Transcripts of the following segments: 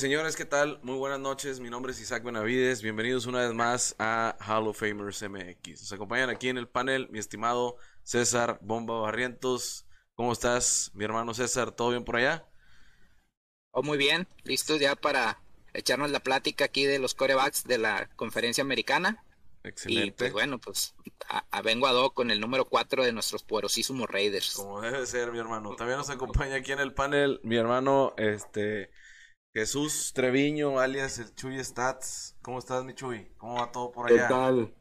Señores ¿qué tal? Muy buenas noches. Mi nombre es Isaac Benavides. Bienvenidos una vez más a Hall of Famers MX. Nos acompañan aquí en el panel mi estimado César Bomba Barrientos. ¿Cómo estás, mi hermano César? ¿Todo bien por allá? Oh, muy bien. Listos ya para echarnos la plática aquí de los corebacks de la conferencia americana. Excelente. Y pues bueno, pues a, vengo a do con el número 4 de nuestros poderosísimos Raiders. Como debe ser, mi hermano. También nos acompaña aquí en el panel mi hermano este Jesús Treviño, alias el Chuy Stats. ¿Cómo estás, mi Chuy? ¿Cómo va todo por allá? ¿Qué tal?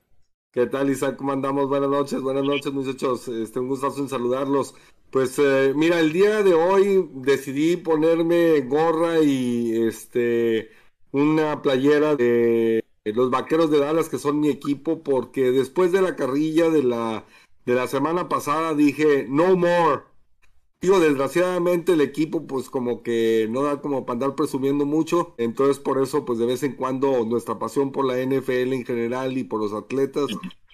¿Qué tal, Isaac? ¿Cómo andamos? Buenas noches, buenas noches, muchachos. Este, un gustazo en saludarlos. Pues eh, mira, el día de hoy decidí ponerme gorra y este una playera de los Vaqueros de Dallas, que son mi equipo, porque después de la carrilla de la, de la semana pasada dije, no more. Digo, desgraciadamente el equipo pues como que no da como para andar presumiendo mucho, entonces por eso pues de vez en cuando nuestra pasión por la NFL en general y por los atletas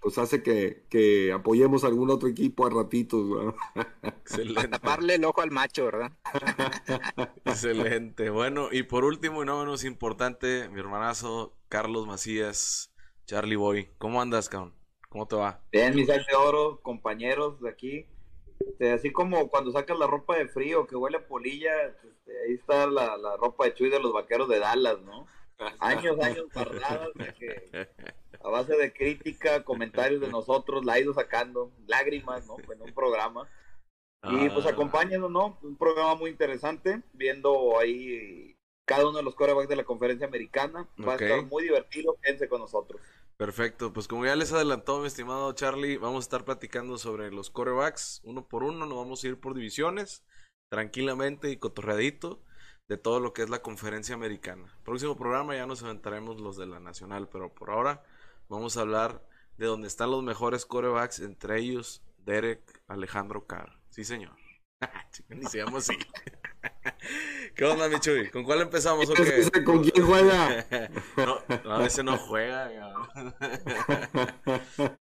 pues hace que, apoyemos a algún otro equipo a ratitos. Excelente. taparle el ojo al macho, ¿verdad? Excelente. Bueno, y por último y no menos importante, mi hermanazo Carlos Macías, Charlie Boy. ¿Cómo andas, cabrón? ¿Cómo te va? Bien, mis de oro, compañeros de aquí. Este, así como cuando sacas la ropa de frío que huele a polilla, este, ahí está la, la ropa de Chuy de los vaqueros de Dallas, ¿no? Años, años guardadas de que a base de crítica, comentarios de nosotros, la ha ido sacando, lágrimas, ¿no? En un programa. Y pues ah. acompáñenos, ¿no? Un programa muy interesante, viendo ahí cada uno de los corebacks de la conferencia americana. Va a estar muy divertido, quédense con nosotros. Perfecto, pues como ya les adelantó mi estimado Charlie, vamos a estar platicando sobre los corebacks uno por uno, nos vamos a ir por divisiones, tranquilamente y cotorreadito de todo lo que es la conferencia americana. Próximo programa ya nos aventaremos los de la nacional, pero por ahora Vamos a hablar de dónde están los mejores corebacks, entre ellos Derek Alejandro Carr. Sí, señor. Ni se llama así. ¿Qué onda, Michuy? ¿Con cuál empezamos? ¿Con quién juega? no, a ese no juega.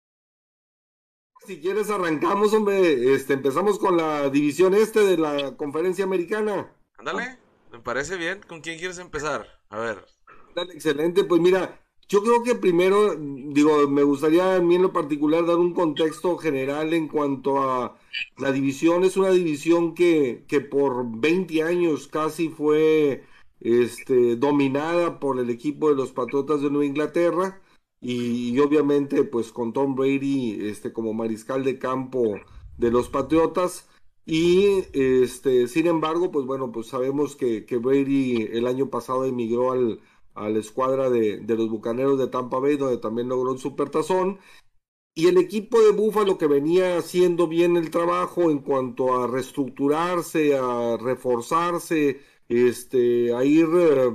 si quieres arrancamos, hombre. Este, empezamos con la división este de la conferencia americana. Ándale, me parece bien. ¿Con quién quieres empezar? A ver. Dale, excelente. Pues mira, yo creo que primero, digo, me gustaría a mí en lo particular dar un contexto general en cuanto a la división. Es una división que, que por 20 años casi fue este, dominada por el equipo de los Patriotas de Nueva Inglaterra y, obviamente pues con Tom Brady este, como mariscal de campo de los Patriotas. Y este, sin embargo, pues bueno, pues sabemos que, que Brady el año pasado emigró al, a la escuadra de, los Bucaneros de Tampa Bay, donde también logró un supertazón. Y el equipo de Búfalo que venía haciendo bien el trabajo en cuanto a reestructurarse, a reforzarse, este, a ir eh,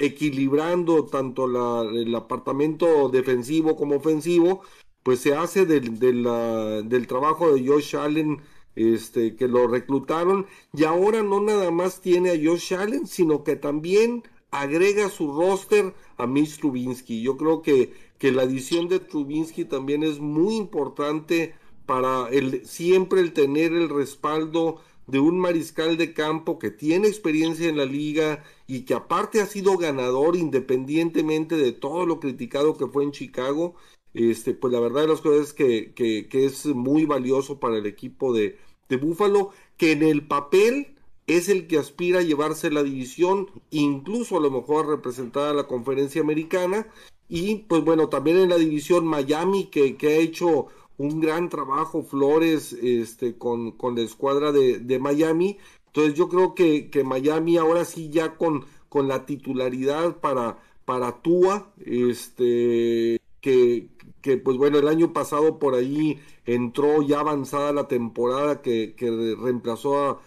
equilibrando tanto el apartamento defensivo como ofensivo, pues se hace del, del trabajo de Josh Allen, este, que lo reclutaron, y ahora no nada más tiene a Josh Allen, sino que también agrega su roster a Mitch Trubinsky. Yo creo que, que la adición de Trubinsky también es muy importante para el, siempre el tener el respaldo de un mariscal de campo que tiene experiencia en la liga y que aparte ha sido ganador independientemente de todo lo criticado que fue en Chicago. Este, pues la verdad de las cosas es que, que, es muy valioso para el equipo de, de Búfalo, que en el papel es el que aspira a llevarse la división, incluso a lo mejor a representar a la conferencia americana. Y pues bueno, también en la división Miami, que, que ha hecho un gran trabajo Flores este, con, con la escuadra de, de, Miami. Entonces yo creo que, que, Miami ahora sí ya con, con la titularidad para, para Tua, este, que, que pues bueno, el año pasado por ahí entró ya avanzada la temporada que, que reemplazó a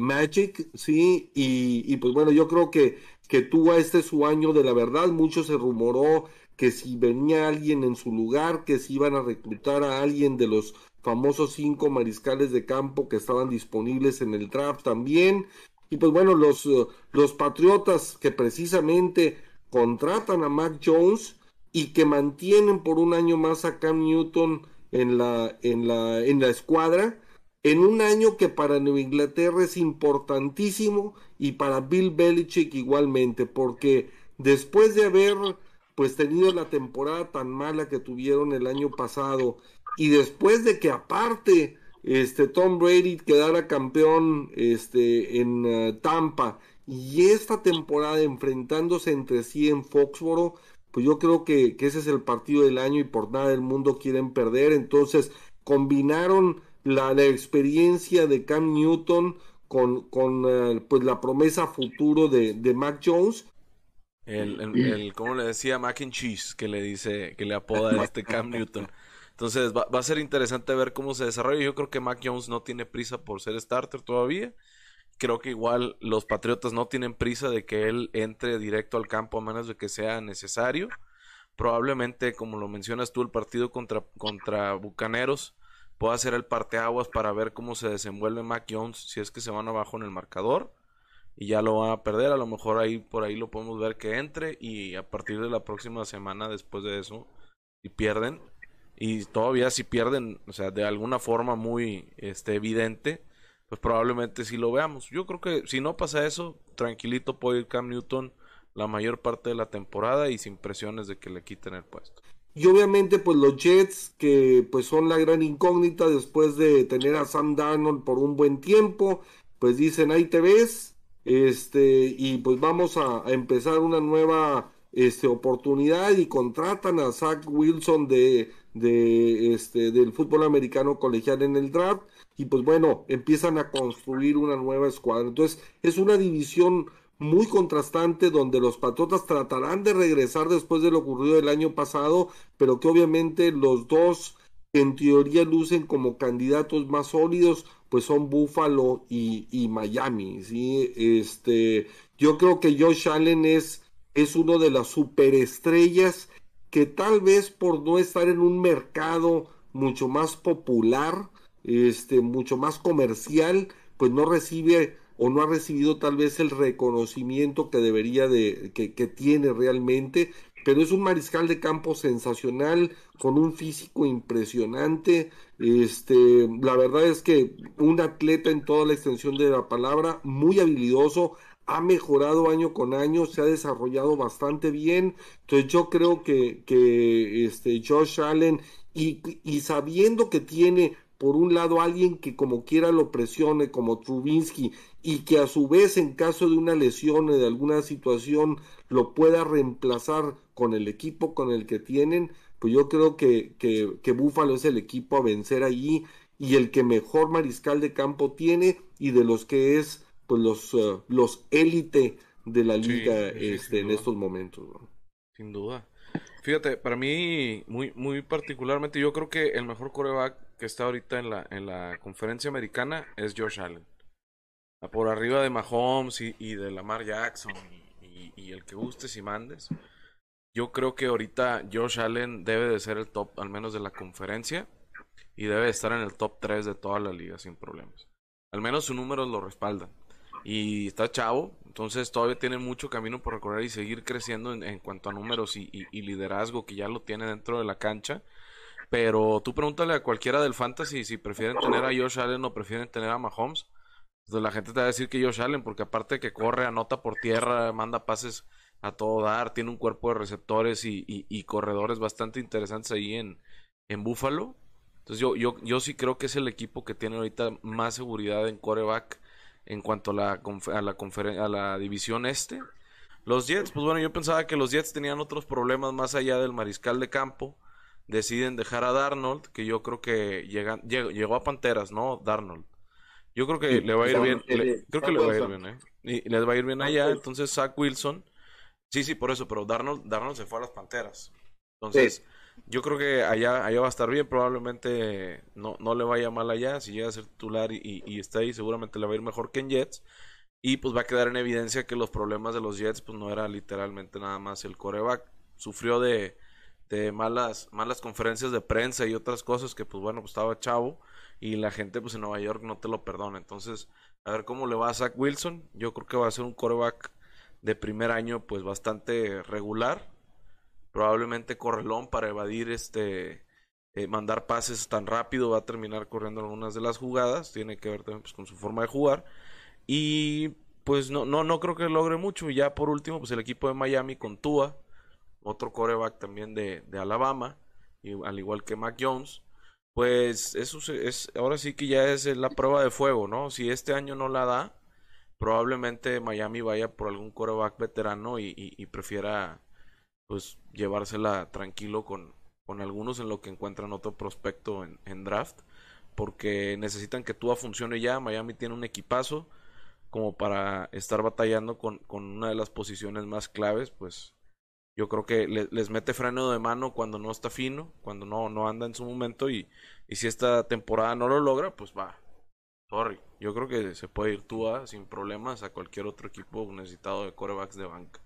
Magic, sí, y, pues bueno, yo creo que, que Tua este es su año de la verdad, mucho se rumoró que si venía alguien en su lugar, que si iban a reclutar a alguien de los famosos cinco mariscales de campo que estaban disponibles en el draft también, y pues bueno, los, los Patriotas que precisamente contratan a Mac Jones y que mantienen por un año más a Cam Newton en la, en la, en la escuadra, en un año que para Nueva Inglaterra es importantísimo y para Bill Belichick igualmente, porque después de haber pues tenido la temporada tan mala que tuvieron el año pasado y después de que aparte este Tom Brady quedara campeón este en eh, Tampa y esta temporada enfrentándose entre sí en Foxboro, pues yo creo que, ese es el partido del año y por nada del mundo quieren perder. Entonces combinaron la, experiencia de Cam Newton con, con eh, pues la promesa futuro de, de Mac Jones. El, el, como le decía, Mac and Cheese, que le dice, que le apoda a este Cam Newton. Entonces va, va, a ser interesante ver cómo se desarrolla. Yo creo que Mac Jones no tiene prisa por ser starter todavía creo que igual los Patriotas no tienen prisa de que él entre directo al campo a menos de que sea necesario. Probablemente, como lo mencionas tú, el partido contra, contra Bucaneros pueda ser el parteaguas para ver cómo se desenvuelve Mac Jones si es que se van abajo en el marcador y ya lo van a perder. A lo mejor ahí por ahí lo podemos ver que entre y a partir de la próxima semana después de eso, si pierden y todavía si pierden, o sea, de alguna forma muy este, evidente, pues probablemente sí lo veamos. Yo creo que si no pasa eso, tranquilito puede ir Cam Newton la mayor parte de la temporada y sin presiones de que le quiten el puesto. Y obviamente pues los Jets que pues son la gran incógnita después de tener a Sam Darnold por un buen tiempo, pues dicen ahí te ves, este y pues vamos a, empezar una nueva este, oportunidad y contratan a Zach Wilson de, de este del fútbol americano colegial en el draft y pues bueno, empiezan a construir una nueva escuadra. Entonces es una división muy contrastante donde los Patriotas tratarán de regresar después de lo ocurrido el año pasado, pero que obviamente los dos en teoría lucen como candidatos más sólidos, pues son Buffalo y, Miami, ¿sí? Este, yo creo que Josh Allen es, es uno de las superestrellas que tal vez por no estar en un mercado mucho más popular, este, mucho más comercial, pues no recibe o no ha recibido tal vez el reconocimiento que debería de, que, tiene realmente, pero es un mariscal de campo sensacional, con un físico impresionante, este, la verdad es que un atleta en toda la extensión de la palabra, muy habilidoso, ha mejorado año con año, se ha desarrollado bastante bien. Entonces yo creo que, este Josh Allen y, sabiendo que tiene por un lado alguien que como quiera lo presione como Trubinsky y que a su vez en caso de una lesión o de alguna situación lo pueda reemplazar con el equipo con el que tienen, pues yo creo que, que, que Búfalo es el equipo a vencer allí y el que mejor mariscal de campo tiene y de los que es pues los uh, los élite de la liga este en estos momentos. Sin duda. Fíjate, para mí muy muy particularmente yo creo que el mejor coreback que está ahorita en la, en la conferencia americana es Josh Allen. Por arriba de Mahomes y, y de Lamar Jackson y, el que gustes y mandes. Yo creo que ahorita Josh Allen debe de ser el top, al menos de la conferencia, y debe de estar en el top 3 de toda la liga sin problemas. Al menos sus números lo respaldan. Y está chavo, entonces todavía tiene mucho camino por recorrer y seguir creciendo en, cuanto a números y, liderazgo que ya lo tiene dentro de la cancha. Pero tú pregúntale a cualquiera del fantasy si prefieren tener a Josh Allen o prefieren tener a Mahomes. Pues la gente te va a decir que Josh Allen, porque aparte que corre, anota por tierra, manda pases a todo dar, tiene un cuerpo de receptores y, y, corredores bastante interesantes ahí en, en Buffalo. Entonces yo, yo, yo sí creo que es el equipo que tiene ahorita más seguridad en coreback en cuanto a la, a la, a la división este. Los Jets, pues bueno, yo pensaba que los Jets tenían otros problemas más allá del mariscal de campo deciden dejar a Darnold, que yo creo que llega, llegó, a Panteras, ¿no? Darnold. Yo creo que le va a ir bien. creo que le va a ir bien, ¿eh? Y les va a ir bien allá. Entonces, Zach Wilson. Sí, sí, por eso, pero Darnold, Darnold se fue a las Panteras. Entonces, yo creo que allá, allá va a estar bien. Probablemente no, no le vaya mal allá. Si llega a ser titular y, y, está ahí, seguramente le va a ir mejor que en Jets. Y pues va a quedar en evidencia que los problemas de los Jets, pues no era literalmente nada más el coreback. Sufrió de, de malas, malas conferencias de prensa y otras cosas que pues bueno, pues estaba chavo y la gente pues en Nueva York no te lo perdona. Entonces, a ver cómo le va a Zach Wilson. Yo creo que va a ser un coreback de primer año pues bastante regular. Probablemente correlón para evadir este eh, mandar pases tan rápido, va a terminar corriendo algunas de las jugadas, tiene que ver también pues, con su forma de jugar. Y pues no, no, no creo que logre mucho. Y ya por último, pues el equipo de Miami con Tua, otro coreback también de, de Alabama, y, al igual que Mac Jones. Pues eso es, ahora sí que ya es la prueba de fuego, ¿no? Si este año no la da, probablemente Miami vaya por algún coreback veterano y, prefiera pues llevársela tranquilo con, con, algunos en lo que encuentran otro prospecto en, en draft porque necesitan que Tua funcione ya. Miami tiene un equipazo como para estar batallando con, con una de las posiciones más claves, pues yo creo que les mete freno de mano cuando no está fino, cuando no, no anda en su momento y, y si esta temporada no lo logra, pues va. Sorry, yo creo que se puede ir Tua sin problemas a cualquier otro equipo necesitado de corebacks de banca.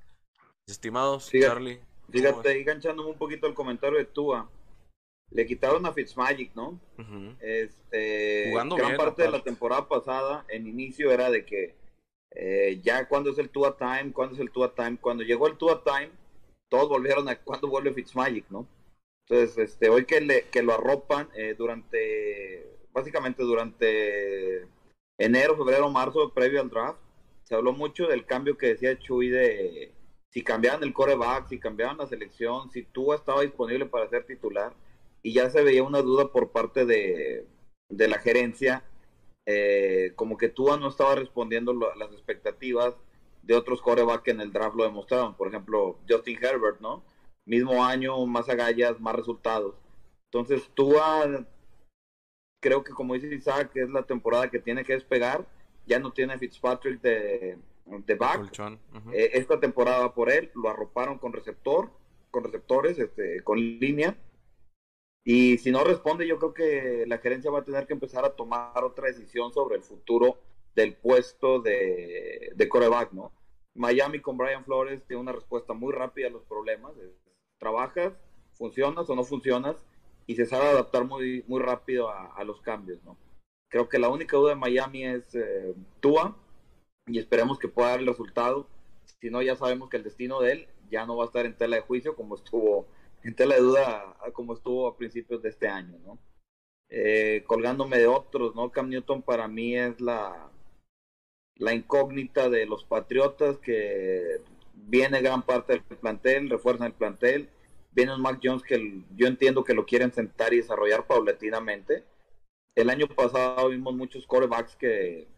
Estimados, Charlie. Fíjate, enganchándome un poquito el comentario de Tua. Le quitaron a Fitzmagic, ¿no? este, Jugando gran parte de la temporada pasada, en inicio era de que eh, ya cuando es el Tua Time, cuando es el Tua Time. Cuando llegó el Tua Time, todos volvieron a cuando vuelve Fitzmagic, ¿no? Entonces, este, hoy que, le, que lo arropan eh, durante, básicamente durante enero, febrero, marzo, previo al draft, se habló mucho del cambio que decía Chuy de si cambiaban el coreback, si cambiaban la selección, si Tua estaba disponible para ser titular, y ya se veía una duda por parte de, de la gerencia, eh, como que Tua no estaba respondiendo las expectativas de otros coreback que en el draft lo demostraron. Por ejemplo, Justin Herbert, ¿no? Mismo año, más agallas, más resultados. Entonces, tú creo que como dice Isaac, es la temporada que tiene que despegar. Ya no tiene Fitzpatrick de, de back. Eh, esta temporada va por él, lo arroparon con receptor, con receptores, este, con línea. Y si no responde, yo creo que la gerencia va a tener que empezar a tomar otra decisión sobre el futuro del puesto de, de coreback, ¿no? Miami con Brian Flores tiene una respuesta muy rápida a los problemas. trabajas, funcionas o no funcionas y se sabe adaptar muy, muy rápido a, los cambios, ¿no? Creo que la única duda de Miami es eh, y esperemos que pueda dar el resultado. Si no, ya sabemos que el destino de él ya no va a estar en tela de juicio como estuvo en tela de duda como estuvo a principios de este año, ¿no? Eh, colgándome de otros, ¿no? Cam Newton para mí es la, la incógnita de los Patriotas, que viene gran parte del plantel, refuerzan el plantel. Viene un Mac Jones que yo entiendo que lo quieren sentar y desarrollar paulatinamente. El año pasado vimos muchos corebacks que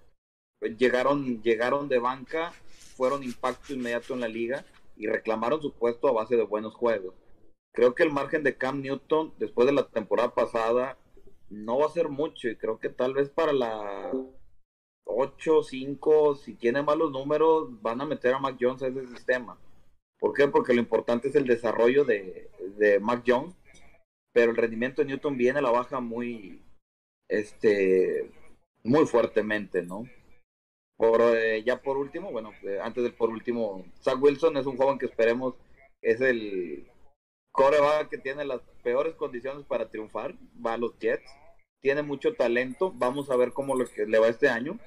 llegaron, llegaron de banca, fueron impacto inmediato en la liga y reclamaron su puesto a base de buenos juegos. Creo que el margen de Cam Newton después de la temporada pasada no va a ser mucho y creo que tal vez para la 8, 5, si tiene malos números, van a meter a Mac Jones a ese sistema. ¿Por qué? Porque lo importante es el desarrollo de, de Mac Jones, pero el rendimiento de Newton viene a la baja muy, este, muy fuertemente, ¿no? Por, eh, ya por último, bueno, eh, antes del por último, Zach Wilson es un joven que esperemos es el coreback que tiene las peores condiciones para triunfar, va a los Jets tiene mucho talento. Vamos a ver cómo le va este año.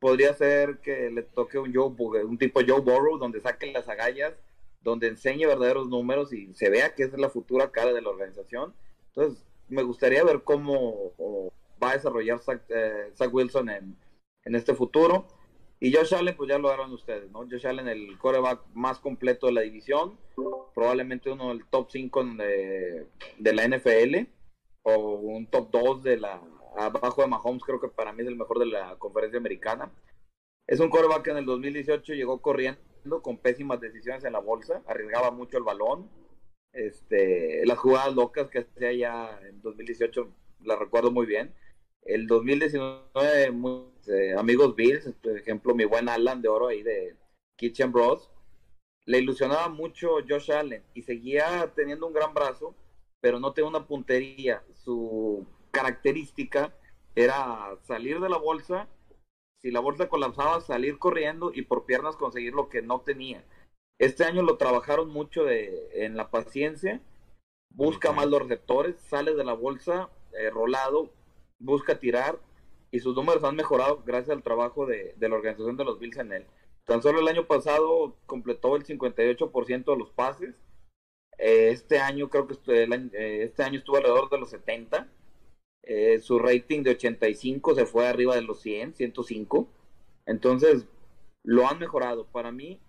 Podría ser que le toque un, Joe, un tipo Joe Burrow, donde saque las agallas, donde enseñe verdaderos números y se vea que es la futura cara de la organización. Entonces, me gustaría ver cómo va a desarrollar Zach, eh, Wilson en, en, este futuro. Y Josh Allen, pues ya lo harán ustedes, ¿no? Josh Allen, el coreback más completo de la división, probablemente uno del top 5 de, de la NFL o un top 2 de la abajo de Mahomes, creo que para mí es el mejor de la conferencia americana. Es un coreback que en el 2018 llegó corriendo con pésimas decisiones en la bolsa, arriesgaba mucho el balón. Este, las jugadas locas que hacía ya en 2018 las recuerdo muy bien. El 2019, eh, amigos Bills, por ejemplo, mi buen Alan de oro ahí de Kitchen Bros, le ilusionaba mucho Josh Allen y seguía teniendo un gran brazo, pero no tenía una puntería. Su característica era salir de la bolsa, si la bolsa colapsaba, salir corriendo y por piernas conseguir lo que no tenía. Este año lo trabajaron mucho de, en la paciencia, busca más los receptores, sale de la bolsa eh, rolado, busca tirar y sus números han mejorado gracias al trabajo de, de la organización de los Bills en él. Tan solo el año pasado completó el 58% de los pases, Eh, este año creo que eh, este año estuvo alrededor de los 70. Eh, su rating de 85 se fue arriba de los 100, 105. Entonces, lo han mejorado. Para mí,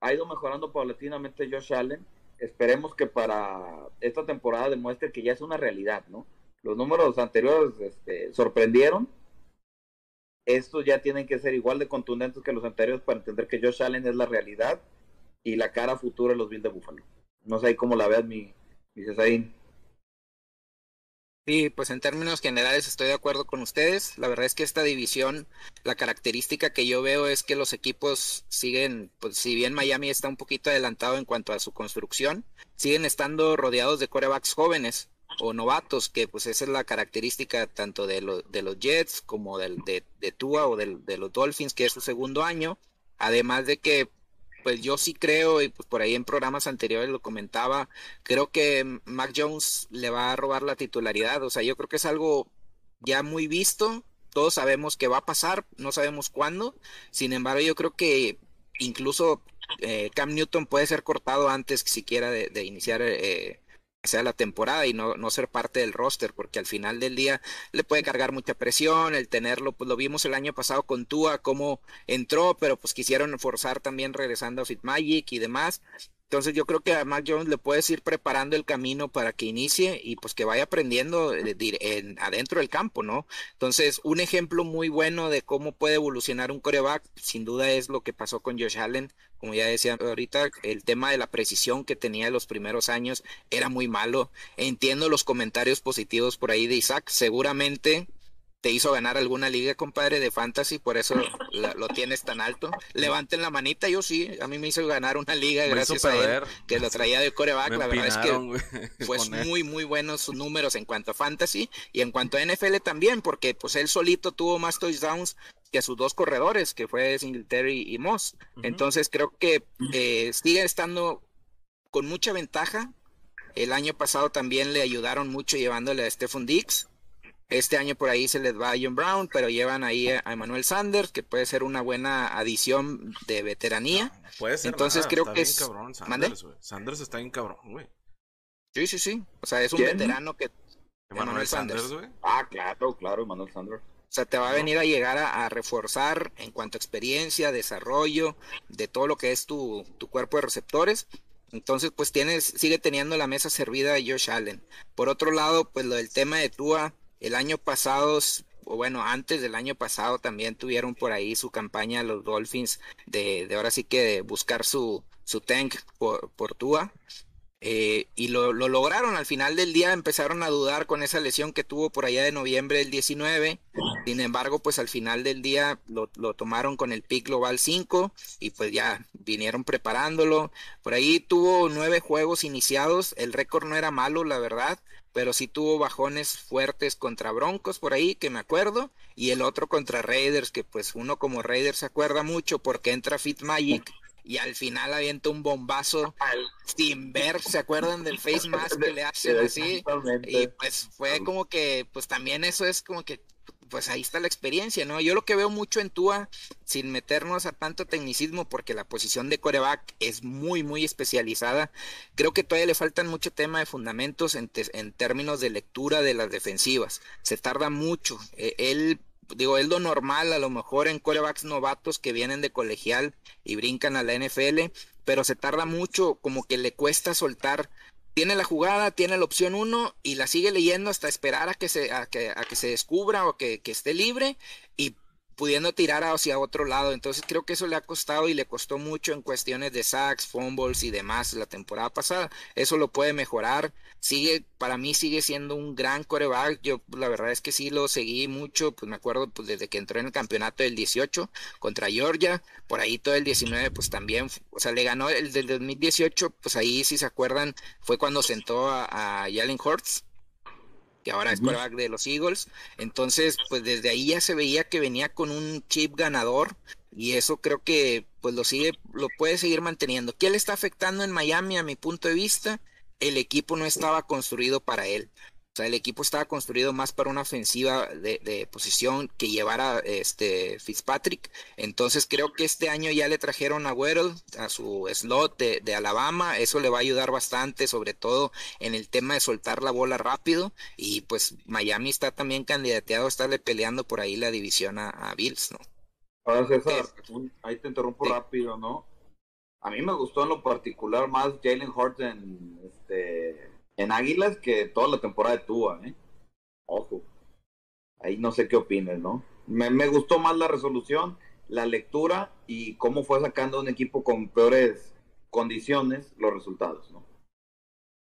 ha ido mejorando paulatinamente Josh Allen. Esperemos que para esta temporada demuestre que ya es una realidad, ¿no? Los números anteriores este, sorprendieron. Estos ya tienen que ser igual de contundentes que los anteriores para entender que Josh Allen es la realidad y la cara futura de los Bills de Buffalo. No sé cómo la veas, mi, mi. Sí, pues en términos generales estoy de acuerdo con ustedes. La verdad es que esta división, la característica que yo veo es que los equipos siguen, pues si bien Miami está un poquito adelantado en cuanto a su construcción, siguen estando rodeados de corebacks jóvenes o novatos, que pues esa es la característica tanto de, de los Jets como del, de, de Tua o de los Dolphins, que es su segundo año. Además de que pues yo sí creo, y pues por ahí en programas anteriores lo comentaba, creo que Mac Jones le va a robar la titularidad. O sea, yo creo que es algo ya muy visto. Todos sabemos que va a pasar, no sabemos cuándo. Sin embargo, yo creo que incluso eh, Cam Newton puede ser cortado antes siquiera de, de iniciar eh, sea la temporada y no, no ser parte del roster, porque al final del día le puede cargar mucha presión, el tenerlo, pues lo vimos el año pasado con Tua, cómo entró, pero pues quisieron forzar también regresando a Magic y demás. Entonces yo creo que a Mac Jones le puedes ir preparando el camino para que inicie y pues que vaya aprendiendo en, adentro del campo, ¿no? Entonces un ejemplo muy bueno de cómo puede evolucionar un coreback, sin duda es lo que pasó con Josh Allen. Como ya decía ahorita, el tema de la precisión que tenía en los primeros años era muy malo. Entiendo los comentarios positivos por ahí de Isaac. Seguramente te hizo ganar alguna liga, compadre, de fantasy, por eso lo tienes tan alto. Levanten la manita, yo sí, a mí me hizo ganar una liga gracias a él, que lo traía de coreback. la verdad es que fue muy, muy buenos sus números en cuanto a fantasy y en cuanto a NFL también, porque pues él solito tuvo más touchdowns que sus dos corredores, que fue Singletary y Moss. Entonces creo que eh, sigue estando con mucha ventaja. El año pasado también le ayudaron mucho llevándole a Stephon Dix este año por ahí se les va a John Brown, pero llevan ahí a Emmanuel Sanders, que puede ser una buena adición de veteranía. puede ser. Entonces creo que es. Cabrón, Sanders, Sanders, está bien cabrón, güey. Sí, sí, sí. O sea, es un veterano que. Emmanuel Sanders, güey. Ah, claro, claro, Emmanuel Sanders. O sea, te va a venir a llegar a, reforzar en cuanto a experiencia, desarrollo, de todo lo que es tu, tu cuerpo de receptores. Entonces, pues tienes, sigue teniendo la mesa servida de Josh Allen. Por otro lado, pues lo del tema de Tua, el año pasado, o bueno, antes del año pasado también tuvieron por ahí su campaña los Dolphins de, de ahora sí que de buscar su, su tank por, por Tua. Eh, y lo, lo, lograron al final del día, empezaron a dudar con esa lesión que tuvo por allá de noviembre del 19. Sin embargo, pues al final del día lo, lo, tomaron con el pick global 5 y pues ya vinieron preparándolo. Por ahí tuvo nueve juegos iniciados, el récord no era malo, la verdad pero sí tuvo bajones fuertes contra Broncos por ahí, que me acuerdo, y el otro contra Raiders, que pues uno como Raiders se acuerda mucho porque entra Fit Magic y al final avienta un bombazo sin ver, ¿se acuerdan del face mask que le hacen así? Y pues fue como que, pues también eso es como que pues ahí está la experiencia, ¿no? Yo lo que veo mucho en Tua, sin meternos a tanto tecnicismo, porque la posición de coreback es muy, muy especializada, creo que todavía le faltan mucho tema de fundamentos en, en términos de lectura de las defensivas. Se tarda mucho. E, él, digo, es lo normal a lo mejor en corebacks novatos que vienen de colegial y brincan a la NFL, pero se tarda mucho, como que le cuesta soltar. Tiene la jugada, tiene la opción 1 y la sigue leyendo hasta esperar a que se, a que, a que se descubra o que, que esté libre y pudiendo tirar hacia otro lado. Entonces creo que eso le ha costado y le costó mucho en cuestiones de sacks, fumbles y demás la temporada pasada. Eso lo puede mejorar. Sigue, para mí sigue siendo un gran coreback. Yo la verdad es que sí lo seguí mucho, pues me acuerdo pues desde que entró en el campeonato del 18 contra Georgia, por ahí todo el 19 pues también, o sea, le ganó el del 2018, pues ahí si se acuerdan fue cuando sentó a, a Jalen Hurts que ahora es quarterback de los Eagles. Entonces, pues desde ahí ya se veía que venía con un chip ganador y eso creo que pues lo sigue, lo puede seguir manteniendo. ¿Qué le está afectando en Miami a mi punto de vista? El equipo no estaba construido para él. O sea, el equipo estaba construido más para una ofensiva de, posición que llevara este Fitzpatrick. Entonces creo que este año ya le trajeron a Weddle a su slot de, Alabama. Eso le va a ayudar bastante, sobre todo en el tema de soltar la bola rápido. Y pues Miami está también candidateado a estarle peleando por ahí la división a, Bills, ¿no? Ahora César, ahí te interrumpo rápido, ¿no? A mí me gustó en lo particular más Jalen Horton este, en Águilas que toda la temporada de Tua, ¿eh? Ojo. Ahí no sé qué opines, ¿no? Me, me gustó más la resolución, la lectura y cómo fue sacando un equipo con peores condiciones los resultados, ¿no?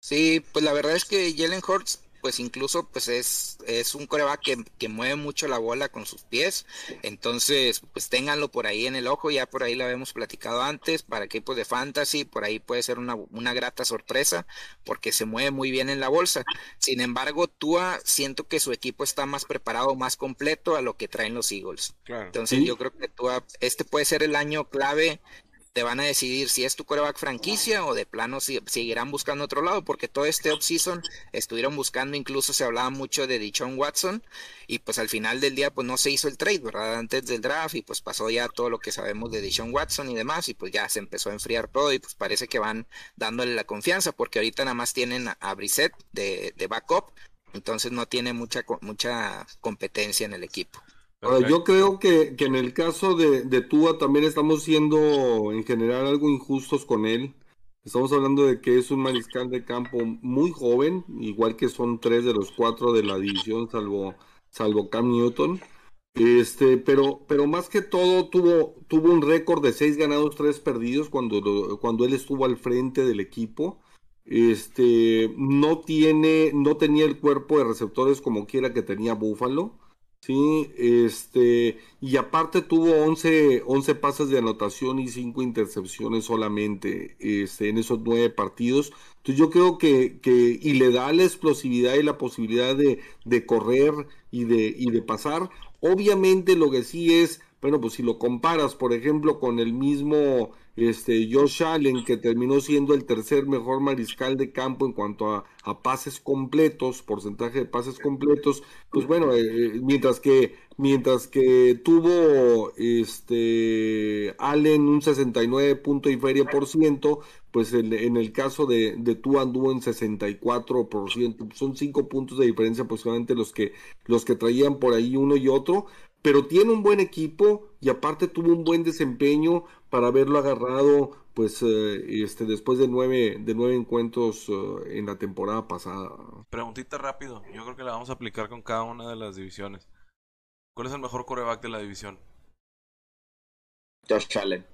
Sí, pues la verdad es que Jalen Hurts pues incluso pues es, es un coreback que, que, mueve mucho la bola con sus pies. Entonces, pues ténganlo por ahí en el ojo, ya por ahí lo habíamos platicado antes, para equipos de fantasy, por ahí puede ser una, una grata sorpresa, porque se mueve muy bien en la bolsa. Sin embargo, Tua siento que su equipo está más preparado, más completo a lo que traen los Eagles. Entonces yo creo que Tua, este puede ser el año clave te van a decidir si es tu coreback franquicia o de plano si, seguirán buscando otro lado, porque todo este offseason estuvieron buscando, incluso se hablaba mucho de Dichon Watson, y pues al final del día pues no se hizo el trade, ¿verdad? Antes del draft, y pues pasó ya todo lo que sabemos de Dichon Watson y demás, y pues ya se empezó a enfriar todo, y pues parece que van dándole la confianza, porque ahorita nada más tienen a, Brissett de, de backup, entonces no tiene mucha, mucha competencia en el equipo yo creo que, en el caso de, de Tua también estamos siendo en general algo injustos con él. Estamos hablando de que es un mariscal de campo muy joven, igual que son tres de los cuatro de la división, salvo, salvo Cam Newton. Este, pero, pero más que todo tuvo, tuvo un récord de seis ganados, tres perdidos cuando, cuando él estuvo al frente del equipo. Este, no tiene, no tenía el cuerpo de receptores como quiera que tenía Buffalo. Sí, este, y aparte tuvo 11, 11 pases de anotación y 5 intercepciones solamente este, en esos 9 partidos. Entonces yo creo que, que, y le da la explosividad y la posibilidad de, de correr y de, y de pasar. Obviamente lo que sí es, bueno, pues si lo comparas, por ejemplo, con el mismo este, Josh Allen, que terminó siendo el tercer mejor mariscal de campo en cuanto a, pases completos, porcentaje de pases completos, pues bueno, eh, eh, mientras que mientras que tuvo este Allen un 69 punto y feria por ciento, pues en, el caso de, de Tua anduvo en 64 por ciento, son cinco puntos de diferencia aproximadamente los que los que traían por ahí uno y otro, pero tiene un buen equipo y aparte tuvo un buen desempeño para haberlo agarrado pues eh, este después de nueve de nueve encuentros eh, en la temporada pasada. Preguntita rápido, yo creo que la vamos a aplicar con cada una de las divisiones. ¿Cuál es el mejor coreback de la división? Josh Allen.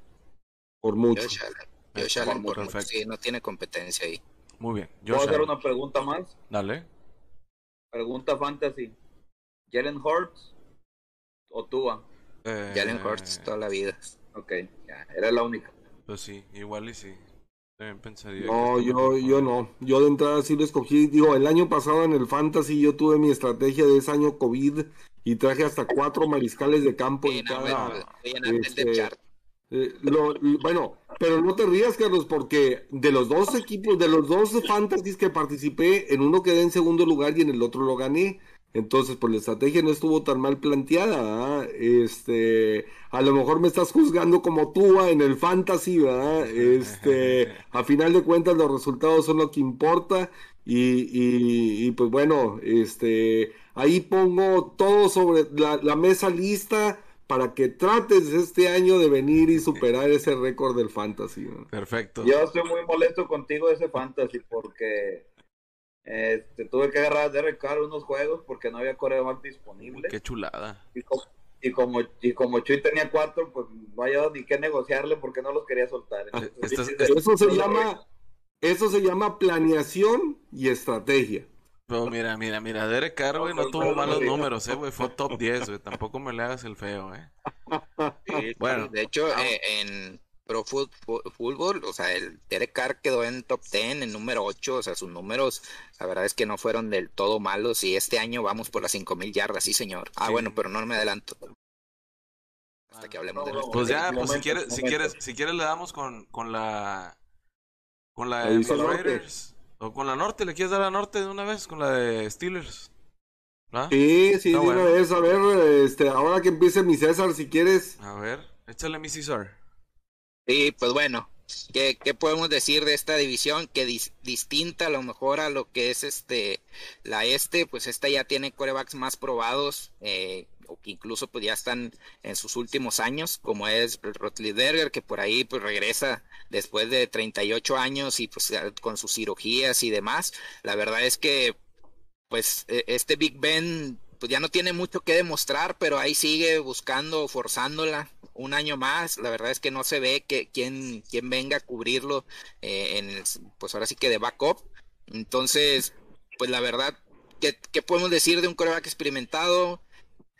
Por mucho. Josh Allen. Josh Allen por, mucho. Sí, no tiene competencia ahí. Muy bien. ¿Puedo hacer una pregunta más? Dale. Pregunta fantasy. Jalen Hurts o Tua? Eh, Jalen Hurts toda la vida. Ok, ya, era la única. Pues sí, igual y sí. También pensaría. No, yo, yo no. Yo de entrada sí lo escogí. Digo, el año pasado en el Fantasy yo tuve mi estrategia de ese año COVID y traje hasta cuatro mariscales de campo en cada. Este, eh, lo, bueno, pero no te rías, Carlos, porque de los dos equipos, de los dos fantasies que participé, en uno quedé en segundo lugar y en el otro lo gané. Entonces, pues la estrategia no estuvo tan mal planteada, ¿verdad? Este, a lo mejor me estás juzgando como tú en el fantasy, ¿verdad? Este, a final de cuentas los resultados son lo que importa y, y, pues bueno, este, ahí pongo todo sobre la, mesa lista para que trates este año de venir y superar ese récord del fantasy. Perfecto. Yo estoy muy molesto contigo de ese fantasy porque este, tuve que agarrar a Derek Carr unos juegos porque no había coreback disponible. Qué chulada. Y como, y como, Chuy tenía cuatro, pues no había ni qué negociarle porque no los quería soltar. Ah, eso se llama, eso se llama planeación y estrategia. Pero mira, mira, mira, Derek Carr, güey, no, tuvo malos números, eh, güey, fue top 10, güey, tampoco me le hagas el feo, eh. bueno. De hecho, eh, en Pro Football, o sea, el Derek Carr quedó en top 10, en número 8, o sea, sus números, la verdad es que no fueron del todo malos y este año vamos por las 5000 yardas, sí señor. Ah, bueno, pero no me adelanto. Hasta que hablemos de Pues ya, pues si quieres, si quieres, si quieres le damos con, con la con la de los Raiders. O con la norte, ¿le quieres dar a la norte de una vez? Con la de Steelers. ¿Ah? Sí, sí, de una vez. A ver, este, ahora que empiece mi César, si quieres. A ver, échale mi César. Sí, pues bueno, ¿qué, ¿qué, podemos decir de esta división? Que distinta a lo mejor a lo que es este la este, pues esta ya tiene corebacks más probados, eh, o que incluso pues ya están en sus últimos años, como es Rotliberger, que por ahí pues regresa después de 38 años y pues con sus cirugías y demás. La verdad es que pues e, este Big Ben pues ya no tiene mucho que demostrar, pero ahí sigue buscando, forzándola un año más. La verdad es que no se ve que quién, quién venga a cubrirlo eh, en el, pues ahora sí que de backup. Entonces, pues la verdad, ¿qué, qué podemos decir de un coreback experimentado?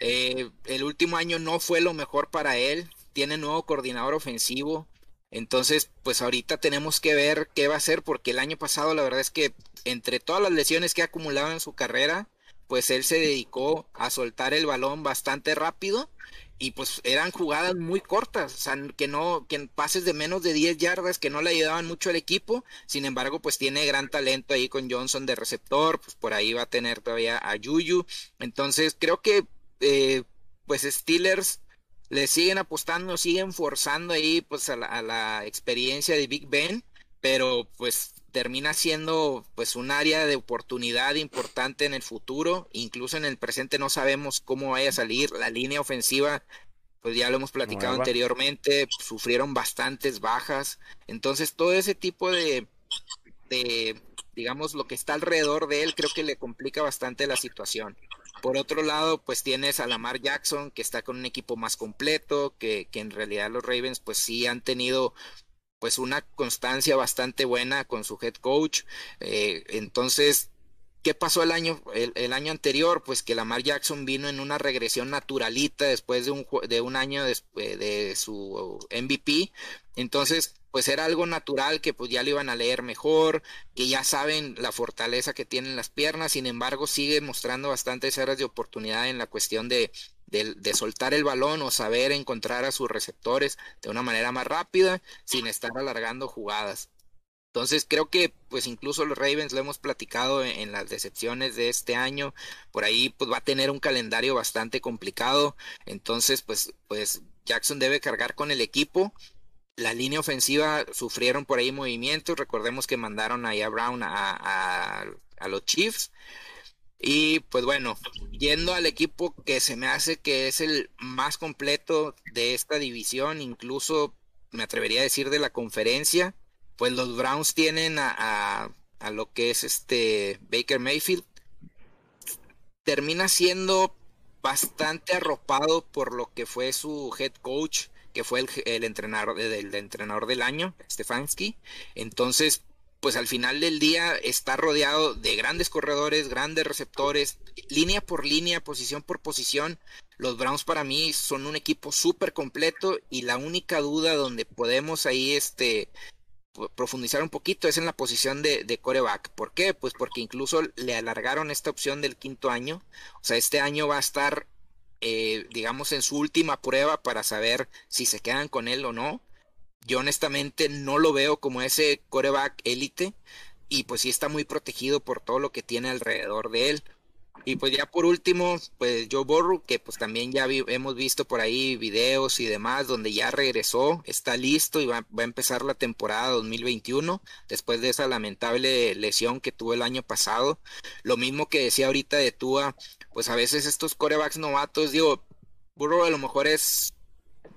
Eh, el último año no fue lo mejor para él. Tiene nuevo coordinador ofensivo. Entonces, pues ahorita tenemos que ver qué va a hacer, porque el año pasado la verdad es que entre todas las lesiones que ha acumulado en su carrera, pues él se dedicó a soltar el balón bastante rápido y pues eran jugadas muy cortas, o sea, que no, que pases de menos de 10 yardas que no le ayudaban mucho al equipo, sin embargo, pues tiene gran talento ahí con Johnson de receptor, pues por ahí va a tener todavía a Yuyu, entonces creo que eh, pues Steelers le siguen apostando, siguen forzando ahí pues a la, experiencia de Big Ben, pero pues termina siendo pues un área de oportunidad importante en el futuro, incluso en el presente no sabemos cómo vaya a salir la línea ofensiva, pues ya lo hemos platicado anteriormente, sufrieron bastantes bajas, entonces todo ese tipo de, de digamos lo que está alrededor de él creo que le complica bastante la situación. Por otro lado, pues tienes a Lamar Jackson, que está con un equipo más completo, que, que en realidad los Ravens pues sí han tenido pues una constancia bastante buena con su head coach. Eh, entonces, ¿qué pasó el año, el, año anterior? Pues que Lamar Jackson vino en una regresión naturalita después de un, de un año de, de su MVP. Entonces, pues era algo natural que pues ya lo iban a leer mejor, que ya saben la fortaleza que tienen las piernas, sin embargo sigue mostrando bastantes áreas de oportunidad en la cuestión de, de, soltar el balón o saber encontrar a sus receptores de una manera más rápida sin estar alargando jugadas. Entonces creo que pues incluso los Ravens lo hemos platicado en, las decepciones de este año, por ahí pues va a tener un calendario bastante complicado, entonces pues pues Jackson debe cargar con el equipo la línea ofensiva sufrieron por ahí movimientos. Recordemos que mandaron ahí a Brown a, los Chiefs. Y pues bueno, yendo al equipo que se me hace que es el más completo de esta división, incluso me atrevería a decir de la conferencia, pues los Browns tienen a, a lo que es este Baker Mayfield. Termina siendo bastante arropado por lo que fue su head coach que fue el, entrenador, del entrenador del año, Stefanski. Entonces, pues al final del día está rodeado de grandes corredores, grandes receptores, línea por línea, posición por posición. Los Browns para mí son un equipo súper completo y la única duda donde podemos ahí este profundizar un poquito es en la posición de, de coreback. ¿Por qué? Pues porque incluso le alargaron esta opción del quinto año. O sea, este año va a estar eh, digamos, en su última prueba para saber si se quedan con él o no. Yo honestamente no lo veo como ese coreback élite y pues sí está muy protegido por todo lo que tiene alrededor de él. Y pues ya por último, pues Joe Burrow, que pues también ya hemos visto por ahí videos y demás, donde ya regresó, está listo y va, va, a empezar la temporada 2021, después de esa lamentable lesión que tuvo el año pasado. Lo mismo que decía ahorita de Tua, pues a veces estos corebacks novatos, digo, Burrow a lo mejor es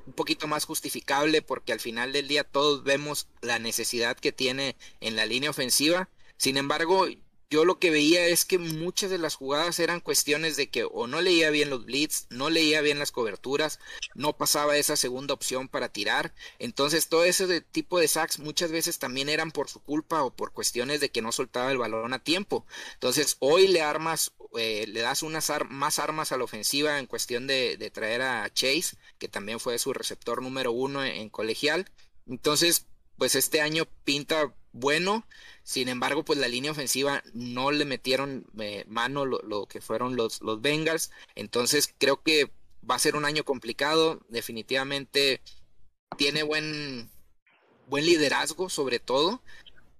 un poquito más justificable porque al final del día todos vemos la necesidad que tiene en la línea ofensiva. Sin embargo, yo lo que veía es que muchas de las jugadas eran cuestiones de que o no leía bien los blitz, no leía bien las coberturas, no pasaba esa segunda opción para tirar. Entonces todo ese tipo de sacks muchas veces también eran por su culpa o por cuestiones de que no soltaba el balón a tiempo. Entonces hoy le armas, eh, le das unas más armas a la ofensiva en cuestión de, traer a Chase, que también fue su receptor número uno en colegial. Entonces, pues este año pinta bueno. Sin embargo, pues la línea ofensiva no le metieron eh, mano lo, que fueron los, los Bengals. Entonces creo que va a ser un año complicado. Definitivamente tiene buen, buen liderazgo sobre todo.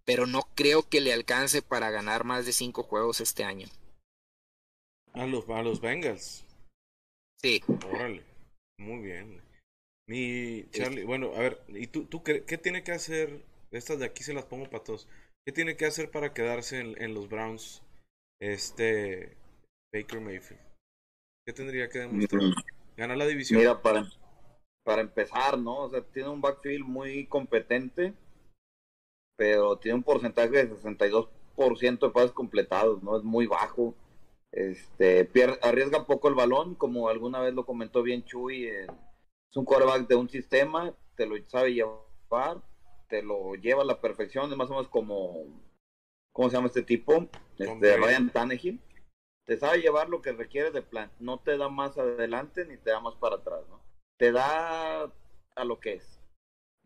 pero no creo que le alcance para ganar más de cinco juegos este año. A los, a los Bengals. Sí. Órale. Muy bien. Mi Charlie, bueno, a ver, ¿y tú, tú qué, qué tiene que hacer? Estas de aquí se las pongo para todos. ¿Qué tiene que hacer para quedarse en, en los Browns este Baker Mayfield? ¿Qué tendría que demostrar? ¿Ganar la división? Mira, para, para empezar, ¿no? O sea, tiene un backfield muy competente, pero tiene un porcentaje de 62% de pases completados, ¿no? Es muy bajo. Este, arriesga poco el balón, como alguna vez lo comentó bien Chuy, eh, es un quarterback de un sistema, te lo sabe llevar, te lo lleva a la perfección, es más o menos como, ¿cómo se llama este tipo? Este. Ryan Tannehill. Te sabe llevar lo que requieres de plan, no te da más adelante ni te da más para atrás, ¿no? Te da a lo que es.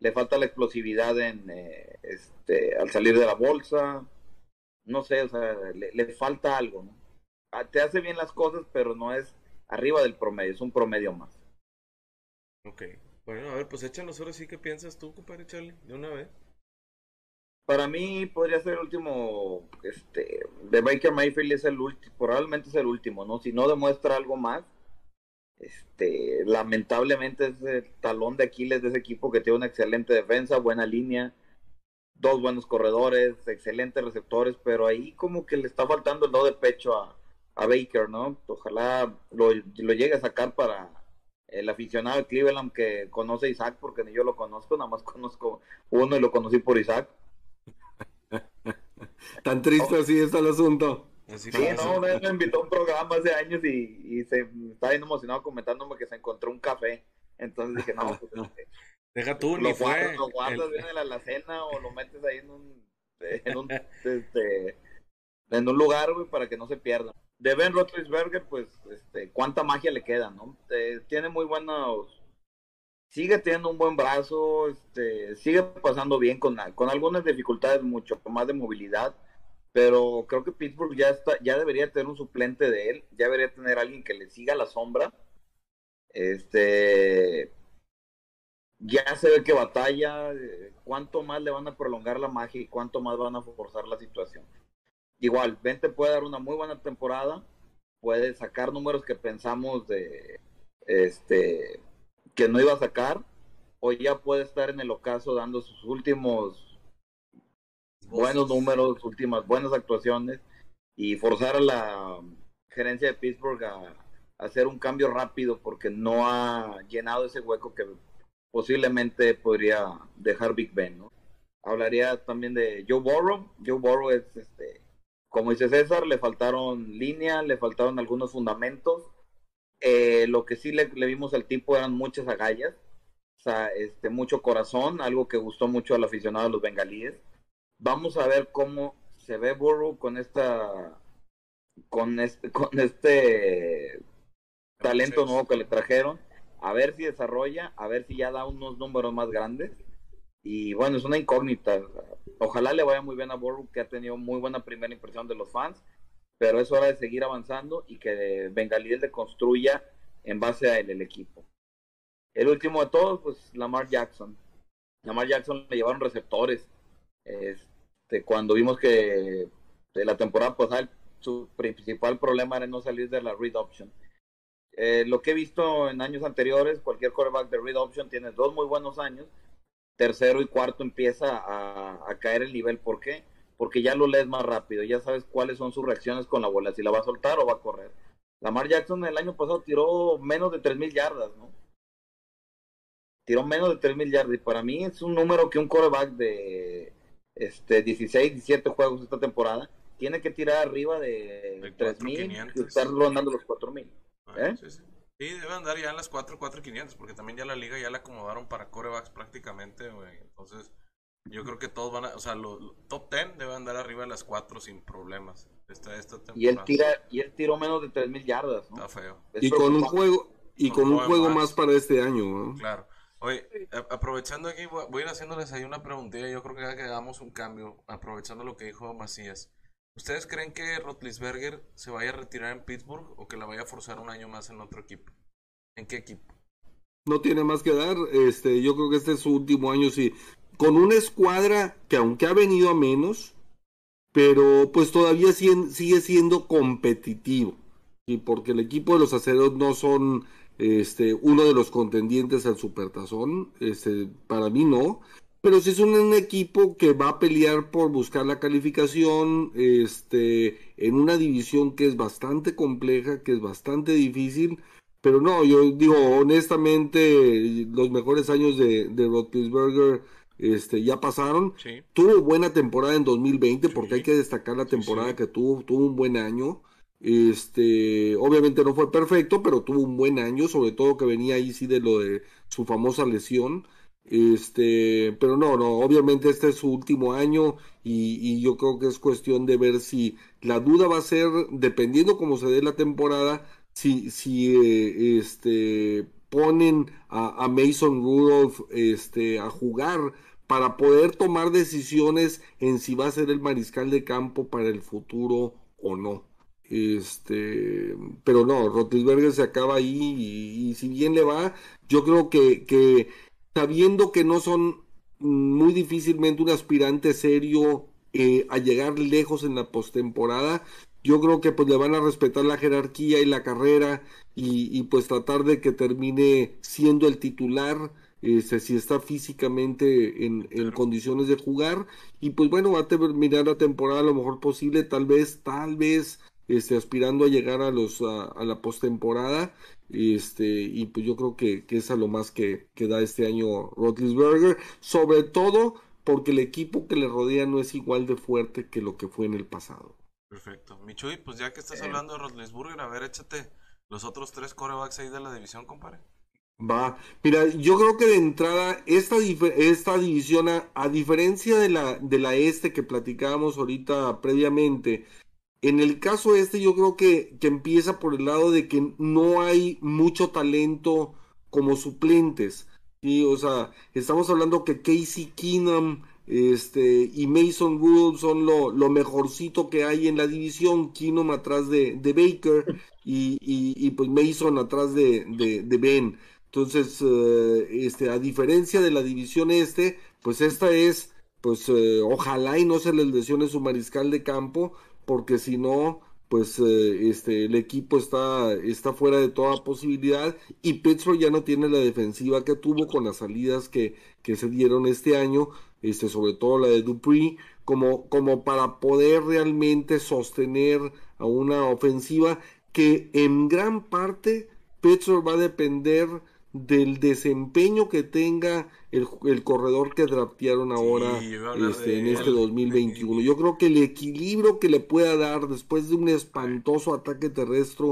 Le falta la explosividad en, eh, este, al salir de la bolsa, no sé, o sea, le, le falta algo, ¿no? Ah, Te hace bien las cosas, pero no es arriba del promedio, es un promedio más. Ok. Bueno, a ver, pues échanos ahora sí qué piensas tú, compadre Charlie, de una vez. Para mí podría ser el último, este, de Baker Mayfield es el último, probablemente es el último, ¿no? Si no demuestra algo más, este, lamentablemente es el talón de Aquiles de ese equipo que tiene una excelente defensa, buena línea, dos buenos corredores, excelentes receptores, pero ahí como que le está faltando el do de pecho a, a Baker, ¿no? Ojalá lo, lo llegue a sacar para el aficionado de Cleveland que conoce a Isaac, porque ni yo lo conozco, nada más conozco uno y lo conocí por Isaac. Tan triste así está el asunto. Así Sí, no, me invitó a un programa hace años y, y se estaba bien emocionado comentándome que se encontró un café. Entonces dije, no, pues, este, Deja tú, ni lo fue. guardas, lo guardas el- bien en la alacena o lo metes ahí en un, en un, este, en un lugar, güey, para que no se pierda. De Ben Roethlisberger, pues, este, cuánta magia le queda, ¿no? Eh, tiene muy buenos, sigue teniendo un buen brazo, este, sigue pasando bien con, con algunas dificultades mucho más de movilidad, pero creo que Pittsburgh ya está, ya debería tener un suplente de él, ya debería tener alguien que le siga la sombra. Este, ya se ve que batalla, eh, cuánto más le van a prolongar la magia y cuánto más van a forzar la situación. Igual, Vente puede dar una muy buena temporada, puede sacar números que pensamos de este que no iba a sacar, o ya puede estar en el ocaso dando sus últimos buenos números, últimas buenas actuaciones y forzar a la gerencia de Pittsburgh a, a hacer un cambio rápido porque no ha llenado ese hueco que posiblemente podría dejar Big Ben, ¿no? Hablaría también de Joe Burrow. Joe Burrow es, este, como dice César, le faltaron línea, le faltaron algunos fundamentos. Eh, lo que sí le, le vimos al tipo eran muchas agallas, o sea, este, mucho corazón, algo que gustó mucho al aficionado de los bengalíes. Vamos a ver cómo se ve Burrow con esta, con este, con este talento nuevo que le trajeron a ver si desarrolla, a ver si ya da unos números más grandes. Y bueno, es una incógnita. Ojalá le vaya muy bien a Burrow, que ha tenido muy buena primera impresión de los fans, pero es hora de seguir avanzando y que Bengalíes le construya en base a él el equipo. El último de todos, pues Lamar Jackson. Lamar Jackson le llevaron receptores. Este, cuando vimos que de la temporada pasada su principal problema era no salir de la read option. Eh, lo que he visto en años anteriores, cualquier quarterback de read option tiene dos muy buenos años, tercero y cuarto empieza a, a, caer el nivel. ¿Por qué? Porque ya lo lees más rápido, ya sabes cuáles son sus reacciones con la bola, si la va a soltar o va a correr. Lamar Jackson el año pasado tiró menos de 3.000 yardas, ¿no? Tiró menos de 3.000 yardas y para mí es un número que un quarterback de este 16, 17 juegos esta temporada tiene que tirar arriba de, de 3.000 y estar rondando los 4.000. ¿Eh? Sí, sí. Sí, debe andar ya en las 4, 4, 500, porque también ya la liga ya la acomodaron para corebacks prácticamente, güey. Entonces, yo creo que todos van a, o sea, los lo, top 10 debe andar arriba de las 4 sin problemas. Esta, esta y él tira, y él tiró menos de 3000 yardas, ¿no? Está feo. Es y con un juego, y con, con un juego más. más para este año, ¿no? Claro. Oye, aprovechando aquí, voy a ir haciéndoles ahí una preguntilla. Yo creo que ya que hagamos un cambio, aprovechando lo que dijo Macías. ¿Ustedes creen que Rotlisberger se vaya a retirar en Pittsburgh o que la vaya a forzar un año más en otro equipo? ¿En qué equipo? No tiene más que dar. Este, yo creo que este es su último año. Si con una escuadra que aunque ha venido a menos, pero pues todavía sigue siendo competitivo. Y porque el equipo de los aceros no son este, uno de los contendientes al Supertazón, este, para mí no, pero sí es un, equipo que va a pelear por buscar la calificación este, en una división que es bastante compleja, que es bastante difícil, pero no, yo digo honestamente, los mejores años de, de este, ya pasaron. Tuvo buena temporada en 2020, porque hay que destacar la temporada que tuvo, tuvo un buen año. Este, obviamente no fue perfecto, pero tuvo un buen año, sobre todo que venía ahí sí de lo de su famosa lesión. Este, pero no, no, obviamente este es su último año y, yo creo que es cuestión de ver si la duda va a ser, dependiendo cómo se dé la temporada, si, si eh, este, ponen a, a, Mason Rudolph este, a jugar para poder tomar decisiones en si va a ser el mariscal de campo para el futuro o no. Este, pero no, Rotisberger se acaba ahí y, si bien le va, yo creo que, que sabiendo que no son muy difícilmente un aspirante serio eh, a llegar lejos en la postemporada, yo creo que pues le van a respetar la jerarquía y la carrera y, pues tratar de que termine siendo el titular. Este, si está físicamente en, en, condiciones de jugar y pues bueno va a terminar la temporada lo mejor posible tal vez tal vez este, aspirando a llegar a los a, la postemporada. Este, y pues yo creo que, que, es a lo más que, que da este año Rotlisberger, sobre todo porque el equipo que le rodea no es igual de fuerte que lo que fue en el pasado. Perfecto. Michuy, pues ya que estás hablando de Rotlisberger, a ver, échate los otros tres corebacks ahí de la división, compadre. Va, mira, yo creo que de entrada esta, esta división, a, a, diferencia de la, de la este que platicábamos ahorita previamente, en el caso este yo creo que, que empieza por el lado de que no hay mucho talento como suplentes. ¿sí? O sea, estamos hablando que Casey Keenum este, y Mason Rudolph son lo, lo, mejorcito que hay en la división. Keenum atrás de, de Baker y, y, pues Mason atrás de, de, Ben. Entonces, eh, este, a diferencia de la división este, pues esta es, pues eh, ojalá y no se les lesione su mariscal de campo, porque si no, pues eh, este, el equipo está, está fuera de toda posibilidad y Petro ya no tiene la defensiva que tuvo con las salidas que, que se dieron este año, este, sobre todo la de Dupree, como, como para poder realmente sostener a una ofensiva que en gran parte Petro va a depender del desempeño que tenga el, el corredor que draftearon ahora este, en este 2021. Yo creo que el equilibrio que le pueda dar después de un espantoso ataque terrestre,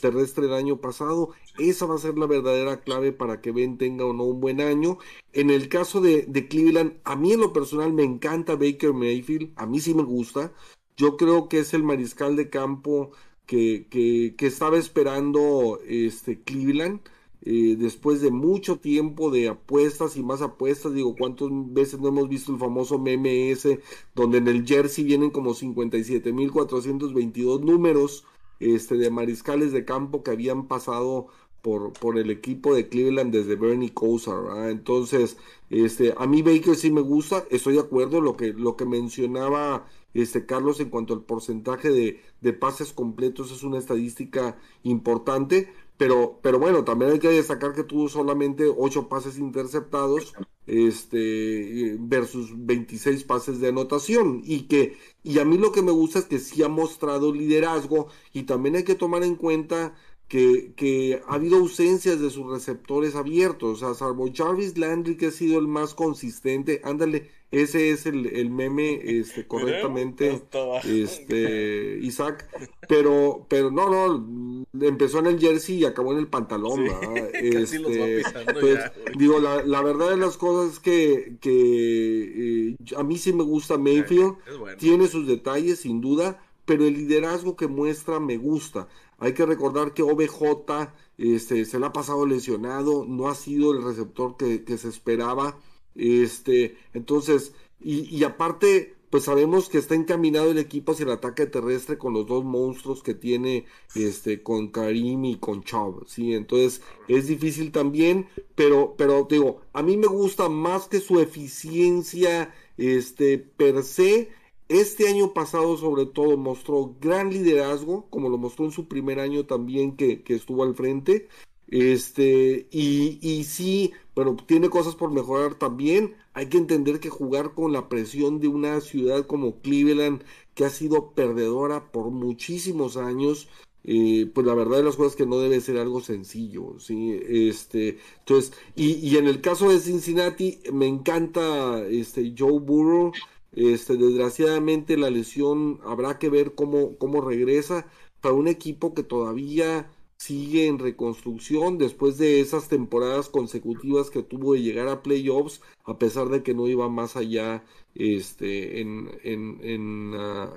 terrestre el año pasado, esa va a ser la verdadera clave para que Ben tenga o no un buen año. En el caso de, de Cleveland, a mí en lo personal me encanta Baker Mayfield, a mí sí me gusta. Yo creo que es el mariscal de campo que, que, que estaba esperando este Cleveland eh, después de mucho tiempo de apuestas y más apuestas, digo, ¿cuántas veces no hemos visto el famoso MMS donde en el jersey vienen como 57.422 números este, de mariscales de campo que habían pasado por, por el equipo de Cleveland desde Bernie Kosar, Entonces, este, a mí Baker sí me gusta, estoy de acuerdo, lo que, lo que mencionaba este, Carlos en cuanto al porcentaje de, de pases completos es una estadística importante, pero, pero bueno, también hay que destacar que tuvo solamente 8 pases interceptados este, versus 26 pases de anotación. Y que, y a mí lo que me gusta es que sí ha mostrado liderazgo. Y también hay que tomar en cuenta que, que, ha habido ausencias de sus receptores abiertos. O sea, salvo Jarvis Landry, que ha sido el más consistente. Ándale, ese es el, el meme este, correctamente, este, Isaac. Pero, pero no, no, empezó en el jersey y acabó en el pantalón. este, pues, digo, la, la, verdad de las cosas es que, que eh, a mí sí me gusta Mayfield. Tiene sus detalles, sin duda, pero el liderazgo que muestra me gusta. Hay que recordar que OBJ este, se le ha pasado lesionado, no ha sido el receptor que, se esperaba. Este, entonces, y, y aparte, pues sabemos que está encaminado el equipo hacia el ataque terrestre con los dos monstruos que tiene este con Karim y con Chubb, ¿sí? Entonces es difícil también, pero pero digo, a mí me gusta más que su eficiencia este per se este año pasado sobre todo mostró gran liderazgo, como lo mostró en su primer año también que, estuvo al frente. Este, y, y sí, pero tiene cosas por mejorar también. Hay que entender que jugar con la presión de una ciudad como Cleveland, que ha sido perdedora por muchísimos años, eh, pues la verdad de las cosas que no debe ser algo sencillo, ¿sí? Este, entonces, y, y en el caso de Cincinnati, me encanta este Joe Burrow, este, desgraciadamente la lesión habrá que ver cómo, cómo regresa para un equipo que todavía sigue en reconstrucción después de esas temporadas consecutivas que tuvo de llegar a playoffs, a pesar de que no iba más allá este, en, en, en,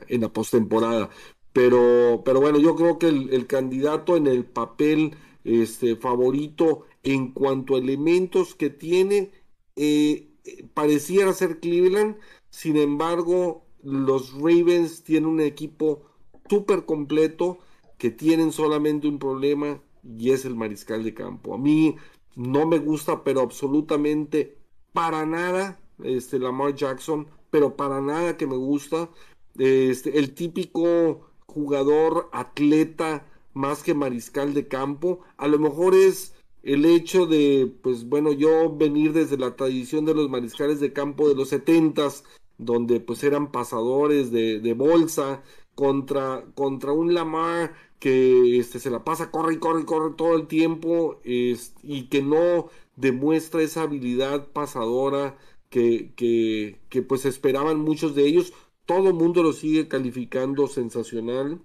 en la postemporada. Pero, pero bueno, yo creo que el, candidato en el papel este, favorito en cuanto a elementos que tiene, eh, pareciera ser Cleveland, sin embargo, los Ravens tienen un equipo súper completo que tienen solamente un problema y es el mariscal de campo. A mí no me gusta, pero absolutamente para nada, este Lamar Jackson, pero para nada que me gusta. Este, el típico jugador atleta más que mariscal de campo. A lo mejor es el hecho de, pues bueno, yo venir desde la tradición de los mariscales de campo de los setentas, donde pues eran pasadores de, de bolsa contra, contra un Lamar que este, se la pasa, corre y corre y corre todo el tiempo y que no demuestra esa habilidad pasadora que, que, que pues esperaban muchos de ellos. Todo el mundo lo sigue calificando sensacional.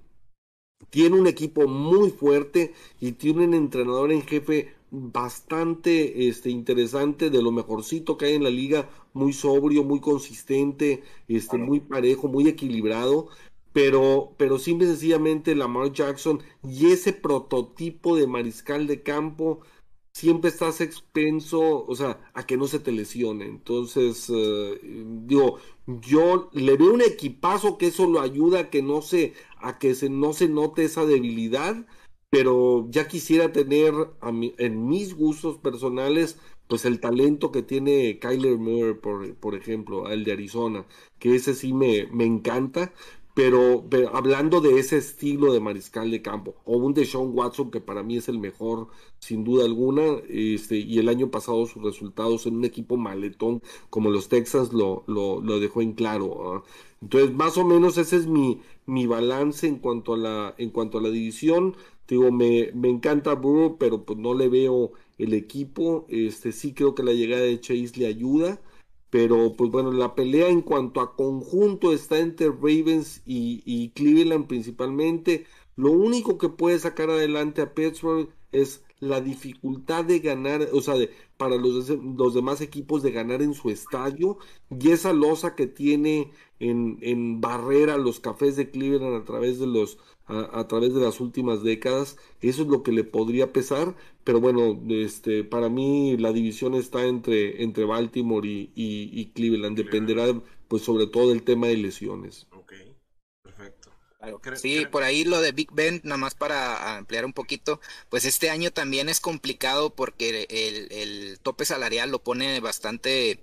Tiene un equipo muy fuerte y tiene un entrenador en jefe bastante este, interesante, de lo mejorcito que hay en la liga, muy sobrio, muy consistente, este, muy parejo, muy equilibrado, pero, pero simple y sencillamente Lamar Jackson y ese prototipo de mariscal de campo, siempre estás expenso, o sea, a que no se te lesione. Entonces, uh, digo, yo le veo un equipazo que eso lo ayuda a que no se, a que se, no se note esa debilidad, pero ya quisiera tener en mis gustos personales pues el talento que tiene Kyler Murray, por, por ejemplo, el de Arizona, que ese sí me, me encanta, pero, pero, hablando de ese estilo de mariscal de campo, o un de Sean Watson, que para mí es el mejor, sin duda alguna, este, y el año pasado sus resultados en un equipo maletón como los Texans lo, lo, lo dejó en claro. ¿eh? Entonces, más o menos ese es mi, mi balance en cuanto a la, en cuanto a la división. Digo, me, me encanta Burrow, pero pues no le veo el equipo. Este sí creo que la llegada de Chase le ayuda. Pero pues bueno, la pelea en cuanto a conjunto está entre Ravens y, y Cleveland principalmente. Lo único que puede sacar adelante a Pittsburgh es la dificultad de ganar, o sea, de, para los, los demás equipos de ganar en su estadio y esa losa que tiene en, en barrera los cafés de Cleveland a través de los a, a, través de las últimas décadas eso es lo que le podría pesar pero bueno este para mí la división está entre entre Baltimore y, y, y Cleveland dependerá pues sobre todo del tema de lesiones ok perfecto. Sí, por ahí lo de Big Ben, nada más para ampliar un poquito, pues este año también es complicado porque el, el tope salarial lo pone bastante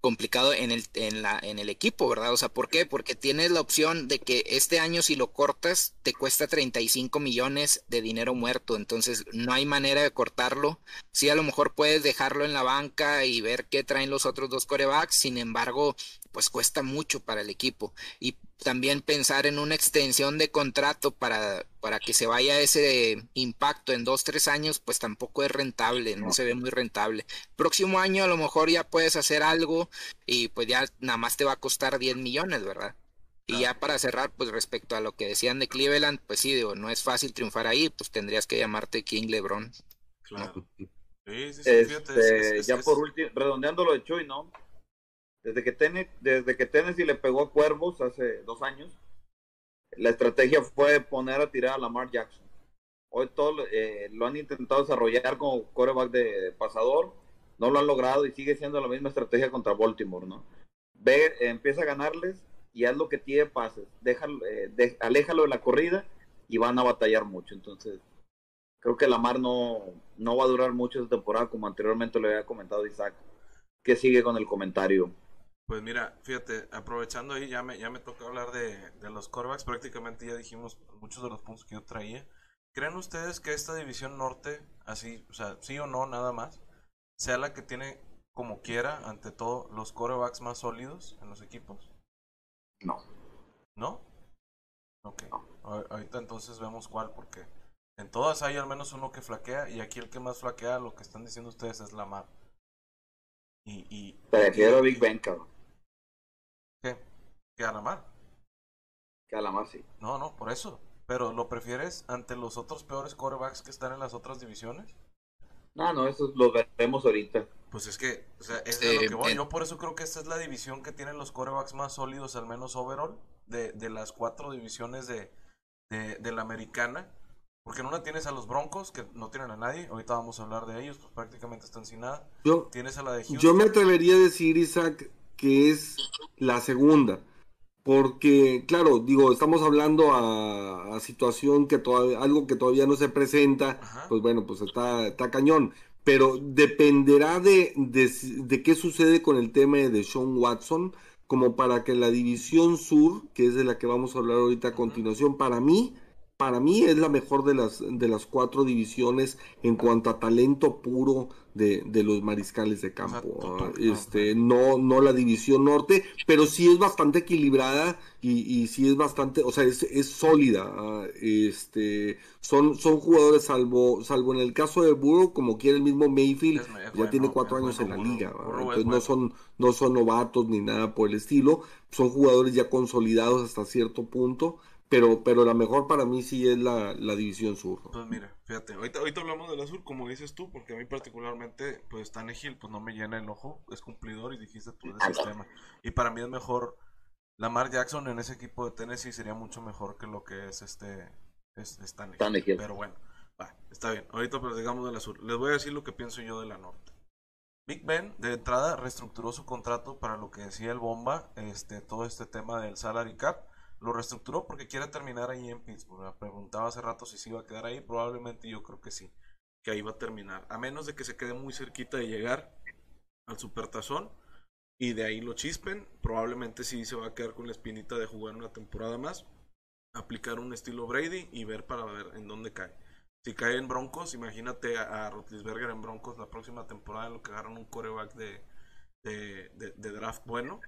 complicado en el, en, la, en el equipo, ¿verdad? O sea, ¿por qué? Porque tienes la opción de que este año si lo cortas te cuesta 35 millones de dinero muerto, entonces no hay manera de cortarlo. Sí, a lo mejor puedes dejarlo en la banca y ver qué traen los otros dos corebacks, sin embargo, pues cuesta mucho para el equipo. Y también pensar en una extensión de contrato para, para que se vaya ese impacto en dos, tres años, pues tampoco es rentable, no se ve muy rentable. Próximo año a lo mejor ya puedes hacer algo y pues ya nada más te va a costar 10 millones, ¿verdad? Y ya para cerrar, pues respecto a lo que decían de Cleveland, pues sí, digo, no es fácil triunfar ahí, pues tendrías que llamarte King LeBron. Claro. Sí, sí, sí, este, fíjate, es, es, ya es, por último, redondeando lo de Chuy, ¿no? Desde que, Tennessee, desde que Tennessee le pegó a Cuervos hace dos años, la estrategia fue poner a tirar a Lamar Jackson. Hoy todo eh, lo han intentado desarrollar como quarterback de pasador, no lo han logrado y sigue siendo la misma estrategia contra Baltimore, ¿no? Ve, empieza a ganarles y haz lo que tiene pases, déjalo, eh, aléjalo de la corrida y van a batallar mucho. Entonces, creo que Lamar no, no va a durar mucho esta temporada, como anteriormente le había comentado Isaac. que sigue con el comentario? Pues mira, fíjate, aprovechando ahí, ya me, ya me tocó hablar de, de los corebacks, prácticamente ya dijimos muchos de los puntos que yo traía. ¿Creen ustedes que esta división norte, así, o sea, sí o no, nada más, sea la que tiene como quiera, ante todo, los corebacks más sólidos en los equipos? No. ¿No? Ok. Ahorita entonces vemos cuál, porque en todas hay al menos uno que flaquea, y aquí el que más flaquea, lo que están diciendo ustedes, es Lamar. Y, y, Prefiero Big Ben, cabrón. ¿Qué? ¿Que a Lamar? Que a Lamar, sí. No, no, por eso. Pero ¿lo prefieres ante los otros peores corebacks que están en las otras divisiones? No, no, eso lo veremos ahorita. Pues es que, o sea, es de lo que voy. Yo por eso creo que esta es la división que tienen los corebacks más sólidos, al menos overall, de, de las cuatro divisiones de, de, la americana. Porque en una tienes a los Broncos, que no tienen a nadie. Ahorita vamos a hablar de ellos, pues prácticamente están sin nada. Yo, tienes a la de Yo me atrevería a decir, Isaac, que es la segunda. Porque, claro, digo, estamos hablando a, situación que todavía, algo que todavía no se presenta, pues bueno, pues está, está cañón. Pero dependerá de, de, qué sucede con el tema de Sean Watson, como para que la división sur, que es de la que vamos a hablar ahorita a continuación, para mí, para mí es la mejor de las, de las cuatro divisiones en cuanto a talento puro de, de los mariscales de campo. Este, no, no la división norte, pero sí es bastante equilibrada y, y sí es bastante, o sea, es, es sólida. Ah, este, son, son jugadores, salvo, salvo en el caso de Burrow, como quiere el mismo Mayfield, ya tiene cuatro años en la liga. Entonces no son, no son novatos ni nada por el estilo. Son jugadores ya consolidados hasta cierto punto pero, pero la mejor para mí sí es la, División Sur. Pues mira, fíjate, ahorita, ahorita hablamos de la Sur, como dices tú, porque a mí particularmente, pues Tannehill, pues no me llena el ojo, es cumplidor y dijiste tú de sistema. Y para mí es mejor, Lamar Jackson en ese equipo de Tennessee sería mucho mejor que lo que es este, es, Tannehill. Pero bueno, va, está bien. Ahorita pero digamos de la Sur. Les voy a decir lo que pienso yo de la Norte. Big Ben de entrada reestructuró su contrato para lo que decía el Bomba, este, todo este tema del salary cap lo reestructuró porque quiere terminar ahí en Pittsburgh. Me preguntaba hace rato si se iba a quedar ahí. Probablemente yo creo que sí, que ahí va a terminar. A menos de que se quede muy cerquita de llegar al supertazón y de ahí lo chispen. Probablemente sí se va a quedar con la espinita de jugar una temporada más. Aplicar un estilo Brady y ver para ver en dónde cae. Si cae en Broncos, imagínate a, a Rotlisberger en Broncos la próxima temporada en lo que agarran un coreback de, de, de draft bueno.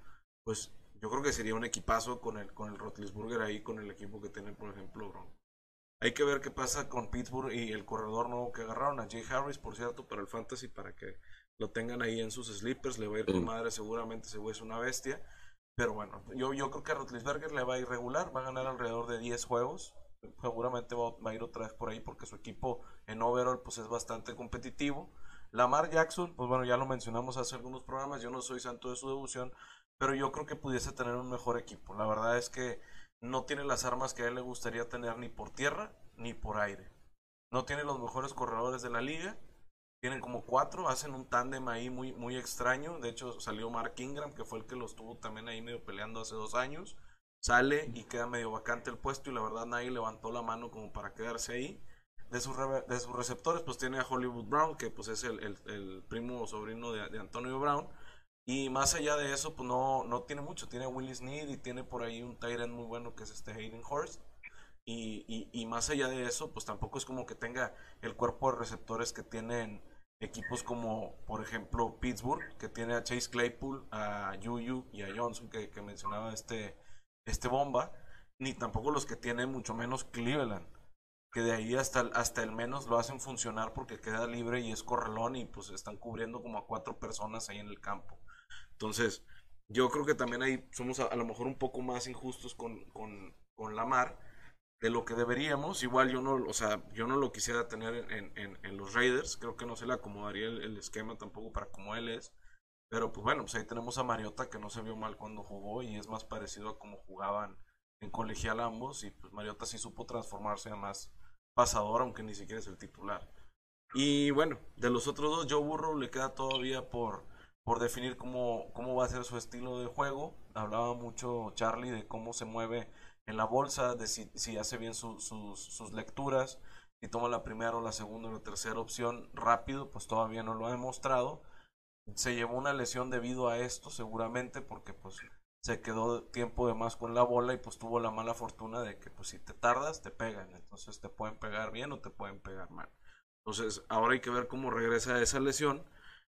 Pues yo creo que sería un equipazo con el, con el Rotlisburger ahí, con el equipo que tiene, por ejemplo, Bronco. Hay que ver qué pasa con Pittsburgh y el corredor nuevo que agarraron, a Jay Harris, por cierto, para el Fantasy, para que lo tengan ahí en sus sleepers. Le va a ir con madre, seguramente se es una bestia. Pero bueno, yo, yo creo que a Rotlisberger le va a ir regular, va a ganar alrededor de 10 juegos. Seguramente va, va, a ir otra vez por ahí porque su equipo en overall pues es bastante competitivo. Lamar Jackson, pues bueno, ya lo mencionamos hace algunos programas, yo no soy santo de su devoción, pero yo creo que pudiese tener un mejor equipo. La verdad es que no tiene las armas que a él le gustaría tener ni por tierra ni por aire. No tiene los mejores corredores de la liga. Tienen como cuatro, hacen un tándem ahí muy, muy extraño. De hecho, salió Mark Ingram, que fue el que los tuvo también ahí medio peleando hace dos años. Sale y queda medio vacante el puesto y la verdad nadie levantó la mano como para quedarse ahí. De sus, de sus receptores, pues tiene a Hollywood Brown, que pues es el, el, primo sobrino de, de Antonio Brown y más allá de eso, pues no, no tiene mucho. Tiene Willis Sneed y tiene por ahí un Tyrant muy bueno que es este Hayden Horst. Y, y, y, más allá de eso, pues tampoco es como que tenga el cuerpo de receptores que tienen equipos como, por ejemplo, Pittsburgh, que tiene a Chase Claypool, a Yuyu y a Johnson, que, que mencionaba este, este bomba, ni tampoco los que tiene mucho menos Cleveland, que de ahí hasta, hasta el menos lo hacen funcionar porque queda libre y es correlón y pues están cubriendo como a cuatro personas ahí en el campo. Entonces, yo creo que también ahí somos a, lo mejor un poco más injustos con, con, con Lamar de lo que deberíamos. Igual yo no, o sea, yo no lo quisiera tener en, en, los Raiders. Creo que no se le acomodaría el, esquema tampoco para como él es. Pero pues bueno, pues ahí tenemos a Mariota que no se vio mal cuando jugó y es más parecido a como jugaban en colegial ambos. Y pues Mariota sí supo transformarse a más pasador, aunque ni siquiera es el titular. Y bueno, de los otros dos, Joe Burrow le queda todavía por por definir cómo, cómo va a ser su estilo de juego. Hablaba mucho Charlie de cómo se mueve en la bolsa, de si, hace bien sus, sus lecturas, si toma la primera o la segunda o la tercera opción rápido, pues todavía no lo ha demostrado. Se llevó una lesión debido a esto, seguramente, porque pues se quedó tiempo de más con la bola y pues tuvo la mala fortuna de que pues si te tardas te pegan, entonces te pueden pegar bien o te pueden pegar mal. Entonces ahora hay que ver cómo regresa esa lesión.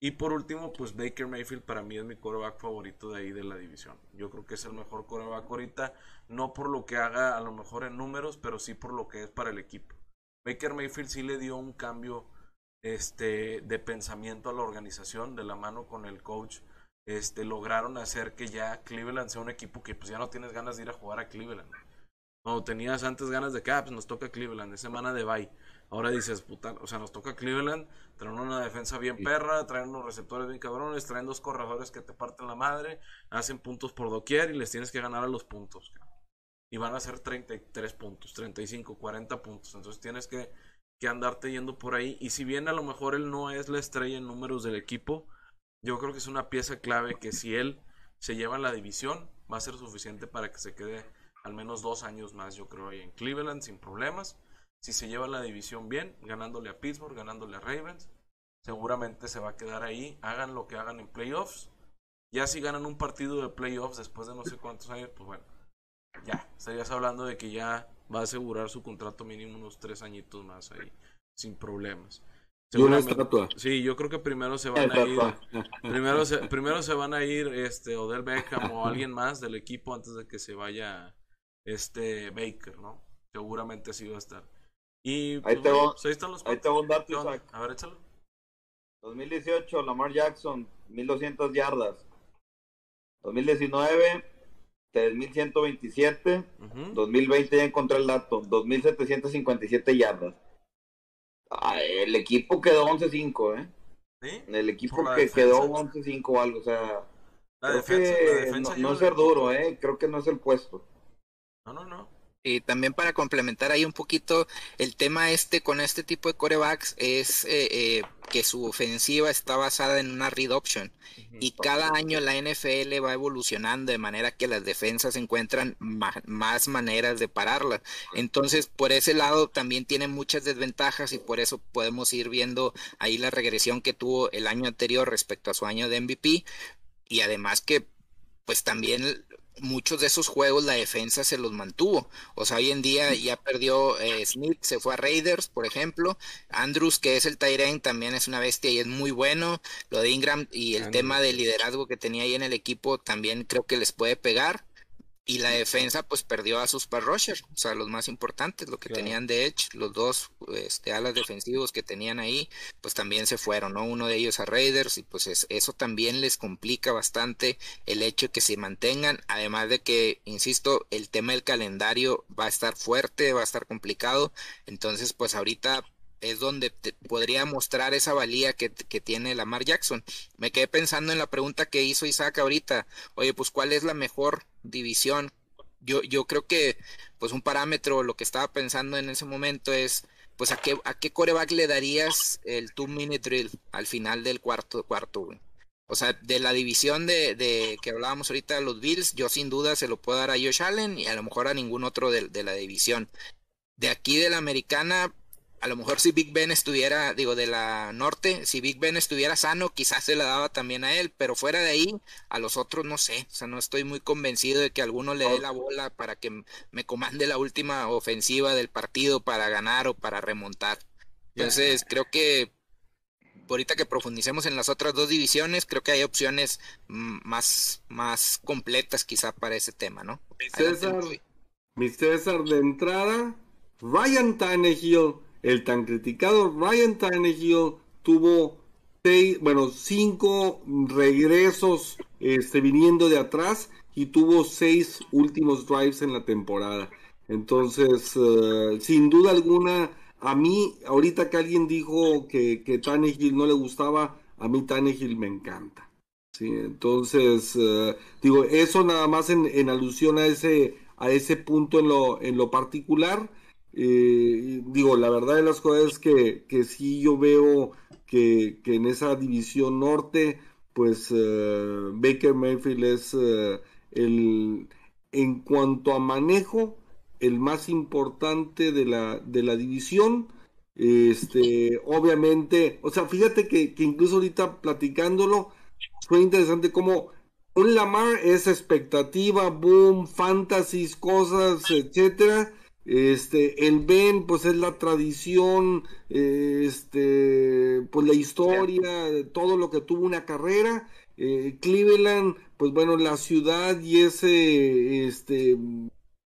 Y por último, pues Baker Mayfield para mí es mi coreback favorito de ahí de la división. Yo creo que es el mejor coreback ahorita, no por lo que haga a lo mejor en números, pero sí por lo que es para el equipo. Baker Mayfield sí le dio un cambio este, de pensamiento a la organización de la mano con el coach este, lograron hacer que ya Cleveland sea un equipo que pues ya no tienes ganas de ir a jugar a Cleveland. Cuando tenías antes ganas de que, ah, pues nos toca Cleveland, es semana de bye. Ahora dices, puta, o sea, nos toca Cleveland, traen una defensa bien perra, traen unos receptores bien cabrones, traen dos corredores que te parten la madre, hacen puntos por doquier y les tienes que ganar a los puntos. Y van a ser 33 puntos, 35, 40 puntos. Entonces tienes que, que andarte yendo por ahí. Y si bien a lo mejor él no es la estrella en números del equipo, yo creo que es una pieza clave que si él se lleva en la división, va a ser suficiente para que se quede al menos dos años más, yo creo, ahí en Cleveland sin problemas. Si se lleva la división bien, ganándole a Pittsburgh, ganándole a Ravens, seguramente se va a quedar ahí, hagan lo que hagan en playoffs. Ya si ganan un partido de playoffs después de no sé cuántos años, pues bueno, ya, estarías hablando de que ya va a asegurar su contrato mínimo unos tres añitos más ahí, sin problemas. Sí, yo creo que primero se van a ir. Primero se, primero se van a ir este Odell Beckham o alguien más del equipo antes de que se vaya este Baker, ¿no? Seguramente así va a estar. Y ahí, pues, te pues, ahí están los ahí te un dato, A ver, échalo. 2018, Lamar Jackson, 1200 yardas. 2019, 3127. 2020 ya encontré el dato, 2757 yardas. Ah, el equipo quedó 11-5, ¿eh? ¿Sí? El equipo que quedó 11-5 o algo, o sea. La defensa, no, es ser duro, ¿eh? Creo que no es el puesto. No, no, no. Y también para complementar ahí un poquito, el tema este con este tipo de corebacks es eh, eh, que su ofensiva está basada en una read option. Y cada año la NFL va evolucionando de manera que las defensas encuentran más, maneras de pararla. Entonces, por ese lado también tiene muchas desventajas y por eso podemos ir viendo ahí la regresión que tuvo el año anterior respecto a su año de MVP. Y además que pues también muchos de esos juegos la defensa se los mantuvo. O sea, hoy en día ya perdió eh, Smith, se fue a Raiders, por ejemplo. Andrews, que es el Tyrant, también es una bestia y es muy bueno. Lo de Ingram y el tema de liderazgo que tenía ahí en el equipo también creo que les puede pegar. Y la defensa pues perdió a sus pass rushers, o sea, los más importantes, lo que tenían de Edge, los dos este, alas defensivos que tenían ahí, pues también se fueron, ¿no? Uno de ellos a Raiders y pues eso también les complica bastante el hecho de que se mantengan, además de que, insisto, el tema del calendario va a estar fuerte, va a estar complicado, entonces pues ahorita es donde te podría mostrar esa valía que, que, tiene Lamar Jackson. Me quedé pensando en la pregunta que hizo Isaac ahorita. Oye, pues ¿cuál es la mejor división? Yo, yo creo que, pues un parámetro, lo que estaba pensando en ese momento es, pues a qué, a qué coreback le darías el two minute drill al final del cuarto, cuarto, O sea, de la división de, de, que hablábamos ahorita de los Bills, yo sin duda se lo puedo dar a Josh Allen y a lo mejor a ningún otro de, de la división. De aquí de la americana, a lo mejor si Big Ben estuviera, digo, de la norte, si Big Ben estuviera sano, quizás se la daba también a él, pero fuera de ahí, a los otros no sé, o sea, no estoy muy convencido de que alguno le dé la bola para que me comande la última ofensiva del partido para ganar o para remontar. Entonces, creo que ahorita que profundicemos en las otras dos divisiones, creo que hay opciones más, más completas quizá para ese tema, ¿no? César, mi César de entrada, Ryan Tannehill el tan criticado Ryan Tannehill tuvo seis, bueno, cinco regresos este, viniendo de atrás y tuvo seis últimos drives en la temporada. Entonces, eh, sin duda alguna, a mí, ahorita que alguien dijo que, que Tannehill no le gustaba, a mí Tannehill me encanta. Entonces, eh, digo, eso nada más en, en, alusión a ese, a ese punto en lo, en lo particular. Eh, digo, la verdad de las cosas es que, que sí yo veo que, en esa división norte pues Baker Mayfield es el, en cuanto a manejo, el más importante de la, de la división. Este, obviamente, o sea, fíjate que, que incluso ahorita platicándolo, fue interesante como un Lamar es expectativa, boom, fantasies, cosas, etcétera. Este, el Ben, pues es la tradición, este, pues la historia, todo lo que tuvo una carrera. Eh, Cleveland, pues bueno, la ciudad y ese, este,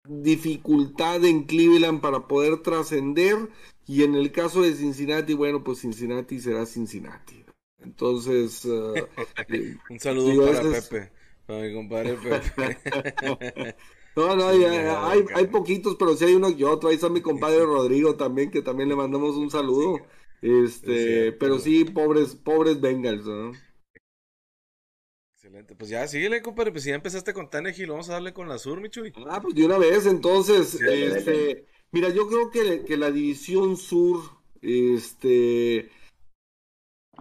dificultad en Cleveland para poder trascender. Y en el caso de Cincinnati, bueno, pues Cincinnati será Cincinnati. Entonces, uh, un saludo para Pepe, para mi compadre Pepe. no, no, hay, hay, hay, poquitos, pero sí hay uno y otro. Ahí está mi compadre Rodrigo también, que también le mandamos un saludo. Este, pero sí, pobres, pobres Bengals, ¿no? Excelente, pues ya síguele, compadre, pues si ya empezaste con Tannehill, vamos a darle con la Sur, Michuy. Ah, pues de una vez, entonces, este, mira, yo creo que, que la división Sur, este,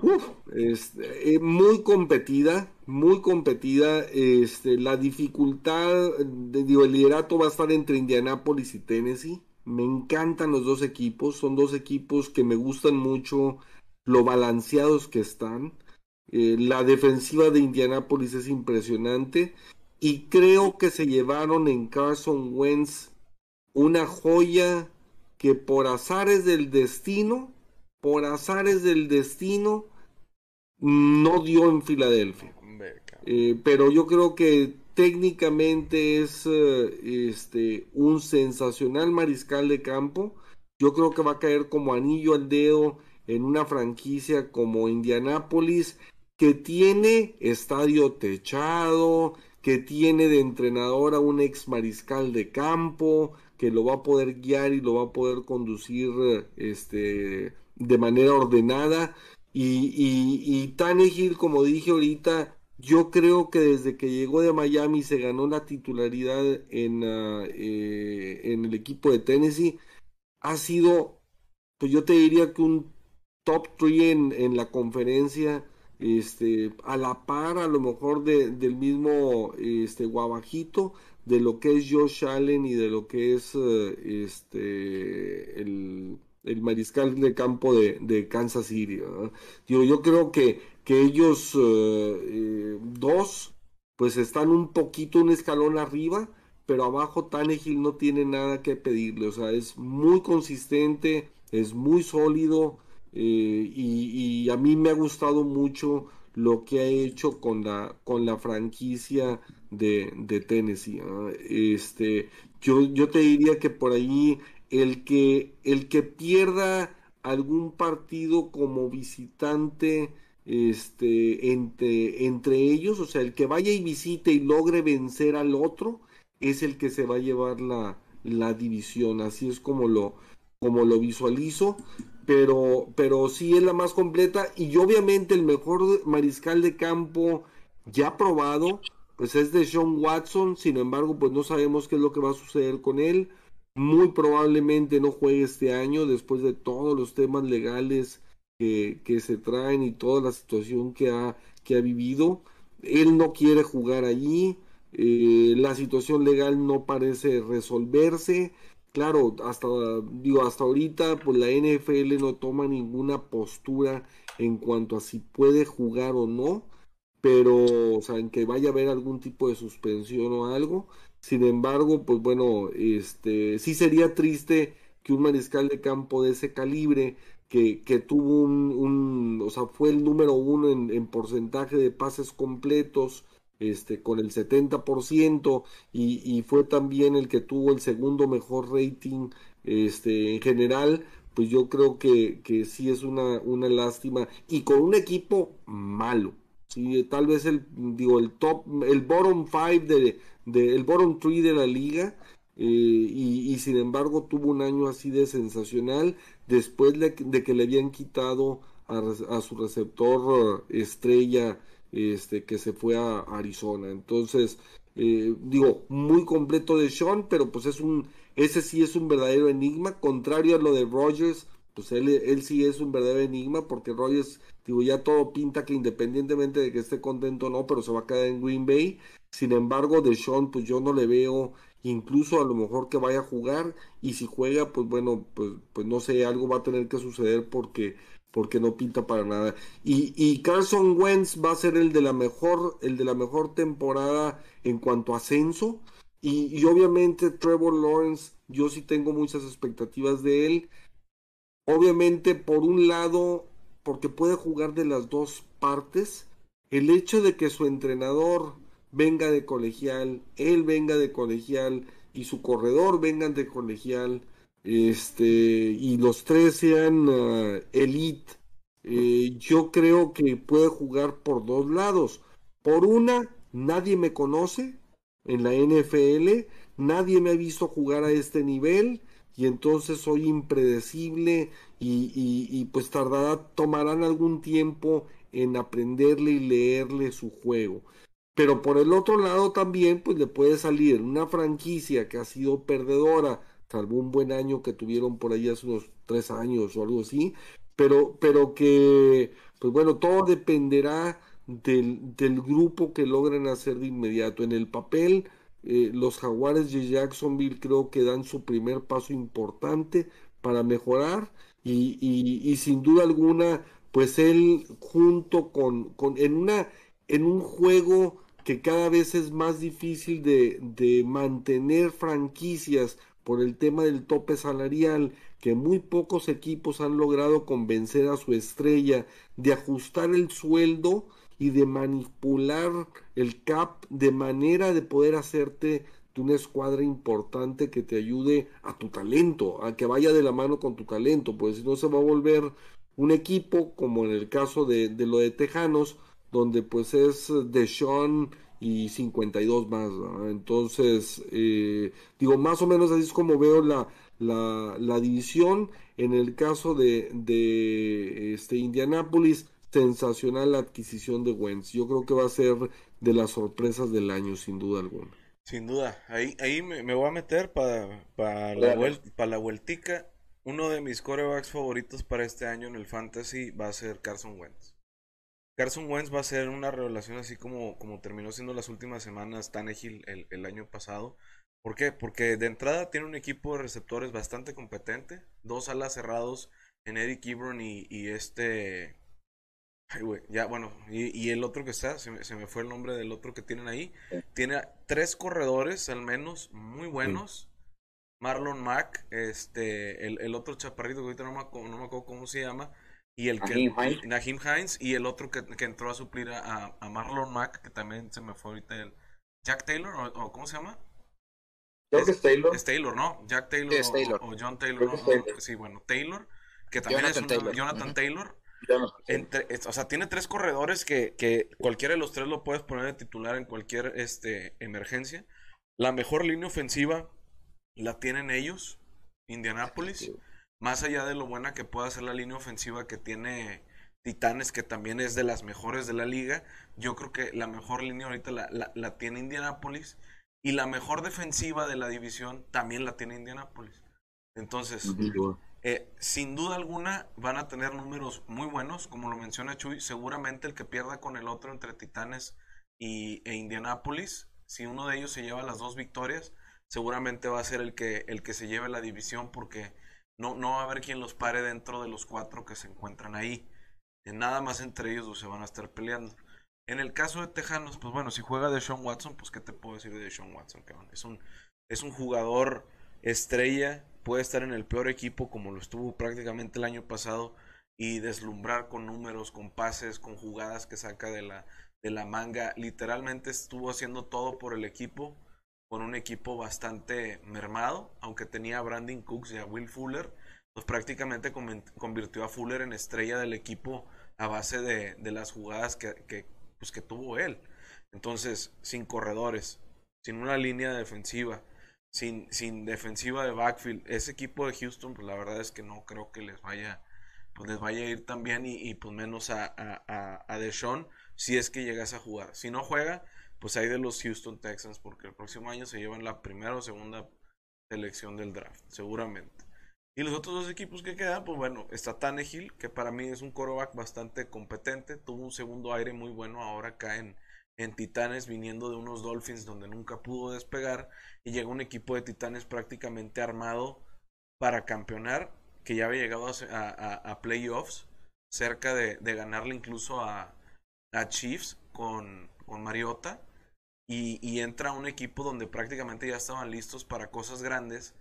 Uf, este, muy competida, muy competida. Este, la dificultad, de, digo, el liderato va a estar entre Indianápolis y Tennessee. Me encantan los dos equipos, son dos equipos que me gustan mucho lo balanceados que están. Eh, la defensiva de Indianápolis es impresionante y creo que se llevaron en Carson Wentz una joya que por azares del destino por azares del destino, no dio en Filadelfia. Eh, pero yo creo que técnicamente es eh, este, un sensacional mariscal de campo. Yo creo que va a caer como anillo al dedo en una franquicia como Indianápolis, que tiene estadio techado, que tiene de entrenador a un ex mariscal de campo, que lo va a poder guiar y lo va a poder conducir este, de manera ordenada. Y, y, y como dije ahorita, yo creo que desde que llegó de Miami se ganó la titularidad en, ah, eh, en el equipo de Tennessee. Ha sido, pues yo te diría que un top 3 en, en la conferencia, este, a la par a lo mejor de, del mismo este, Guabajito, de lo que es Josh Allen y de lo que es eh, este, el el mariscal de campo de, Kansas City. yo creo que, que ellos eh, eh, dos pues están un poquito un escalón arriba, pero abajo Tannehill no tiene nada que pedirle, o sea, es muy consistente, es muy sólido eh, y, a mí me ha gustado mucho lo que ha hecho con la, con la franquicia de, de Tennessee. Este, yo, yo te diría que por ahí el que, el que pierda algún partido como visitante este, entre, entre ellos, o sea, el que vaya y visite y logre vencer al otro, es el que se va a llevar la, la división. Así es como lo, como lo visualizo. Pero, pero sí es la más completa. Y obviamente el mejor mariscal de campo ya probado, pues es de Sean Watson. Sin embargo, pues no sabemos qué es lo que va a suceder con él muy probablemente no juegue este año después de todos los temas legales que, se traen y toda la situación que ha, que ha vivido. Él no quiere jugar allí, eh, la situación legal no parece resolverse. Claro, hasta, digo, hasta ahorita pues la NFL no toma ninguna postura en cuanto a si puede jugar o no, pero, o en que vaya a haber algún tipo de suspensión o algo. Sin embargo, pues bueno, este, sí sería triste que un mariscal de campo de ese calibre, que, que tuvo un, o sea, fue el número uno en, porcentaje de pases completos, este, con el 70%, y, y fue también el que tuvo el segundo mejor rating, este, en general, pues yo creo que, que sí es una, una lástima, y con un equipo malo, sí, tal vez el, digo, el top, el bottom five de del bottom tree de la liga. Eh, y, sin embargo tuvo un año así de sensacional después de, que le habían quitado a, su receptor eh, estrella este que se fue a Arizona entonces eh, digo muy completo de Sean pero pues es un ese sí es un verdadero enigma contrario a lo de Rogers pues él, él sí es un verdadero enigma porque Rogers, digo, ya todo pinta que independientemente de que esté contento o no, pero se va a quedar en Green Bay. Sin embargo, de Sean, pues yo no le veo incluso a lo mejor que vaya a jugar y si juega, pues bueno, pues, pues no sé, algo va a tener que suceder porque porque no pinta para nada. Y, y Carson Wentz va a ser el de la mejor, el de la mejor temporada en cuanto a ascenso. Y, y, obviamente Trevor Lawrence, yo sí tengo muchas expectativas de él. Obviamente, por un lado, porque puede jugar de las dos partes. El hecho de que su entrenador venga de colegial, él venga de colegial y su corredor venga de colegial, este, y los tres sean uh, elite, eh, yo creo que puede jugar por dos lados. Por una, nadie me conoce en la NFL, nadie me ha visto jugar a este nivel y entonces soy impredecible y, y, pues tardará, tomarán algún tiempo en aprenderle y leerle su juego. Pero por el otro lado también pues le puede salir una franquicia que ha sido perdedora, salvo un buen año que tuvieron por ahí hace unos tres años o algo así, pero, pero que pues bueno, todo dependerá del, del grupo que logren hacer de inmediato. En el papel, eh, los jaguares de Jacksonville creo que dan su primer paso importante para mejorar y, y, sin duda alguna pues él junto con, con en una en un juego que cada vez es más difícil de, de mantener franquicias por el tema del tope salarial que muy pocos equipos han logrado convencer a su estrella de ajustar el sueldo y de manipular el cap de manera de poder hacerte una escuadra importante que te ayude a tu talento, a que vaya de la mano con tu talento, pues si no se va a volver un equipo como en el caso de, de lo de Tejanos, donde pues es de Sean y 52 más. Entonces, eh, digo, más o menos así es como veo la, la, la división. En el caso de, de este, Indianapolis, sensacional la adquisición de Wentz. Yo creo que va a ser de las sorpresas del año, sin duda alguna. Sin duda, ahí, ahí me, voy a meter para para la, vuelta, la vueltica. Uno de mis corebacks favoritos para este año en el fantasy va a ser Carson Wentz. Carson Wentz va a ser una revelación así como, como terminó siendo las últimas semanas Tannehill el, el año pasado. ¿Por qué? Porque de entrada tiene un equipo de receptores bastante competente. Dos alas cerrados en Eddie Kibron y, y este Ay, güey, ya, bueno, y, el otro que está, se me, fue el nombre del otro que tienen ahí. Tiene tres corredores, al menos, muy buenos. Marlon Mack, este, el, otro chaparrito que ahorita no me, acuerdo cómo se llama. Y el que. Nahim Hines. Y el otro que, entró a suplir a, Marlon Mack, que también se me fue ahorita el. Jack Taylor, o, ¿cómo se llama? Creo que es Taylor. Es Taylor, ¿no? Jack Taylor, O, John Taylor, Sí, bueno, Taylor, que también es un Jonathan Taylor entre, o sea, tiene tres corredores que, que, cualquiera de los tres lo puedes poner de titular en cualquier este, emergencia. La mejor línea ofensiva la tienen ellos, Indianapolis. Más allá de lo buena que pueda ser la línea ofensiva que tiene Titanes, que también es de las mejores de la liga, yo creo que la mejor línea ahorita la, la tiene Indianapolis. Y la mejor defensiva de la división también la tiene Indianapolis. Entonces, eh, sin duda alguna van a tener números muy buenos, como lo menciona Chuy. Seguramente el que pierda con el otro entre Titanes y, e Indianapolis, si uno de ellos se lleva las dos victorias, seguramente va a ser el que, el que se lleve la división porque no, no va a haber quien los pare dentro de los cuatro que se encuentran ahí. Nada más entre ellos se van a estar peleando. En el caso de Tejanos, pues bueno, si juega de Sean Watson, pues qué te puedo decir de Sean Watson, Es un, es un jugador estrella puede estar en el peor equipo como lo estuvo prácticamente el año pasado y deslumbrar con números, con pases, con jugadas que saca de la, de la manga. Literalmente estuvo haciendo todo por el equipo, con un equipo bastante mermado, aunque tenía a Brandon Cooks y a Will Fuller, pues prácticamente convirtió a Fuller en estrella del equipo a base de, las jugadas que, pues que tuvo él. Entonces, sin corredores, sin una línea defensiva, sin, sin defensiva de backfield. Ese equipo de Houston, pues la verdad es que no creo que les vaya, pues les vaya a ir tan bien y, pues menos a, a, a, Deshaun si es que llegas a jugar. Si no juega, pues hay de los Houston Texans, porque el próximo año se llevan la primera o segunda selección del draft, seguramente. Y los otros dos equipos que quedan, pues bueno, está Tannehill, que para mí es un quarterback bastante competente. Tuvo un segundo aire muy bueno ahora acá en, Titanes, viniendo de unos Dolphins donde nunca pudo despegar. Y llega un equipo de Titanes prácticamente armado para campeonar, que ya había llegado a, playoffs, cerca de, ganarle incluso a, a Chiefs con, con Mariota. Y, entra un equipo donde prácticamente ya estaban listos para cosas grandes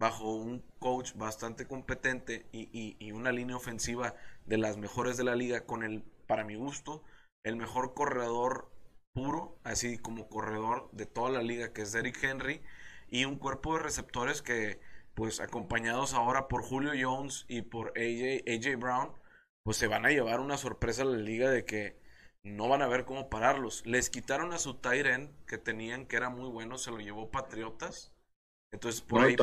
bajo un coach bastante competente y, una línea ofensiva de las mejores de la liga con el, para mi gusto, el mejor corredor puro, así como corredor de toda la liga, que es Derrick Henry, y un cuerpo de receptores que, pues acompañados ahora por Julio Jones y por AJ, AJ Brown, pues se van a llevar una sorpresa a la liga de que no van a ver cómo pararlos. Les quitaron a su end que tenían, que era muy bueno, se lo llevó Patriotas entonces por, ahí,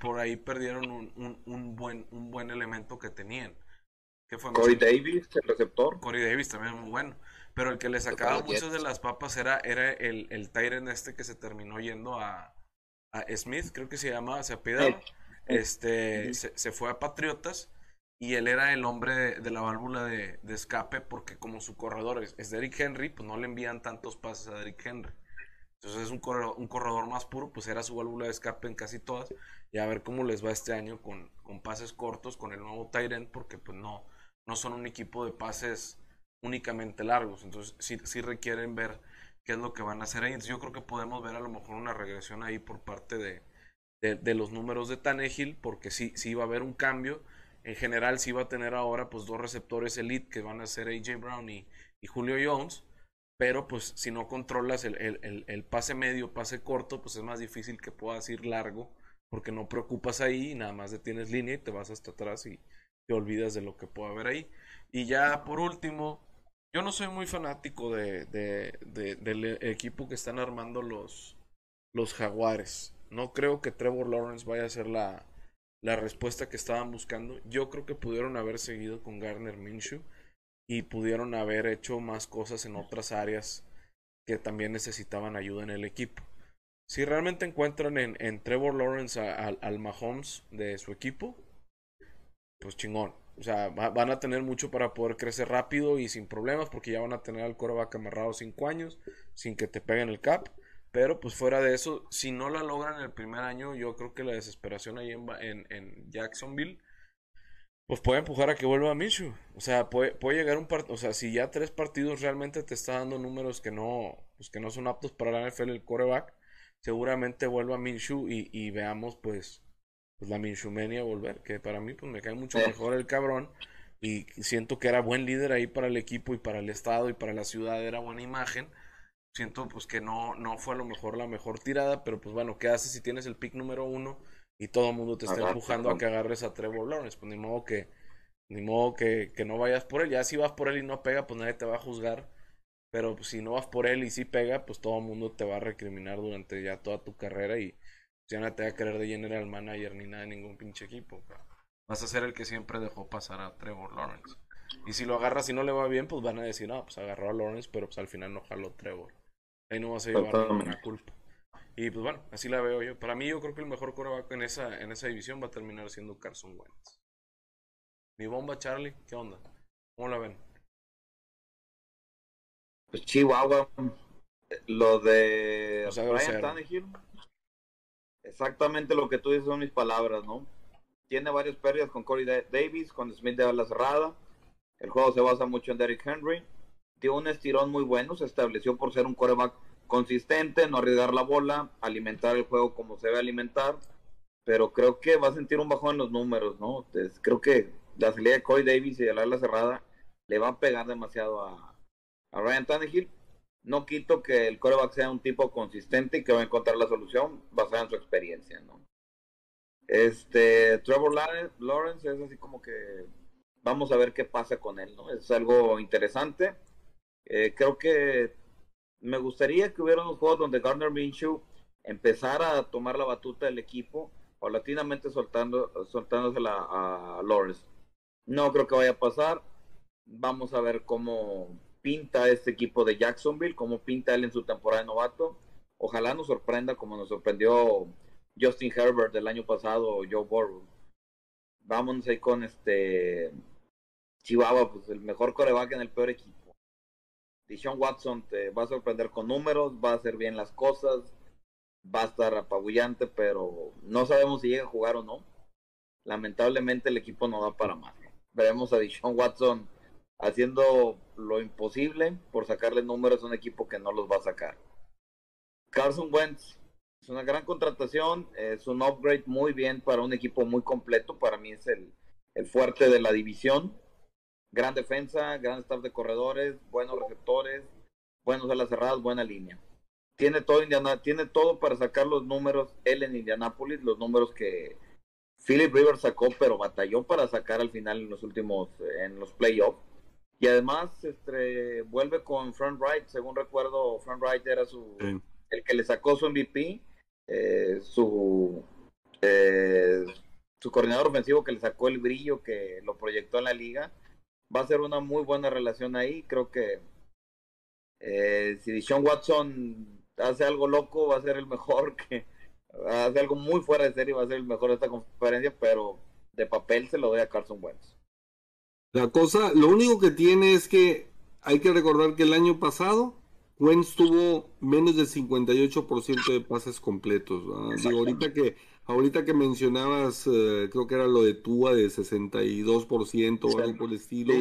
por ahí perdieron un, un, buen, un buen elemento que tenían. Que fue Corey Davis, el receptor. Corey Davis también es muy bueno. Pero el que le sacaba muchas de las papas era, era el, el Tyren este que se terminó yendo a, a Smith, creo que se llamaba, se apellidaba. Este, se, fue a Patriotas y él era el hombre de, la válvula de, de, escape porque como su corredor es, es Derrick Henry, pues no le envían tantos pases a Derrick Henry. Entonces es un corredor, un corredor más puro, pues era su válvula de escape en casi todas. Y a ver cómo les va este año con, con pases cortos, con el nuevo Tyrant, porque pues no, no son un equipo de pases únicamente largos. Entonces sí, requieren ver qué es lo que van a hacer ahí. Entonces yo creo que podemos ver a lo mejor una regresión ahí por parte de, de, los números de Tannehill, porque sí, sí va a haber un cambio. En general sí va a tener ahora pues dos receptores elite que van a ser AJ Brown y, y Julio Jones pero pues si no controlas el, el, el, pase medio, pase corto, pues es más difícil que puedas ir largo, porque no preocupas ahí, nada más detienes línea y te vas hasta atrás y te olvidas de lo que puede haber ahí. Y ya por último, yo no soy muy fanático de, de, del equipo que están armando los, los jaguares. No creo que Trevor Lawrence vaya a ser la, la respuesta que estaban buscando. Yo creo que pudieron haber seguido con Garner Minshew y pudieron haber hecho más cosas en otras áreas que también necesitaban ayuda en el equipo. Si realmente encuentran en, Trevor Lawrence al Mahomes de su equipo, pues chingón. O sea, van a tener mucho para poder crecer rápido y sin problemas, porque ya van a tener al coreback amarrado 5 años, sin que te peguen el cap. Pero pues fuera de eso, si no la logran el primer año, yo creo que la desesperación ahí en, en, en Jacksonville pues puede empujar a que vuelva a Minshew. O sea, puede, puede llegar un partido, o sea, si ya tres partidos realmente te está dando números que no, pues que no son aptos para la NFL el coreback, seguramente vuelva a Minshew y, y veamos pues, pues la Minshewmania volver, que para mí pues me cae mucho mejor el cabrón y siento que era buen líder ahí para el equipo y para el estado y para la ciudad era buena imagen. Siento pues que no, no fue a lo mejor la mejor tirada, pero pues bueno, ¿qué haces si tienes el pick número uno? y todo el mundo te está empujando a que agarres a Trevor Lawrence. Pues ni modo que, ni modo que, que, no vayas por él. Ya si vas por él y no pega, pues nadie te va a juzgar. Pero pues, si no vas por él y sí pega, pues todo el mundo te va a recriminar durante ya toda tu carrera y ya no te va a querer de general manager ni nada de ningún pinche equipo. Vas a ser el que siempre dejó pasar a Trevor Lawrence. Y si lo agarras y no le va bien, pues van a decir, no, pues agarró a Lawrence, pero pues al final no jaló Trevor. Ahí no vas a llevar ninguna culpa. Y pues bueno, así la veo yo. Para mí yo creo que el mejor coreback en esa, en esa división va a terminar siendo Carson Wentz. Mi bomba, Charlie, ¿qué onda? ¿Cómo la ven? Pues Chihuahua, lo de Ryan Tannehill, exactamente lo que tú dices son mis palabras, ¿no? Tiene varias pérdidas con Corey Davis, con Smith de la cerrada. El juego se basa mucho en Derrick Henry. Tiene un estirón muy bueno, se estableció por ser un coreback consistente, no arriesgar la bola, alimentar el juego como se debe alimentar, pero creo que va a sentir un bajón en los números, ¿no? Entonces, creo que la salida de Corey Davis y de la ala cerrada le va a pegar demasiado a, a Ryan Tannehill. No quito que el coreback sea un tipo consistente y que va a encontrar la solución basada en su experiencia, ¿no? Este, Trevor Lawrence es así como que vamos a ver qué pasa con él, ¿no? Es algo interesante. Eh, creo que me gustaría que hubiera unos juegos donde Gardner Minshew empezara a tomar la batuta del equipo, paulatinamente soltando, soltándosela a, Lawrence. No creo que vaya a pasar. Vamos a ver cómo pinta este equipo de Jacksonville, cómo pinta él en su temporada de novato. Ojalá nos sorprenda como nos sorprendió Justin Herbert del año pasado o Joe Burrow. vámonos ahí con este Chihuahua, pues el mejor coreback en el peor equipo. Dishon Watson te va a sorprender con números, va a hacer bien las cosas, va a estar apabullante, pero no sabemos si llega a jugar o no. Lamentablemente el equipo no da para más. Veremos a Dishon Watson haciendo lo imposible por sacarle números a un equipo que no los va a sacar. Carson Wentz es una gran contratación, es un upgrade muy bien para un equipo muy completo. Para mí es el, el fuerte de la división. Gran defensa, gran staff de corredores, buenos receptores, buenos alas cerradas, buena línea. Tiene todo, Indiana, tiene todo para sacar los números él en Indianapolis, los números que Philip Rivers sacó, pero batalló para sacar al final en los últimos, en los playoffs. Y además este, vuelve con Frank Wright, según recuerdo, Frank Wright era su, el que le sacó su MVP, eh, su, eh, su coordinador ofensivo que le sacó el brillo que lo proyectó en la liga. Va a ser una muy buena relación ahí. Creo que eh, si Dishon Watson hace algo loco, va a ser el mejor que hace algo muy fuera de serie, va a ser el mejor de esta conferencia, pero de papel se lo doy a Carson Wentz. La cosa, lo único que tiene es que hay que recordar que el año pasado Wentz tuvo menos del 58% de pases completos. ahorita que ahorita que mencionabas, eh, creo que era lo de Tua de 62% o algo por el estilo.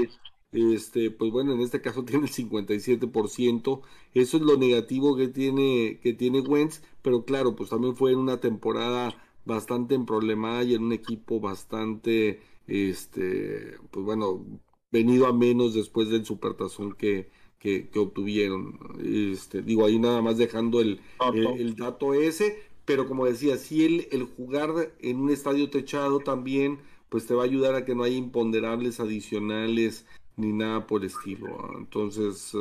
Este, pues bueno, en este caso tiene el 57%. Eso es lo negativo que tiene que tiene Wentz, pero claro, pues también fue en una temporada bastante en problemada y en un equipo bastante este, pues bueno, venido a menos después del supertazón que que, obtuvieron. Este, digo, ahí nada más dejando el, el, dato ese, pero como decía, si el, el jugar en un estadio techado también, pues te va a ayudar a que no haya imponderables adicionales ni nada por el estilo. Entonces, eh,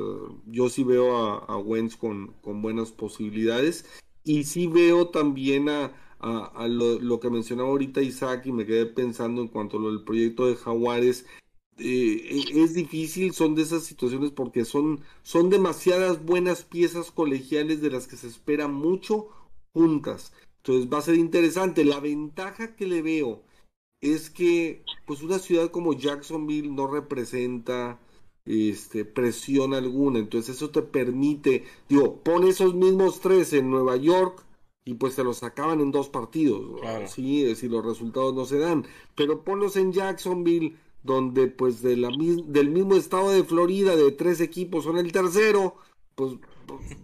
yo sí veo a, a Wentz con, con, buenas posibilidades y sí veo también a, a, lo, lo, que mencionaba ahorita Isaac y me quedé pensando en cuanto a lo del proyecto de Jaguares eh, e, es difícil, son de esas situaciones porque son, son demasiadas buenas piezas colegiales de las que se espera mucho juntas. Entonces va a ser interesante. La ventaja que le veo es que pues una ciudad como Jacksonville no representa este, presión alguna. Entonces eso te permite, digo, pon esos mismos tres en Nueva York y pues se los sacaban en dos partidos. Sí, si los resultados no se dan. Pero ponlos en Jacksonville donde pues de la, del mismo estado de Florida, de tres equipos, son el tercero, pues,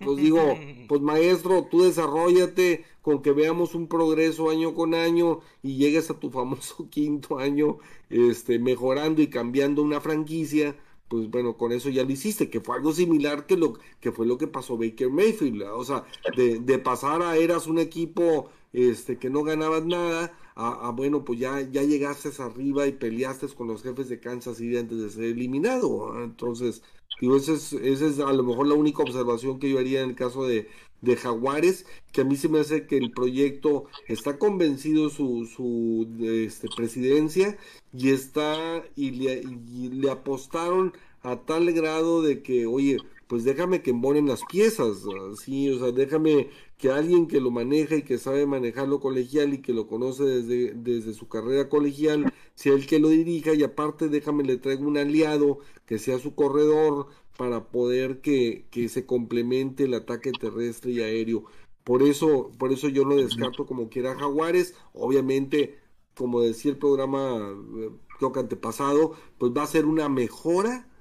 pues, digo, pues maestro, tú desarrollate con que veamos un progreso año con año y llegues a tu famoso quinto año, este, mejorando y cambiando una franquicia, pues bueno, con eso ya lo hiciste, que fue algo similar que lo que fue lo que pasó Baker Mayfield, o sea, de, de pasar a eras un equipo este que no ganabas nada a, bueno, pues ya, ya llegaste arriba y peleaste con los jefes de Kansas City antes de ser eliminado. Entonces, digo, esa es, esa es a lo mejor la única observación que yo haría en el caso de, de Jaguares, que a mí se me hace que el proyecto está convencido su, su este, presidencia y está y le, y le apostaron a tal grado de que, oye, pues déjame que embonen las piezas, sí, o sea, déjame que alguien que lo maneja y que sabe manejarlo colegial y que lo conoce desde, desde su carrera colegial, sea el que lo dirija y aparte déjame le traigo un aliado que sea su corredor para poder que, que se complemente el ataque terrestre y aéreo. Por eso, por eso yo lo descarto como quiera Jaguares, obviamente, como decía el programa eh, creo que antepasado, pues va a ser una mejora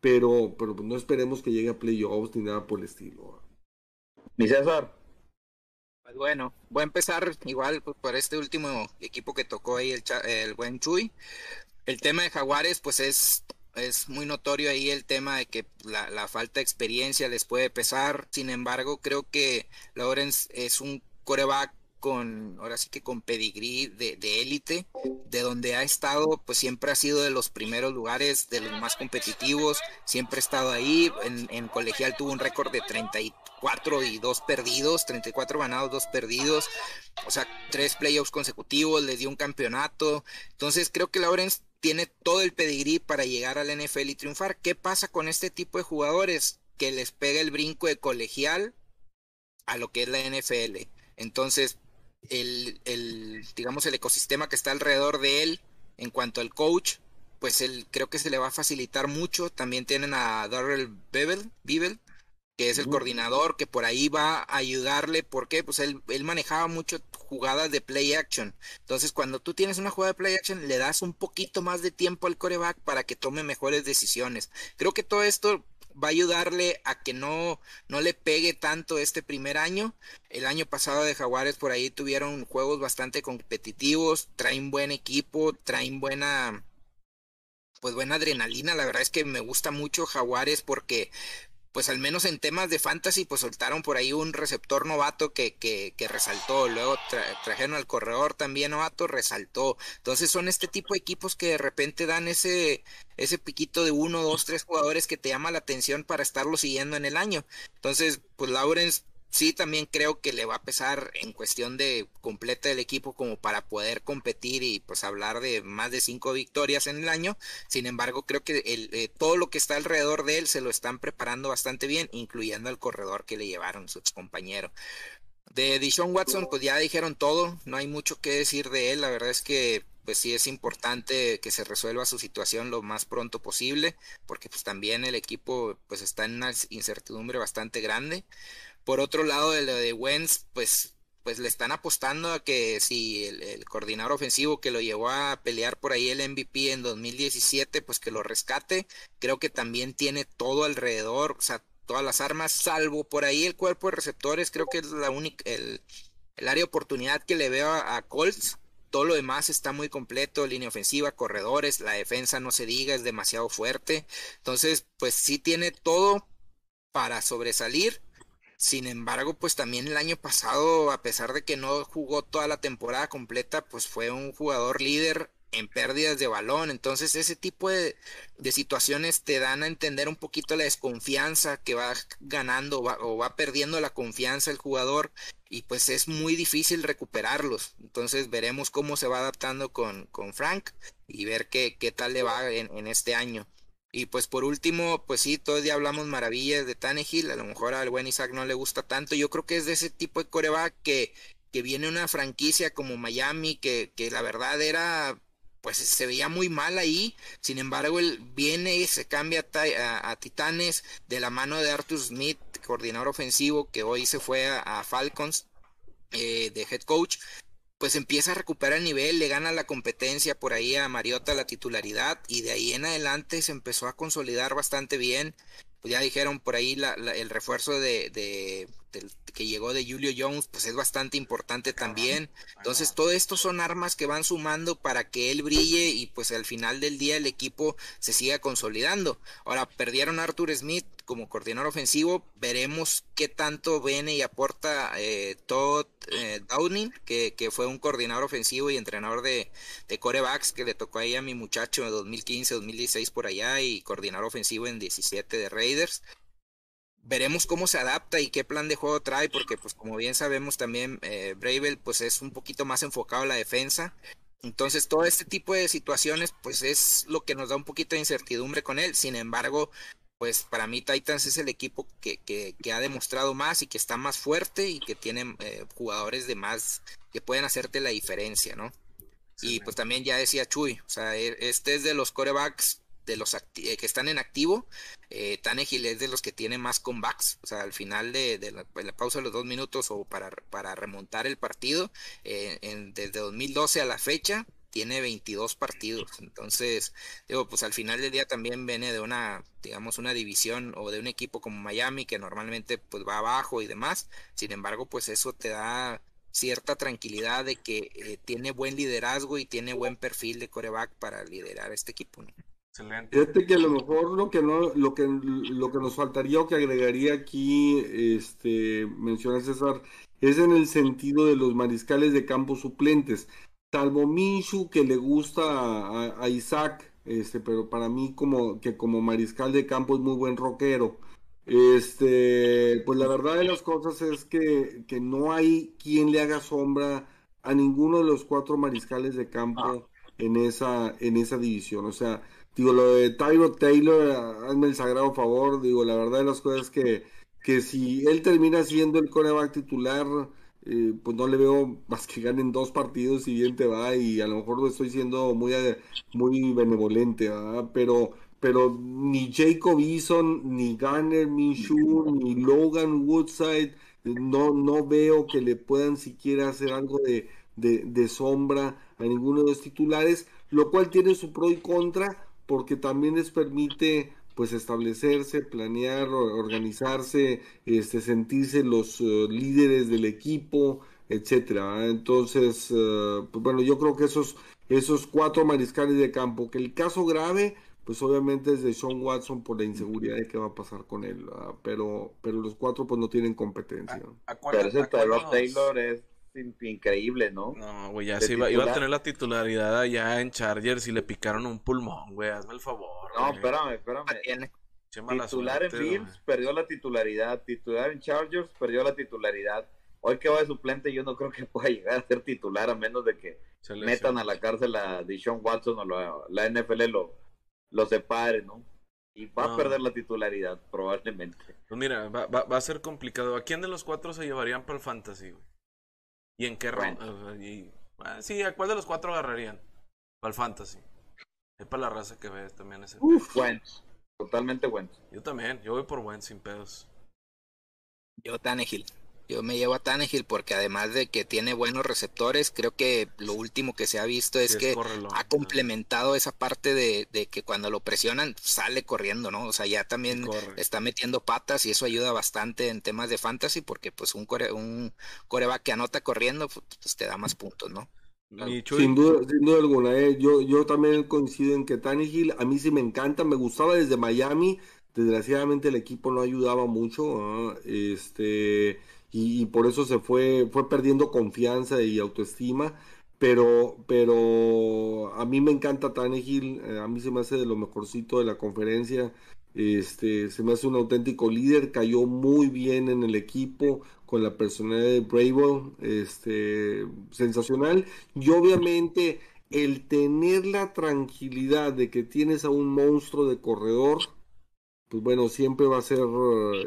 pero, pero no esperemos que llegue a playoffs ni nada por el estilo. Mi César. Pues bueno, voy a empezar igual pues, por este último equipo que tocó ahí el, el buen Chuy. El tema de Jaguares, pues es, es muy notorio ahí el tema de que la, la falta de experiencia les puede pesar. Sin embargo, creo que Lawrence es un coreback con, ahora sí que con pedigrí de élite, de, donde ha estado, pues siempre ha sido de los primeros lugares, de los más competitivos, siempre ha estado ahí, en, en colegial tuvo un récord de 34 y 2 perdidos, 34 ganados, 2 perdidos, o sea, tres playoffs consecutivos, les dio un campeonato, entonces creo que Lawrence tiene todo el pedigrí para llegar al NFL y triunfar. ¿Qué pasa con este tipo de jugadores? Que les pega el brinco de colegial a lo que es la NFL. Entonces, el, el, digamos, el ecosistema que está alrededor de él En cuanto al coach, pues él creo que se le va a facilitar mucho. También tienen a Darrell Bevel, que es el coordinador, que por ahí va a ayudarle, porque pues él, él manejaba mucho jugadas de play action. Entonces, cuando tú tienes una jugada de play action, le das un poquito más de tiempo al coreback para que tome mejores decisiones. Creo que todo esto va a ayudarle a que no, no le pegue tanto este primer año. El año pasado de Jaguares por ahí tuvieron juegos bastante competitivos, traen buen equipo, traen buena pues buena adrenalina. La verdad es que me gusta mucho Jaguares porque pues al menos en temas de fantasy, pues soltaron por ahí un receptor novato que, que, que resaltó. Luego trajeron al corredor también novato, resaltó. Entonces son este tipo de equipos que de repente dan ese, ese piquito de uno, dos, tres jugadores que te llama la atención para estarlo siguiendo en el año. Entonces, pues Lawrence sí también creo que le va a pesar en cuestión de completa del equipo como para poder competir y pues hablar de más de cinco victorias en el año. Sin embargo, creo que el, eh, todo lo que está alrededor de él se lo están preparando bastante bien, incluyendo al corredor que le llevaron sus compañeros. De Dishon Watson, pues ya dijeron todo, no hay mucho que decir de él, la verdad es que pues sí es importante que se resuelva su situación lo más pronto posible, porque pues también el equipo pues está en una incertidumbre bastante grande. Por otro lado, de lo de Wentz, pues, pues le están apostando a que si el, coordinador ofensivo que lo llevó a pelear por ahí el MVP en 2017, pues que lo rescate. Creo que también tiene todo alrededor, o sea, todas las armas, salvo por ahí el cuerpo de receptores, creo que es la única, el, área de oportunidad que le veo a, Colts. Todo lo demás está muy completo, línea ofensiva, corredores, la defensa no se diga, es demasiado fuerte. Entonces, pues sí tiene todo para sobresalir sin embargo, pues también el año pasado, a pesar de que no jugó toda la temporada completa, pues fue un jugador líder en pérdidas de balón. Entonces ese tipo de, situaciones te dan a entender un poquito la desconfianza que va ganando o va perdiendo la confianza el jugador y pues es muy difícil recuperarlos. Entonces veremos cómo se va adaptando con, Frank y ver qué, qué tal le va en este año. Y pues por último, pues sí, todos ya hablamos maravillas de Tannehill, a lo mejor al buen Isaac no le gusta tanto, yo creo que es de ese tipo de coreback que, que viene una franquicia como Miami, que, que la verdad era, pues se veía muy mal ahí, sin embargo él viene y se cambia a, Titanes de la mano de Arthur Smith, coordinador ofensivo, que hoy se fue a, Falcons eh, de head coach, pues empieza a recuperar el nivel, le gana la competencia por ahí a Mariota la titularidad y de ahí en adelante se empezó a consolidar bastante bien. Pues ya dijeron por ahí el refuerzo de, de, que llegó de Julio Jones, pues es bastante importante también. Entonces, todo esto son armas que van sumando para que él brille y pues al final del día el equipo se siga consolidando. Ahora, perdieron a Arthur Smith, como coordinador ofensivo. Veremos qué tanto viene y aporta eh, Todd eh, Downing, que, fue un coordinador ofensivo y entrenador de, de corebacks que le tocó ahí a mi muchacho en 2015, 2016 por allá y coordinador ofensivo en 17 de Raiders. Veremos cómo se adapta y qué plan de juego trae, porque pues como bien sabemos también eh, Bravel pues es un poquito más enfocado a la defensa. Entonces todo este tipo de situaciones pues es lo que nos da un poquito de incertidumbre con él. Sin embargo, pues para mí Titans es el equipo que, que, ha demostrado más y que está más fuerte y que tiene eh, jugadores de más que pueden hacerte la diferencia, ¿no? y pues también ya decía Chuy, o sea, e, este es de los corebacks de los eh, que están en activo, eh, Tanegil es de los que tiene más comebacks, o sea, al final de, la, pausa de los dos minutos o para, para remontar el partido, eh, en, desde 2012 a la fecha, tiene 22 partidos. Entonces, digo, pues al final del día también viene de una, digamos, una división o de un equipo como Miami que normalmente pues va abajo y demás. Sin embargo, pues eso te da cierta tranquilidad de que eh, tiene buen liderazgo y tiene buen perfil de coreback para liderar este equipo. Excelente. Fíjate que a lo mejor lo que no, lo que lo que nos faltaría o que agregaría aquí, este, menciona César, es en el sentido de los mariscales de campo suplentes salvo Minshu que le gusta a, Isaac, este, pero para mí como que como mariscal de campo es muy buen rockero. Este, pues la verdad de las cosas es que, que no hay quien le haga sombra a ninguno de los cuatro mariscales de campo en esa, en esa división. O sea, digo, lo de Tyro Taylor, hazme el sagrado favor, digo, la verdad de las cosas es que, que si él termina siendo el coreback titular, eh, pues no le veo más que ganen dos partidos y bien te va. Y a lo mejor estoy siendo muy, eh, muy benevolente, pero pero ni Jacob Eason, ni Garner Minshew, ni Logan Woodside, no, no veo que le puedan siquiera hacer algo de, de, sombra a ninguno de los titulares, lo cual tiene su pro y contra, porque también les permite pues establecerse, planear, organizarse, este, sentirse los eh, líderes del equipo, etcétera. Entonces, eh, pues bueno, yo creo que esos, esos cuatro mariscales de campo, que el caso grave, pues obviamente es de Sean Watson por la inseguridad de qué va a pasar con él, pero, pero los cuatro pues no tienen competencia. pero ese Taylor es increíble, ¿no? No, güey, ya se iba, iba, a tener la titularidad allá en Chargers y le picaron un pulmón, güey, hazme el favor. No, espérame, espérame. Titular en Bills perdió la titularidad, titular en Chargers perdió la titularidad. Hoy que va de suplente yo no creo que pueda llegar a ser titular a menos de que metan a la cárcel a Deshaun Watson o la NFL lo, lo separe, ¿no? Y va a perder la titularidad, probablemente. Pues mira, va, va, va, a ser complicado. ¿A quién de los cuatro se llevarían para el fantasy, güey? ¿Y en qué ronda? Ah, sí, ¿a cuál de los cuatro agarrarían? Para el fantasy. Es para la raza que ves también ese. Uf, Wentz. Totalmente Wentz. Yo también, yo voy por Wentz sin pedos. Yo Tannehill. Yo me llevo a Tannehill porque además de que tiene buenos receptores, creo que lo último que se ha visto es que ha complementado esa parte de, que cuando lo presionan sale corriendo, ¿no? O sea, ya también está metiendo patas y eso ayuda bastante en temas de fantasy porque pues un, core, un coreback que anota corriendo pues te da más puntos, ¿no? Sin duda, sin duda alguna, ¿eh? yo, yo también coincido en que Tannehill a mí sí me encanta, me gustaba desde Miami, desgraciadamente el equipo no ayudaba mucho, este y, por eso se fue, fue perdiendo confianza y autoestima. Pero, pero a mí me encanta Tannehill, eh, a mí se me hace de lo mejorcito de la conferencia. Este, se me hace un auténtico líder, cayó muy bien en el equipo con la personalidad de Bravo, este, sensacional. Y obviamente el tener la tranquilidad de que tienes a un monstruo de corredor, pues bueno, siempre va a ser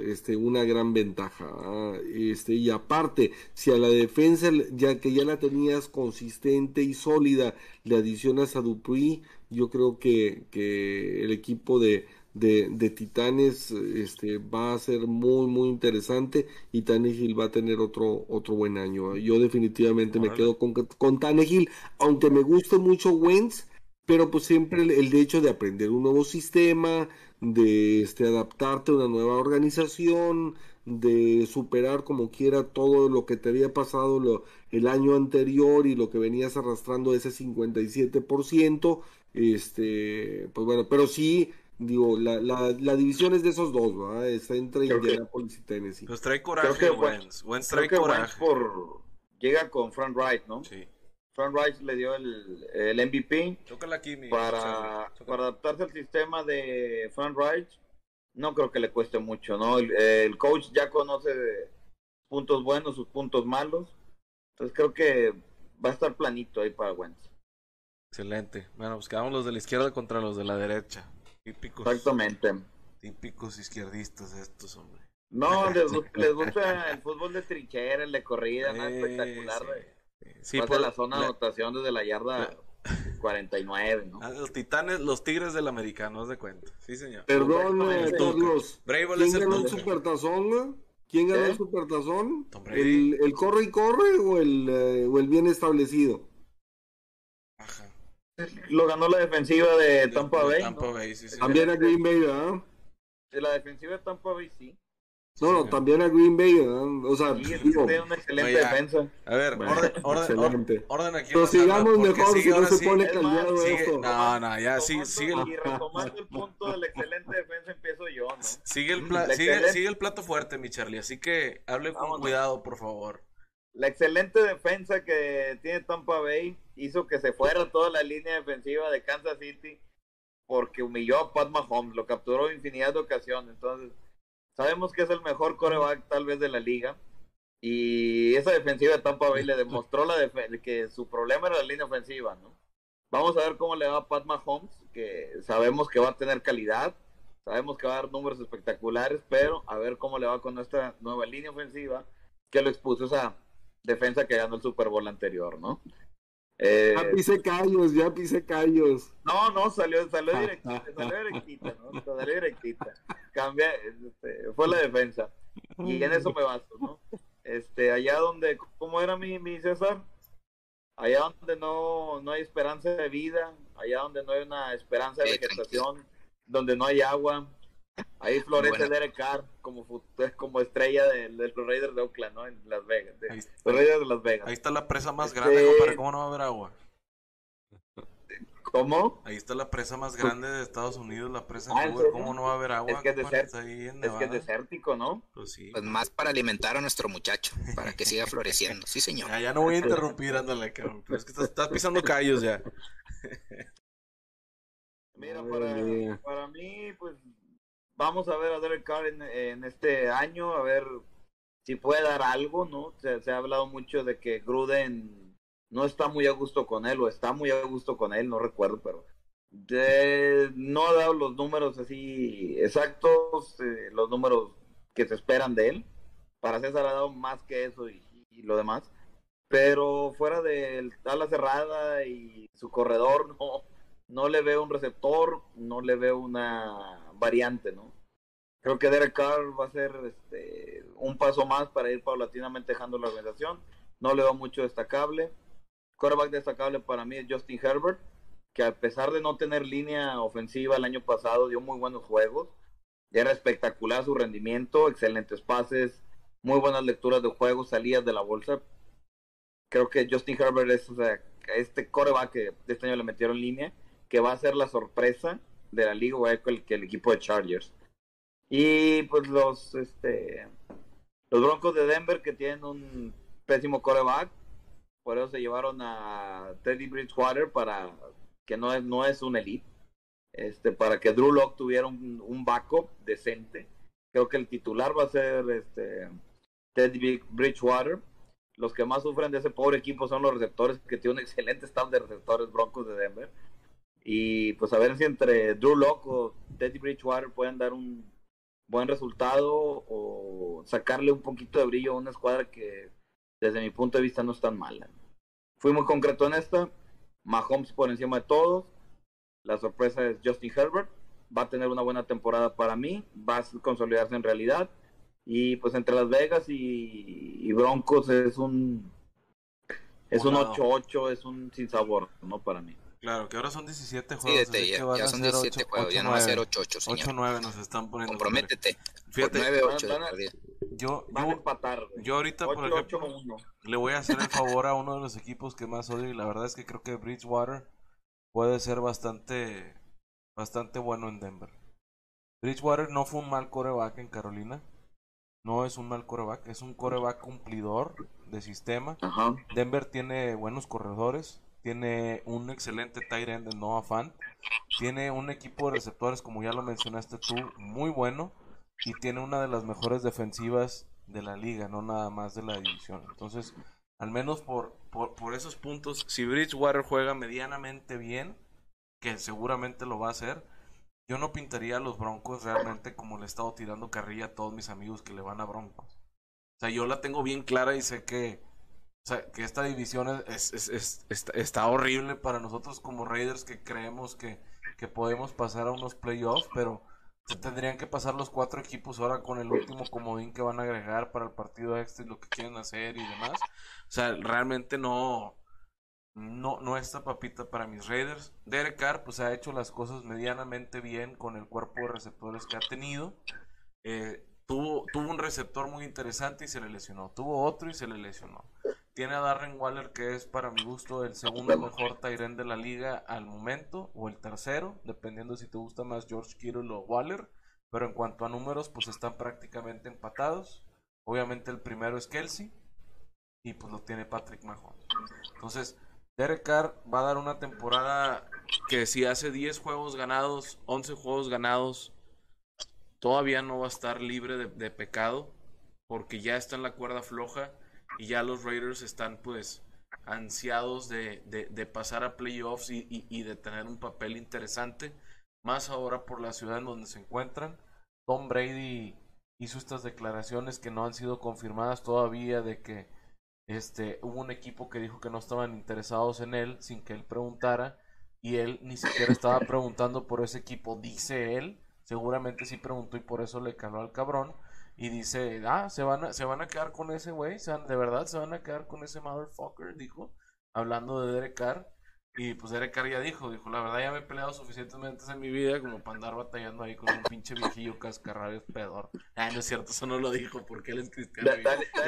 este, una gran ventaja. ¿ah? Este, y aparte, si a la defensa, ya que ya la tenías consistente y sólida, le adicionas a Dupuy, yo creo que, que el equipo de, de, de, Titanes este, va a ser muy, muy interesante y Tannehill va a tener otro, otro buen año. Yo definitivamente me quedo con, con Tannehill, aunque me guste mucho Wentz, pero pues siempre el, el hecho de aprender un nuevo sistema, de este, adaptarte a una nueva organización, de superar como quiera todo lo que te había pasado lo, el año anterior y lo que venías arrastrando ese 57%, este, pues bueno, pero sí, digo, la, la, la división es de esos dos, ¿verdad? Está entre Indianapolis y Tennessee. Pues trae coraje, Wentz. Wentz trae coraje. por... Llega con Frank Wright, ¿no? Sí. Frank Reich le dio el, el MVP para, para adaptarse al sistema de Reich. No creo que le cueste mucho, ¿no? El, coach ya conoce puntos buenos, sus puntos malos. Entonces creo que va a estar planito ahí para Wentz. Excelente. Bueno, pues quedamos los de la izquierda contra los de la derecha. Típicos. Exactamente. Típicos izquierdistas estos, hombre. No, les, gusta el fútbol de trinchera, el de corrida, más espectacular. Sí, por la zona de anotación desde la yarda 49, ¿no? Los titanes, los tigres del americano, de cuenta. Sí, señor. Perdón, eh, Carlos. ¿Quién ganó el supertazón, ¿Quién ganó el supertazón? ¿El, ¿El, corre y corre o el, eh, o el bien establecido? Ajá. Lo ganó la defensiva de Tampa Bay. Tampa Bay sí, También a Green Bay, ¿verdad? De la defensiva de Tampa Bay, sí. No, no, también a Green Bay, O sea, digo, tiene una excelente defensa. A ver, orden, orden, orden, aquí. Pero sigamos mejor si no se pone caldeado esto. No, no, ya sigue, sigue. Y retomando el punto de la excelente defensa, empiezo yo, ¿no? Sigue el, sigue, sigue, el plato fuerte, mi Charlie, así que hable con cuidado, por favor. La excelente defensa que tiene Tampa Bay hizo que se fuera toda la línea defensiva de Kansas City porque humilló a Pat Mahomes, lo capturó infinidad de ocasiones, entonces Sabemos que es el mejor coreback tal vez de la liga. Y esa defensiva de Tampa Bay le demostró la que su problema era la línea ofensiva, ¿no? Vamos a ver cómo le va a Pat Mahomes, que sabemos que va a tener calidad, sabemos que va a dar números espectaculares, pero a ver cómo le va con nuestra nueva línea ofensiva, que lo expuso esa defensa que ganó el Super Bowl anterior, ¿no? Eh, ya pise callos, ya pise callos. No, no, salió, salió directita, salió directita, ¿no? Salió directita. Cambia, este, fue la defensa. Y en eso me basto, ¿no? Este, allá donde, ¿cómo era mi, mi César? Allá donde no, no hay esperanza de vida, allá donde no hay una esperanza de vegetación, donde no hay agua, Ahí florece Derek Carr como, como estrella del, del Raiders de Oakland, ¿no? En Las Vegas. los Raiders de Las Vegas. Ahí está la presa más grande, compadre. ¿Cómo no va a haber agua? ¿Cómo? Ahí está la presa más grande de Estados Unidos, la presa en ah, ¿Cómo no va a haber agua? Es que es, es, desértico, ¿no? Pues sí. Pues más para alimentar a nuestro muchacho, para que siga floreciendo. Sí, señor. Ya, no voy a interrumpir, ándale, cabrón. Pero es que estás, estás pisando callos ya. Mira, para, para mí, pues vamos a ver a Derek Carr en, este año, a ver si puede dar algo, ¿no? Se, ha hablado mucho de que Gruden no está muy a gusto con él, o está muy a gusto con él, no recuerdo, pero no ha dado los números así exactos, eh, los números que se esperan de él. Para César ha dado más que eso y, lo demás. Pero fuera de ala cerrada y su corredor, no, no le veo un receptor, no le veo una variante, ¿no? Creo que Derek Carr va a ser este, un paso más para ir paulatinamente dejando la organización. No le veo mucho destacable. Quarterback destacable para mí es Justin Herbert, que a pesar de no tener línea ofensiva el año pasado, dio muy buenos juegos. Era espectacular su rendimiento, excelentes pases, muy buenas lecturas de juego, salidas de la bolsa. Creo que Justin Herbert es este coreback que este año le metieron línea, que va a ser la sorpresa de la liga, igual que el equipo de Chargers. Y pues los, este, los Broncos de Denver que tienen un pésimo coreback, por eso se llevaron a Teddy Bridgewater para que no es, no es un elite, este, para que Drew Locke tuviera un, backup decente. Creo que el titular va a ser este, Teddy Bridgewater. Los que más sufren de ese pobre equipo son los receptores, que tiene un excelente staff de receptores Broncos de Denver. Y pues a ver si entre Drew Locke o Teddy Bridgewater pueden dar un buen resultado o sacarle un poquito de brillo a una escuadra que desde mi punto de vista no es tan mala. Fui muy concreto en esta. Mahomes por encima de todos. La sorpresa es Justin Herbert. Va a tener una buena temporada para mí. Va a consolidarse en realidad. Y pues entre Las Vegas y, Broncos es un es un 8-8, es un sin sabor, ¿no? Para mí. Claro, que ahora son 17 juegos. Sí, ya, ya son 17 juegos, ya no va a ser 8-8, señor. 8-9 nos están poniendo. Comprométete. Fíjate, 9-8 van, van yo, van yo, a empatar. Yo ahorita, 8, por ejemplo, 8, le voy a hacer el favor a uno de los equipos que más odio y la verdad es que creo que Bridgewater puede ser bastante, bastante bueno en Denver. Bridgewater no fue un mal coreback en Carolina. No es un mal coreback, es un coreback cumplidor de sistema. Ajá. Denver tiene buenos corredores tiene un excelente tight end de Noah Fan, tiene un equipo de receptores, como ya lo mencionaste tú, muy bueno, y tiene una de las mejores defensivas de la liga, no nada más de la división. Entonces, al menos por, por, esos puntos, si Bridgewater juega medianamente bien, que seguramente lo va a hacer, yo no pintaría a los Broncos realmente como le he estado tirando carrilla a todos mis amigos que le van a Broncos. O sea, yo la tengo bien clara y sé que o sea, que esta división es, es, está, horrible para nosotros como Raiders que creemos que, que podemos pasar a unos playoffs, pero se tendrían que pasar los cuatro equipos ahora con el último comodín que van a agregar para el partido extra y lo que quieren hacer y demás. O sea, realmente no, no, no está papita para mis Raiders. Derek Carr pues ha hecho las cosas medianamente bien con el cuerpo de receptores que ha tenido. Eh, tuvo, tuvo un receptor muy interesante y se le lesionó. Tuvo otro y se le lesionó. Tiene a Darren Waller, que es para mi gusto el segundo mejor Tyren de la liga al momento, o el tercero, dependiendo si te gusta más George Kittle o Waller. Pero en cuanto a números, pues están prácticamente empatados. Obviamente el primero es Kelsey, y pues lo tiene Patrick Mahomes. Entonces, Derek Carr va a dar una temporada que si hace 10 juegos ganados, 11 juegos ganados, todavía no va a estar libre de pecado, porque ya está en la cuerda floja y ya los Raiders están pues ansiados de, de, pasar a playoffs y, y, de tener un papel interesante, más ahora por la ciudad en donde se encuentran. Tom Brady hizo estas declaraciones que no han sido confirmadas todavía de que este, hubo un equipo que dijo que no estaban interesados en él sin que él preguntara y él ni siquiera estaba preguntando por ese equipo, dice él, seguramente sí preguntó y por eso le caló al cabrón y dice, ah, se van a, se van a quedar con ese güey, de verdad se van a quedar con ese motherfucker, dijo, hablando de Derek Carr. Y pues Derek Carr ya dijo, dijo, la verdad ya me he peleado suficientemente en mi vida como para andar batallando ahí con un pinche viejillo cascarrabios pedor. Ah, no es cierto, eso no lo dijo porque él es cristiano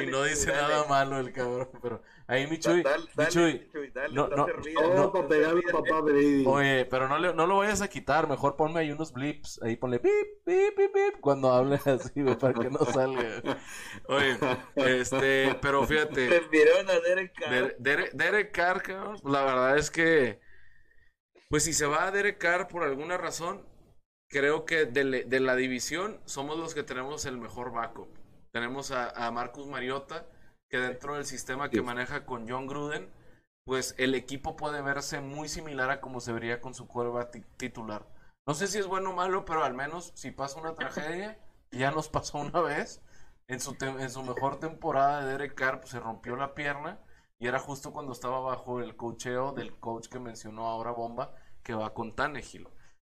y, no dice nada malo el cabrón, pero ahí mi Chuy, mi Chuy, no, no, no, papá Oye, pero no, le, no lo vayas a quitar, mejor ponme ahí unos blips, ahí ponle pip, pip, pip, pip, cuando hable así, para que no salga. Oye, este, pero fíjate. Derek Carr. Derek Carr, la verdad es que pues si se va a Derek Carr por alguna razón, creo que de, la división somos los que tenemos el mejor backup. Tenemos a, Marcus Mariota, que dentro del sistema que maneja con John Gruden, pues el equipo puede verse muy similar a como se vería con su cuerva titular. No sé si es bueno o malo, pero al menos si pasa una tragedia, ya nos pasó una vez, en su, en su mejor temporada de Derek Carr, pues se rompió la pierna y era justo cuando estaba bajo el cocheo del coach que mencionó ahora Bomba, que va con Tannehill,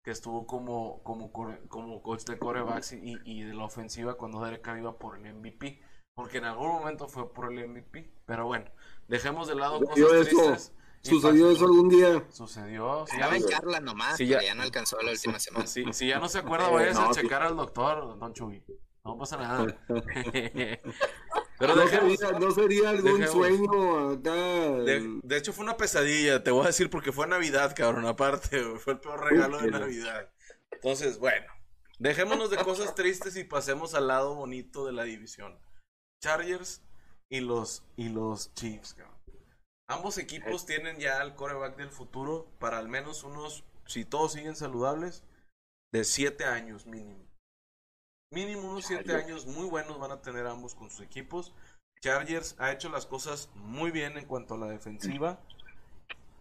que estuvo como, como, como coach de corebacks y, y de la ofensiva cuando Derek Carr iba por el MVP. Porque en algún momento fue por el MVP. Pero bueno, dejemos de lado cosas tristes. ¿Sucedió eso algún día? Sucedió. Si ya en Carla nomás, ya, ya, no alcanzó la última semana. Si, si ya no se acuerda, vayas a checar al doctor, Don Chuy. No pasa nada. Pero no, sería, algún sueño acá. De, hecho, fue una pesadilla, te voy a decir, porque fue Navidad, cabrón. Aparte, fue el peor regalo de Navidad. Entonces, bueno, dejémonos de cosas tristes y pasemos al lado bonito de la división. Chargers y los, y los Chiefs, cabrón. Ambos equipos tienen ya el coreback del futuro para al menos unos, si todos siguen saludables, de 7 años mínimo. Mínimo unos 7 años muy buenos van a tener ambos con sus equipos. Chargers ha hecho las cosas muy bien en cuanto a la defensiva.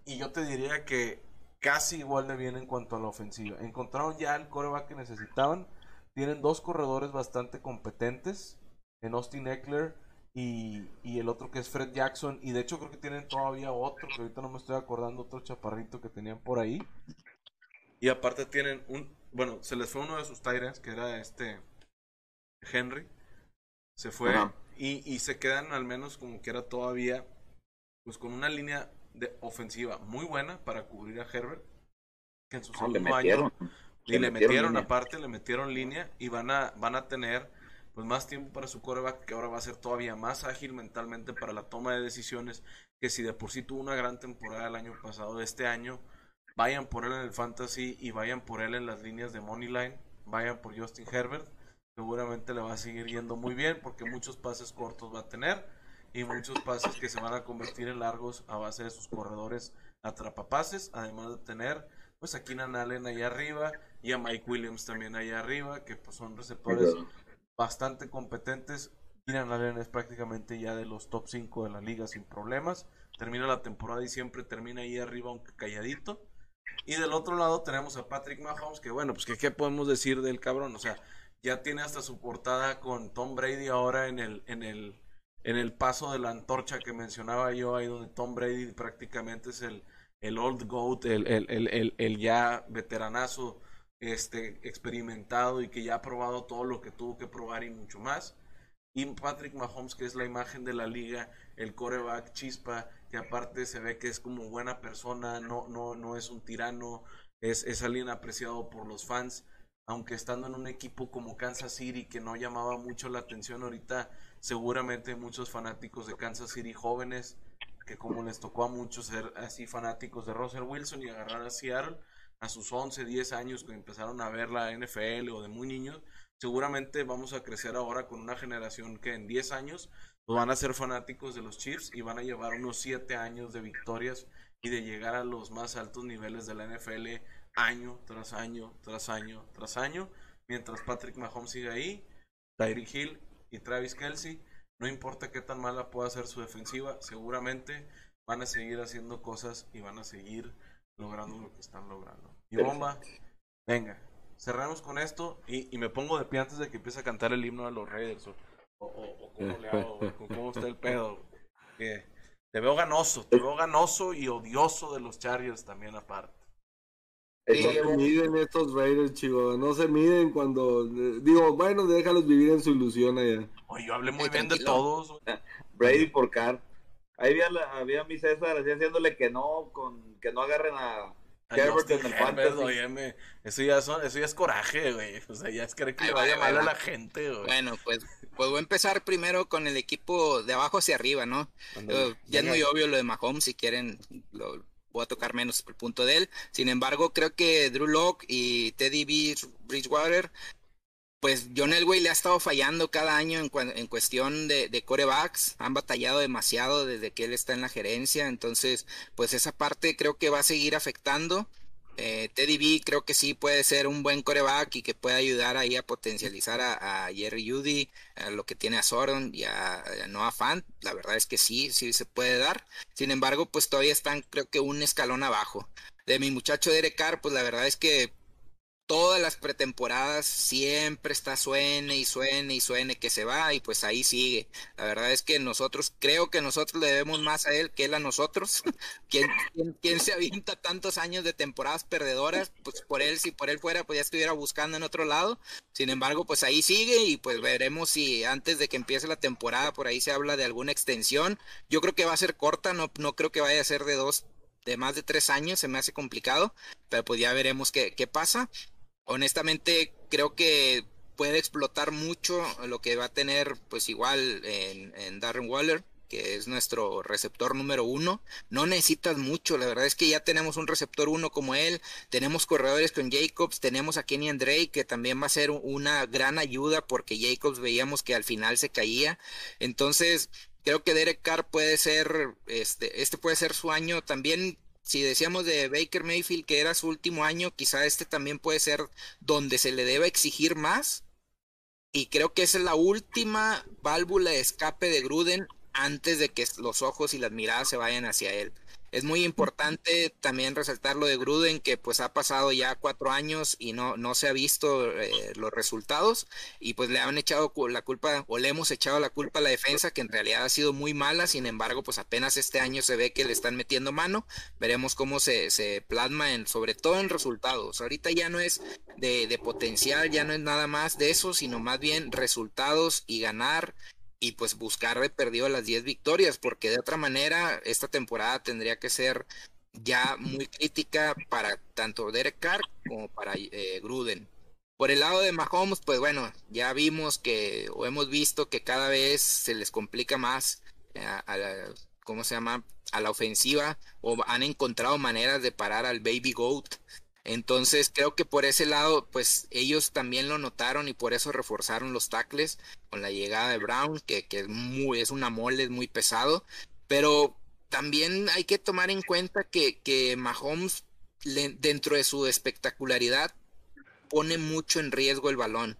Y yo te diría que casi igual de bien en cuanto a la ofensiva. Encontraron ya el coreback que necesitaban. Tienen dos corredores bastante competentes. En Austin Eckler y, y, el otro que es Fred Jackson. Y de hecho creo que tienen todavía otro, que ahorita no me estoy acordando, otro chaparrito que tenían por ahí. Y aparte tienen un... Bueno, se les fue uno de sus Tyrants, que era este... Henry. Se fue y, y, se quedan al menos como que era todavía pues con una línea de ofensiva muy buena para cubrir a Herbert. Que en su ah, segundo año y le, metieron, aparte, le metieron línea y van a, van a tener pues más tiempo para su coreback que ahora va a ser todavía más ágil mentalmente para la toma de decisiones que si de por sí tuvo una gran temporada el año pasado, este año vayan por él en el fantasy y vayan por él en las líneas de Moneyline, vayan por Justin Herbert seguramente le va a seguir yendo muy bien porque muchos pases cortos va a tener y muchos pases que se van a convertir en largos a base de sus corredores atrapapases, además de tener pues a Keenan Allen ahí arriba y a Mike Williams también ahí arriba, que pues son receptores bastante competentes. Keenan Allen es prácticamente ya de los top 5 de la liga sin problemas. Termina la temporada y siempre termina ahí arriba aunque calladito. Y del otro lado tenemos a Patrick Mahomes, que bueno, pues que qué podemos decir del cabrón, o sea, ya tiene hasta su portada con Tom Brady ahora en el, en el, en el paso de la antorcha que mencionaba yo, ahí donde Tom Brady prácticamente es el, el old goat, el, el, el, ya veteranazo este, experimentado y que ya ha probado todo lo que tuvo que probar y mucho más. Y Patrick Mahomes, que es la imagen de la liga, el coreback chispa, que aparte se ve que es como buena persona, no, no, no es un tirano, es, es alguien apreciado por los fans aunque estando en un equipo como Kansas City que no llamaba mucho la atención ahorita, seguramente muchos fanáticos de Kansas City jóvenes, que como les tocó a muchos ser así fanáticos de Russell Wilson y agarrar a Seattle a sus 11, 10 años que empezaron a ver la NFL o de muy niños, seguramente vamos a crecer ahora con una generación que en 10 años van a ser fanáticos de los Chiefs y van a llevar unos 7 años de victorias y de llegar a los más altos niveles de la NFL año tras año, tras año, tras año, mientras Patrick Mahomes sigue ahí, Tyreek Hill y Travis Kelsey, no importa qué tan mala pueda ser su defensiva, seguramente van a seguir haciendo cosas y van a seguir logrando lo que están logrando. Y bomba, venga, cerramos con esto y, me pongo de pie antes de que empiece a cantar el himno a los Raiders o, cómo le hago, cómo está el pedo. Te veo ganoso, te veo ganoso y odioso de los Chargers también aparte. No se miden estos Raiders, chicos. No se miden cuando. Digo, bueno, déjalos vivir en su ilusión allá. Oye, yo hablé muy bien de todos. Brady por Carr. Ahí había, había mi César así haciéndole que no, con que no agarren a Herbert en el Herbert, eso ya, son, eso ya es coraje, güey. O sea, ya es querer que le vaya mal a la gente, güey. Bueno, pues, pues voy a empezar primero con el equipo de abajo hacia arriba, ¿no? Eh, ya es muy obvio lo de Mahomes, si quieren, lo, voy a tocar menos el punto de él. Sin embargo, creo que Drew Locke y Teddy B. Bridgewater, pues John Elway le ha estado fallando cada año en, en cuestión de, de, corebacks. Han batallado demasiado desde que él está en la gerencia. Entonces, pues esa parte creo que va a seguir afectando. Eh, Teddy B creo que sí puede ser un buen coreback y que puede ayudar ahí a potencializar a, Jerry Judy, a lo que tiene a Sordon y a, Noah Fant. La verdad es que sí, sí se puede dar. Sin embargo, pues todavía están creo que un escalón abajo. De mi muchacho Derek Carr, pues la verdad es que todas las pretemporadas siempre está suene y suene y suene que se va y pues ahí sigue. La verdad es que nosotros, creo que nosotros le debemos más a él que él a nosotros. ¿Quién, quién, se avienta tantos años de temporadas perdedoras? Pues por él, si por él fuera, pues ya estuviera buscando en otro lado. Sin embargo, pues ahí sigue y pues veremos si antes de que empiece la temporada por ahí se habla de alguna extensión. Yo creo que va a ser corta, no, no creo que vaya a ser de dos de más de tres años se me hace complicado, pero pues ya veremos qué, qué pasa honestamente creo que puede explotar mucho lo que va a tener pues igual en, Darren Waller que es nuestro receptor número uno. No necesitas mucho, la verdad es que ya tenemos un receptor uno como él, tenemos corredores con Jacobs, tenemos a Kenny Andre que también va a ser una gran ayuda porque Jacobs veíamos que al final se caía. Entonces, creo que Derek Carr puede ser, este, este puede ser su año también si decíamos de Baker Mayfield que era su último año, quizá este también puede ser donde se le deba exigir más. Y creo que esa es la última válvula de escape de Gruden antes de que los ojos y las miradas se vayan hacia él. Es muy importante también resaltar lo de Gruden, que pues ha pasado ya cuatro años y no, no se ha visto eh, los resultados y pues le han echado la culpa o le hemos echado la culpa a la defensa, que en realidad ha sido muy mala, sin embargo pues apenas este año se ve que le están metiendo mano, veremos cómo se, se plasma en, sobre todo en resultados. Ahorita ya no es de, de potencial, ya no es nada más de eso, sino más bien resultados y ganar y pues buscar de perdido las 10 victorias, porque de otra manera esta temporada tendría que ser ya muy crítica para tanto Derek Carr como para eh, Gruden. Por el lado de Mahomes, pues bueno, ya vimos que, o hemos visto que cada vez se les complica más eh, a, la, ¿cómo se llama? A la ofensiva, o han encontrado maneras de parar al Baby Goat. Entonces creo que por ese lado, pues ellos también lo notaron y por eso reforzaron los tackles con la llegada de Brown, que, que es muy, es una mole, es muy pesado. Pero también hay que tomar en cuenta que, que Mahomes, dentro de su espectacularidad, pone mucho en riesgo el balón.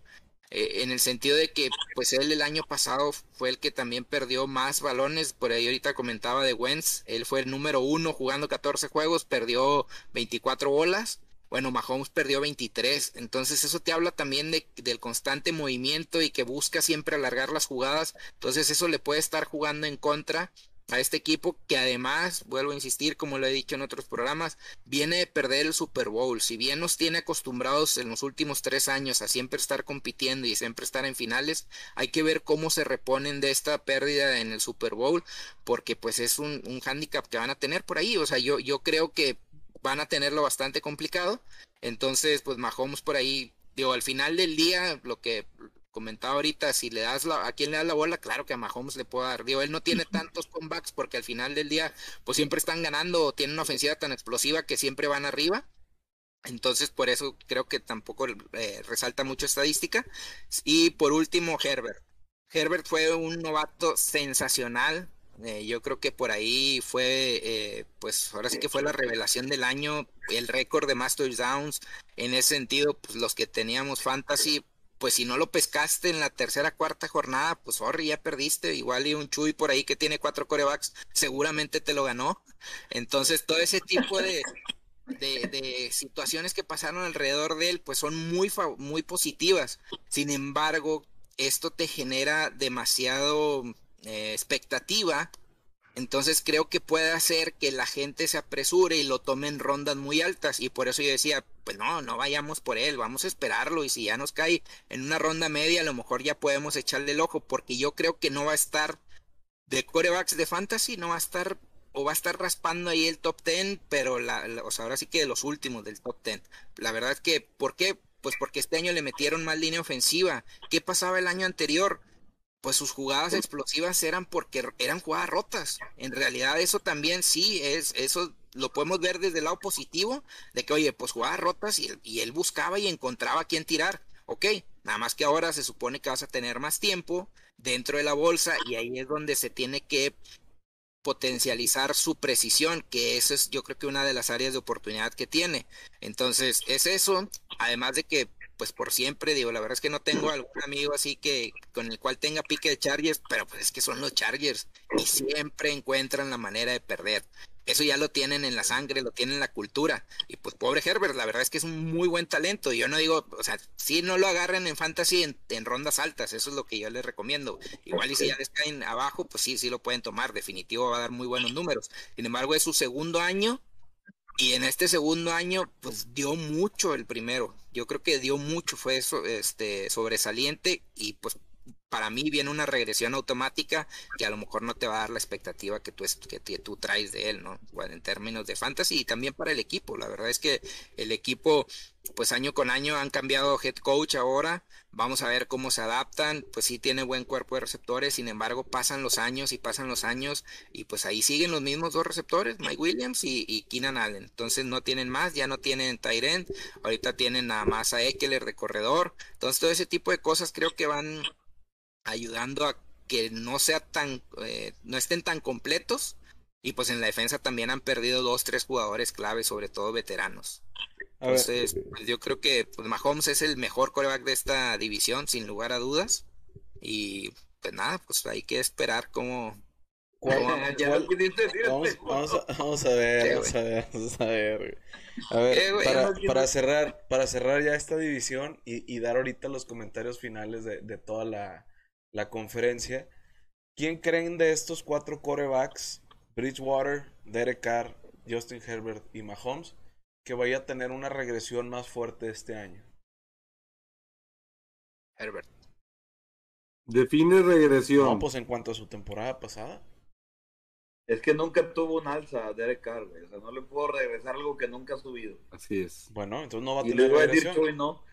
Eh, en el sentido de que, pues él el año pasado fue el que también perdió más balones. Por ahí ahorita comentaba de Wentz, él fue el número uno jugando 14 juegos, perdió 24 bolas bueno, Mahomes perdió 23, entonces eso te habla también de, del constante movimiento y que busca siempre alargar las jugadas, entonces eso le puede estar jugando en contra a este equipo que además, vuelvo a insistir, como lo he dicho en otros programas, viene de perder el Super Bowl. Si bien nos tiene acostumbrados en los últimos tres años a siempre estar compitiendo y siempre estar en finales, hay que ver cómo se reponen de esta pérdida en el Super Bowl, porque pues es un, un hándicap que van a tener por ahí. O sea, yo, yo creo que van a tenerlo bastante complicado. Entonces, pues Mahomes por ahí, digo, al final del día, lo que comentaba ahorita, si le das la, a quién le das la bola, claro que a Mahomes le puedo dar. Digo, él no tiene tantos comebacks porque al final del día, pues siempre están ganando, tienen una ofensiva tan explosiva que siempre van arriba. Entonces, por eso creo que tampoco eh, resalta mucho estadística. Y por último, Herbert. Herbert fue un novato sensacional, eh, yo creo que por ahí fue, eh, pues ahora sí que fue la revelación del año, el récord de más touchdowns. En ese sentido, pues los que teníamos fantasy, pues si no lo pescaste en la tercera, cuarta jornada, pues sorry, ya perdiste. Igual y un Chuy por ahí que tiene cuatro corebacks, seguramente te lo ganó. Entonces, todo ese tipo de, de, de, situaciones que pasaron alrededor de él, pues son muy, muy positivas. Sin embargo, esto te genera demasiado eh, expectativa Entonces creo que puede hacer que la gente se apresure y lo tome en rondas muy altas. Y por eso yo decía, pues no, no vayamos por él, vamos a esperarlo. Y si ya nos cae en una ronda media, a lo mejor ya podemos echarle el ojo, porque yo creo que no va a estar de corebacks de fantasy, no va a estar o va a estar raspando ahí el top 10, pero la, o sea, ahora sí que de los últimos del top 10. La verdad es que, ¿por qué? Pues porque este año le metieron más línea ofensiva. ¿Qué pasaba el año anterior? Pues sus jugadas explosivas eran porque eran jugadas rotas. En realidad eso también sí es, eso lo podemos ver desde el lado positivo, de que oye, pues jugadas rotas y, y él buscaba y encontraba a quién tirar. Ok, nada más que ahora se supone que vas a tener más tiempo dentro de la bolsa y ahí es donde se tiene que potencializar su precisión, que eso es yo creo que una de las áreas de oportunidad que tiene. Entonces, es eso, además de que pues por siempre, digo, la verdad es que no tengo algún amigo así que con el cual tenga pique de Chargers, pero pues es que son los Chargers y siempre encuentran la manera de perder. Eso ya lo tienen en la sangre, lo tienen en la cultura. Y pues pobre Herbert, la verdad es que es un muy buen talento. Yo no digo, o sea, si no lo agarren en fantasy en, rondas altas, eso es lo que yo les recomiendo. Igual y si ya les caen abajo, pues sí, sí lo pueden tomar. Definitivo va a dar muy buenos números. Sin embargo, es su segundo año y en este segundo año, pues dio mucho el primero. Yo creo que dio mucho, fue eso, este, sobresaliente y pues para mí viene una regresión automática que a lo mejor no te va a dar la expectativa que tú, que tú traes de él, ¿no? Bueno, en términos de fantasy y también para el equipo. La verdad es que el equipo, pues año con año han cambiado head coach ahora. Vamos a ver cómo se adaptan. Pues sí tiene buen cuerpo de receptores, sin embargo pasan los años y pasan los años y pues ahí siguen los mismos dos receptores, Mike Williams y, Keenan Allen. Entonces no tienen más, ya no tienen Tyrant, ahorita tienen nada más a Eckler de corredor. Entonces todo ese tipo de cosas creo que van ayudando a que no sea tan, eh, no estén tan completos. Y pues en la defensa también han perdido dos, tres jugadores clave, sobre todo veteranos. Entonces, pues, yo creo que pues, Mahomes es el mejor coreback de esta división, sin lugar a dudas. Y pues nada, pues hay que esperar cómo. vamos, a, ver, vamos a ver, vamos a ver, vamos a ver. A ver, para, cerrar, para cerrar ya esta división y, dar ahorita los comentarios finales de, de toda la, la conferencia. ¿Quién creen de estos cuatro corebacks, Bridgewater, Derek Carr, Justin Herbert y Mahomes, que vaya a tener una regresión más fuerte este año? Herbert. Define regresión. No, pues en cuanto a su temporada pasada. Es que nunca tuvo un alza Derek Carr, O sea, no le puedo regresar algo que nunca ha subido. Así es. Bueno, entonces no va a tener regresión. no.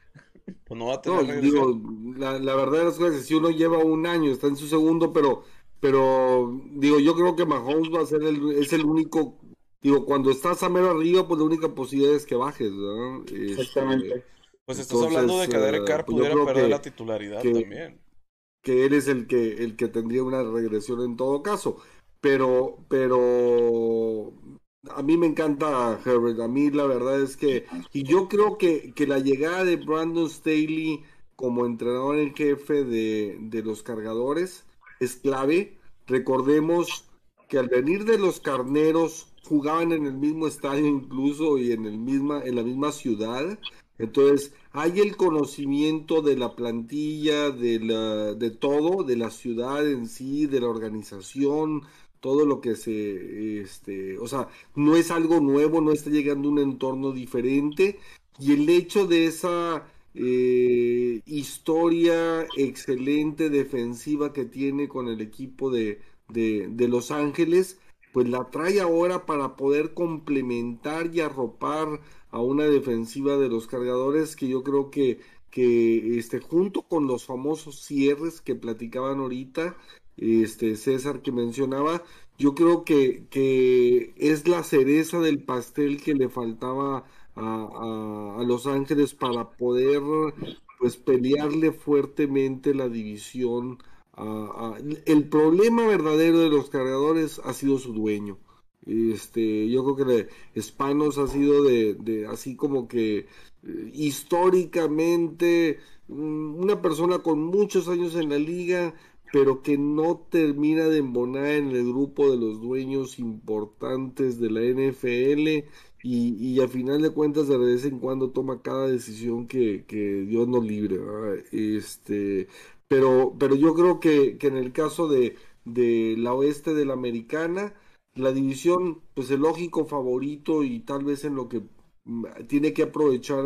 Pues no va a tener digo, la, la, verdad es que si uno lleva un año, está en su segundo, pero, pero digo, yo creo que Mahomes va a ser el, es el único, digo, cuando estás a mero arriba, pues la única posibilidad es que bajes, ¿verdad? Este, Exactamente. pues estás hablando de que Derek Carr pues pudiera perder la titularidad también. Que él es el que, el que tendría una regresión en todo caso. Pero, pero a mí me encanta Herbert. A mí la verdad es que. Y yo creo que, que la llegada de Brandon Staley como entrenador en jefe de, de los cargadores es clave. Recordemos que al venir de los carneros jugaban en el mismo estadio incluso y en el misma en la misma ciudad. Entonces hay el conocimiento de la plantilla de la de todo de la ciudad en sí de la organización todo lo que se, este, o sea, no es algo nuevo, no está llegando a un entorno diferente. Y el hecho de esa eh, historia excelente defensiva que tiene con el equipo de, de, Los Ángeles, pues la trae ahora para poder complementar y arropar a una defensiva de los cargadores que yo creo que, que este, junto con los famosos cierres que platicaban ahorita, este César que mencionaba, yo creo que, que es la cereza del pastel que le faltaba a, a, Los Ángeles para poder pues pelearle fuertemente la división. El problema verdadero de los cargadores ha sido su dueño. Este, yo creo que Spanos ha sido de, de así como que eh, históricamente mm, una persona con muchos años en la liga, pero que no termina de embonar en el grupo de los dueños importantes de la NFL y, y a final de cuentas de vez en cuando toma cada decisión que, que Dios nos libre. Este, pero, pero yo creo que, que en el caso de, la oeste de la americana. La división, pues el lógico favorito y tal vez en lo que mm, tiene que aprovechar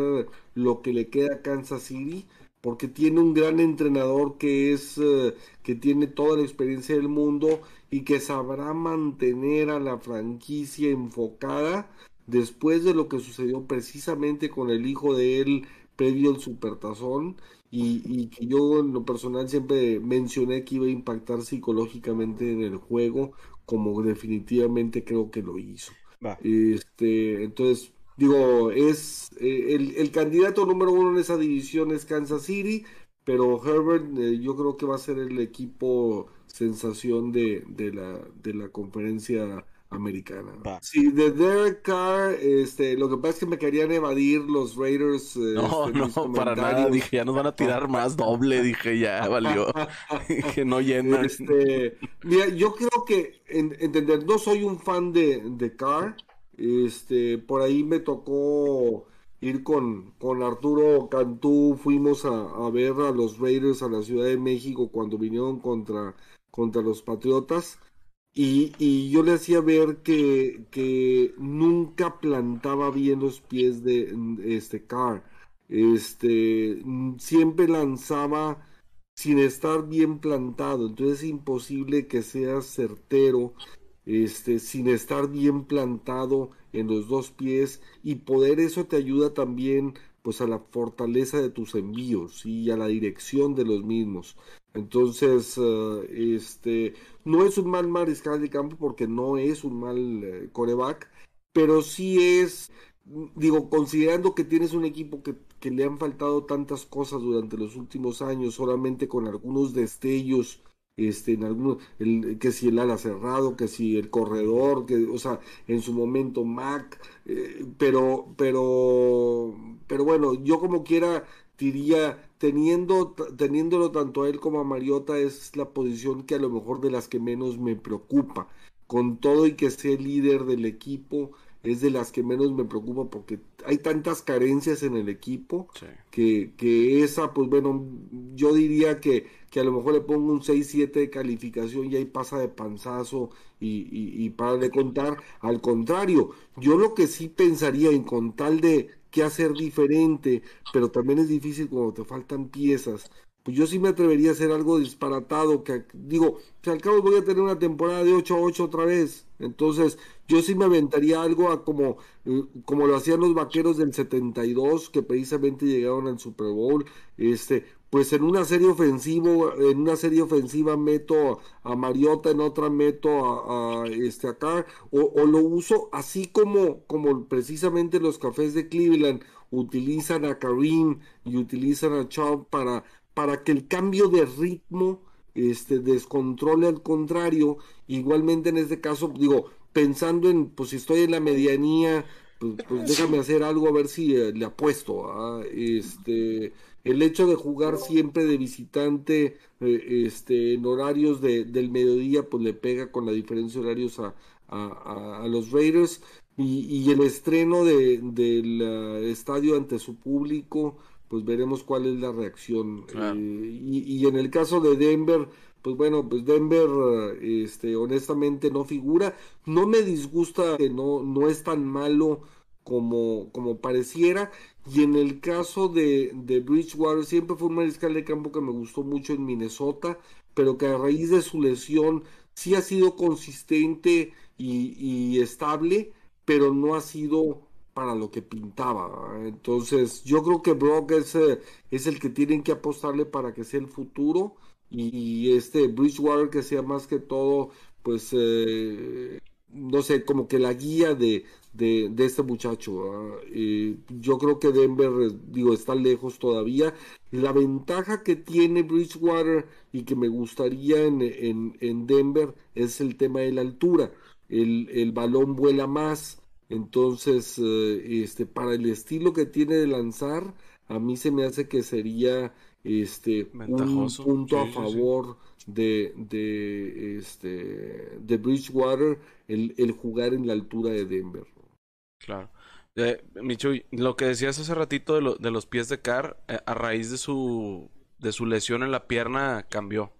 lo que le queda a Kansas City, porque tiene un gran entrenador que es, eh, que tiene toda la experiencia del mundo y que sabrá mantener a la franquicia enfocada después de lo que sucedió precisamente con el hijo de él previo al supertazón y, y que yo en lo personal siempre mencioné que iba a impactar psicológicamente en el juego como definitivamente creo que lo hizo. Este, entonces, digo, es eh, el, el, candidato número uno en esa división es Kansas City, pero Herbert eh, yo creo que va a ser el equipo sensación de, de, la, de la conferencia americana. Sí, de Derek Carr, este, lo que pasa es que me querían evadir los Raiders. no, este, no, para nada, dije, ya nos van a tirar más doble, dije, ya valió. dije, no llena. Este, mira, yo creo que, entender, no soy un fan de, de Carr, este, por ahí me tocó ir con, con Arturo Cantú, fuimos a, a ver a los Raiders a la Ciudad de México cuando vinieron contra, contra los Patriotas. Y, y, yo le hacía ver que, nunca plantaba bien los pies de este Carr. Este, siempre lanzaba sin estar bien plantado. Entonces es imposible que sea certero este, sin estar bien plantado en los dos pies. Y poder eso te ayuda también pues a la fortaleza de tus envíos y a la dirección de los mismos. Entonces, eh, este, no es un mal mariscal de campo porque no es un mal eh, coreback, pero sí es, digo, considerando que tienes un equipo que, que, le han faltado tantas cosas durante los últimos años, solamente con algunos destellos, este, en algunos, el, que si el ala cerrado, que si el corredor, que, o sea, en su momento Mac, eh, pero, pero, pero bueno, yo como quiera diría teniendo, teniéndolo tanto a él como a Mariota es la posición que a lo mejor de las que menos me preocupa. Con todo y que sea el líder del equipo, es de las que menos me preocupa porque hay tantas carencias en el equipo que, que, esa, pues bueno, yo diría que, que a lo mejor le pongo un 6-7 de calificación y ahí pasa de panzazo y, y, y para de contar. Al contrario, yo lo que sí pensaría en con tal de qué hacer diferente, pero también es difícil cuando te faltan piezas. Pues yo sí me atrevería a hacer algo disparatado, que digo, que al cabo voy a tener una temporada de 8 a 8 otra vez. Entonces, yo sí me aventaría algo a como, como lo hacían los vaqueros del 72, que precisamente llegaron al Super Bowl. Este, pues en una serie ofensivo, en una serie ofensiva meto a Mariota, en otra meto a, este acá, o, lo uso así como, como precisamente los cafés de Cleveland utilizan a Karim y utilizan a Chubb para, para que el cambio de ritmo este descontrole al contrario, igualmente en este caso, digo, pensando en, pues si estoy en la medianía, pues, pues déjame hacer algo a ver si eh, le apuesto a este el hecho de jugar siempre de visitante eh, este, en horarios de, del mediodía, pues le pega con la diferencia de horarios a, a, a los Raiders. Y, y el estreno de, del uh, estadio ante su público, pues veremos cuál es la reacción. Eh, y, y, en el caso de Denver, pues bueno, pues Denver, este, honestamente no figura. No me disgusta que no, no es tan malo como, como pareciera. Y en el caso de, de Bridgewater, siempre fue un mariscal de campo que me gustó mucho en Minnesota, pero que a raíz de su lesión sí ha sido consistente y, estable, pero no ha sido para lo que pintaba. Entonces, yo creo que Brock es, eh, es el que tienen que apostarle para que sea el futuro. Y, este Bridgewater que sea más que todo, pues, eh, no sé, como que la guía de, de, este muchacho. yo creo que Denver, digo, está lejos todavía. La ventaja que tiene Bridgewater y que me gustaría en, en, Denver es el tema de la altura. El, el balón vuela más. Entonces, eh, este, para el estilo que tiene de lanzar, a mí se me hace que sería este un punto a favor de, de este de Bridgewater el, el, jugar en la altura de Denver. Claro. Eh, lo que decías hace ratito de, de los pies de Carr, eh, a raíz de su, de su lesión en la pierna cambió.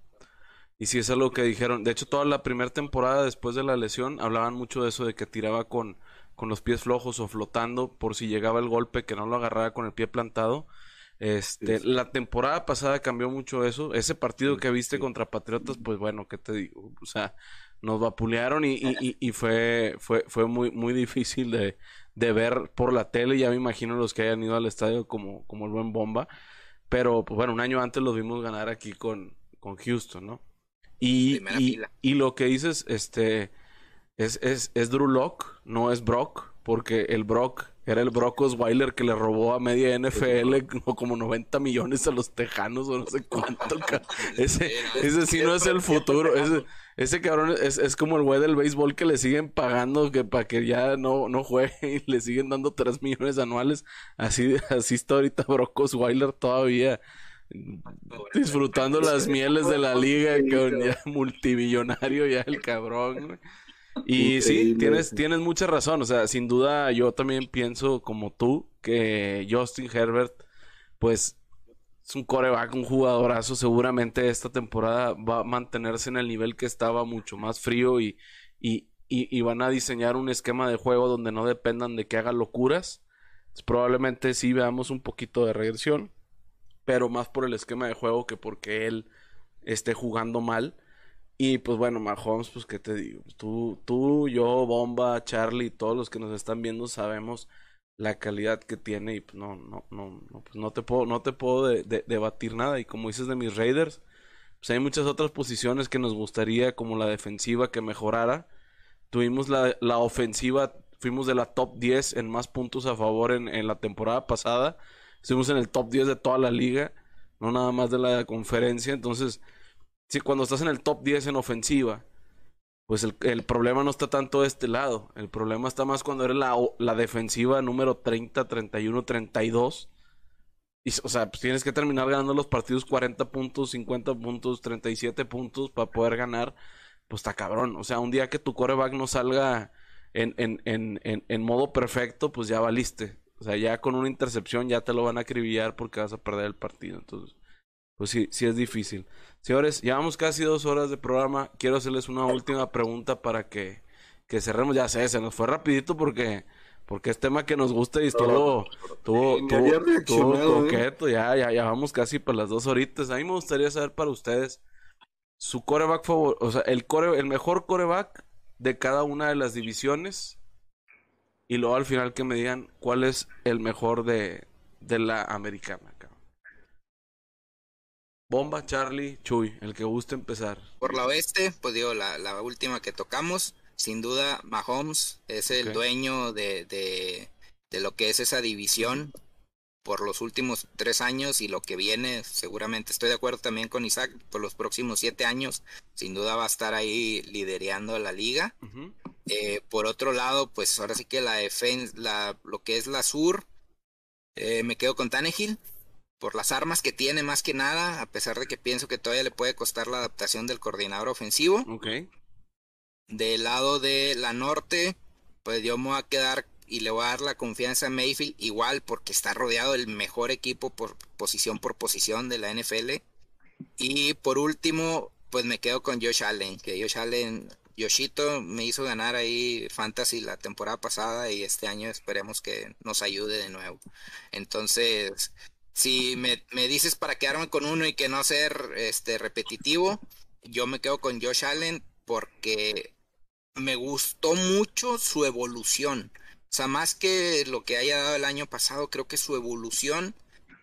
Y sí es algo que dijeron. De hecho, toda la primera temporada después de la lesión hablaban mucho de eso, de que tiraba con, con los pies flojos o flotando por si llegaba el golpe, que no lo agarrara con el pie plantado. Este, la temporada pasada cambió mucho eso. Ese partido que viste contra Patriotas, pues bueno, ¿qué te digo? O sea, nos vapulearon y, y, y, fue, fue, fue muy, muy difícil de, de, ver por la tele. Ya me imagino los que hayan ido al estadio como, como el buen bomba. Pero, pues bueno, un año antes los vimos ganar aquí con, con Houston, ¿no? Y, y, lo que dices, este, es, es, es Drew Lock, no es Brock, porque el Brock era el Brock Osweiler que le robó a media NFL como 90 millones a los Tejanos o no sé cuánto. ese, ese sí no es el futuro. Ese, ese cabrón es, es como el güey del béisbol que le siguen pagando que para que ya no, no juegue y le siguen dando 3 millones anuales. Así, así está ahorita Brock Osweiler todavía disfrutando las mieles de la liga, que ya multimillonario ya el cabrón. Y sí, tienes, tienes mucha razón. O sea, sin duda yo también pienso como tú que Justin Herbert, pues es un coreback, un jugadorazo. Seguramente esta temporada va a mantenerse en el nivel que estaba mucho más frío y, y, y, van a diseñar un esquema de juego donde no dependan de que haga locuras. probablemente sí veamos un poquito de regresión pero más por el esquema de juego que porque él esté jugando mal. Y pues bueno, Mahomes, pues qué te digo, tú, tú, yo, Bomba, Charlie, todos los que nos están viendo sabemos la calidad que tiene y pues no, no, no, no, pues no te puedo, no te puedo debatir nada. Y como dices de mis Raiders, pues hay muchas otras posiciones que nos gustaría, como la defensiva, que mejorara. Tuvimos la, la ofensiva, fuimos de la top 10 en más puntos a favor en, en la temporada pasada Estuvimos en el top 10 de toda la liga, no nada más de la conferencia. Entonces, si cuando estás en el top 10 en ofensiva, pues el, el, problema no está tanto de este lado. El problema está más cuando eres la, la defensiva número 30, 31, 32. Y, o sea, pues tienes que terminar ganando los partidos 40 puntos, 50 puntos, 37 puntos para poder ganar. Pues está cabrón. O sea, un día que tu coreback no salga en, en, en, en, en modo perfecto, pues ya valiste. O sea, ya con una intercepción ya te lo van a acribillar porque vas a perder el partido. Entonces, pues sí, sí es difícil. Señores, llevamos casi dos horas de programa. Quiero hacerles una última pregunta para que, que cerremos. Ya sé, se nos fue rapidito porque porque es tema que nos gusta y estuvo, tuvo, tuvo, ¿eh? coqueto, ya, ya, ya vamos casi para las dos horitas. A mí me gustaría saber para ustedes su coreback favorito, o sea, el core, el mejor coreback de cada una de las divisiones y luego al final que me digan cuál es el mejor de, de la americana. Bomba, Charlie, Chuy, el que guste empezar. Por la oeste, pues digo, la, la última que tocamos, sin duda Mahomes es el dueño de, de, de, lo que es esa división por los últimos tres años y lo que viene, seguramente estoy de acuerdo también con Isaac, por los próximos siete años, sin duda va a estar ahí liderando la liga. Eh, por otro lado, pues ahora sí que la defensa, la, lo que es la sur, eh, me quedo con Tannehill por las armas que tiene más que nada, a pesar de que pienso que todavía le puede costar la adaptación del coordinador ofensivo. Ok. Del lado de la norte, pues yo me voy a quedar y le voy a dar la confianza a Mayfield igual porque está rodeado del mejor equipo por posición por posición de la NFL. Y por último, pues me quedo con Josh Allen, que Josh Allen Yoshito me hizo ganar ahí Fantasy la temporada pasada y este año esperemos que nos ayude de nuevo. Entonces, si me, me dices para quedarme con uno y que no ser este repetitivo, yo me quedo con Josh Allen porque me gustó mucho su evolución. O sea, más que lo que haya dado el año pasado, creo que su evolución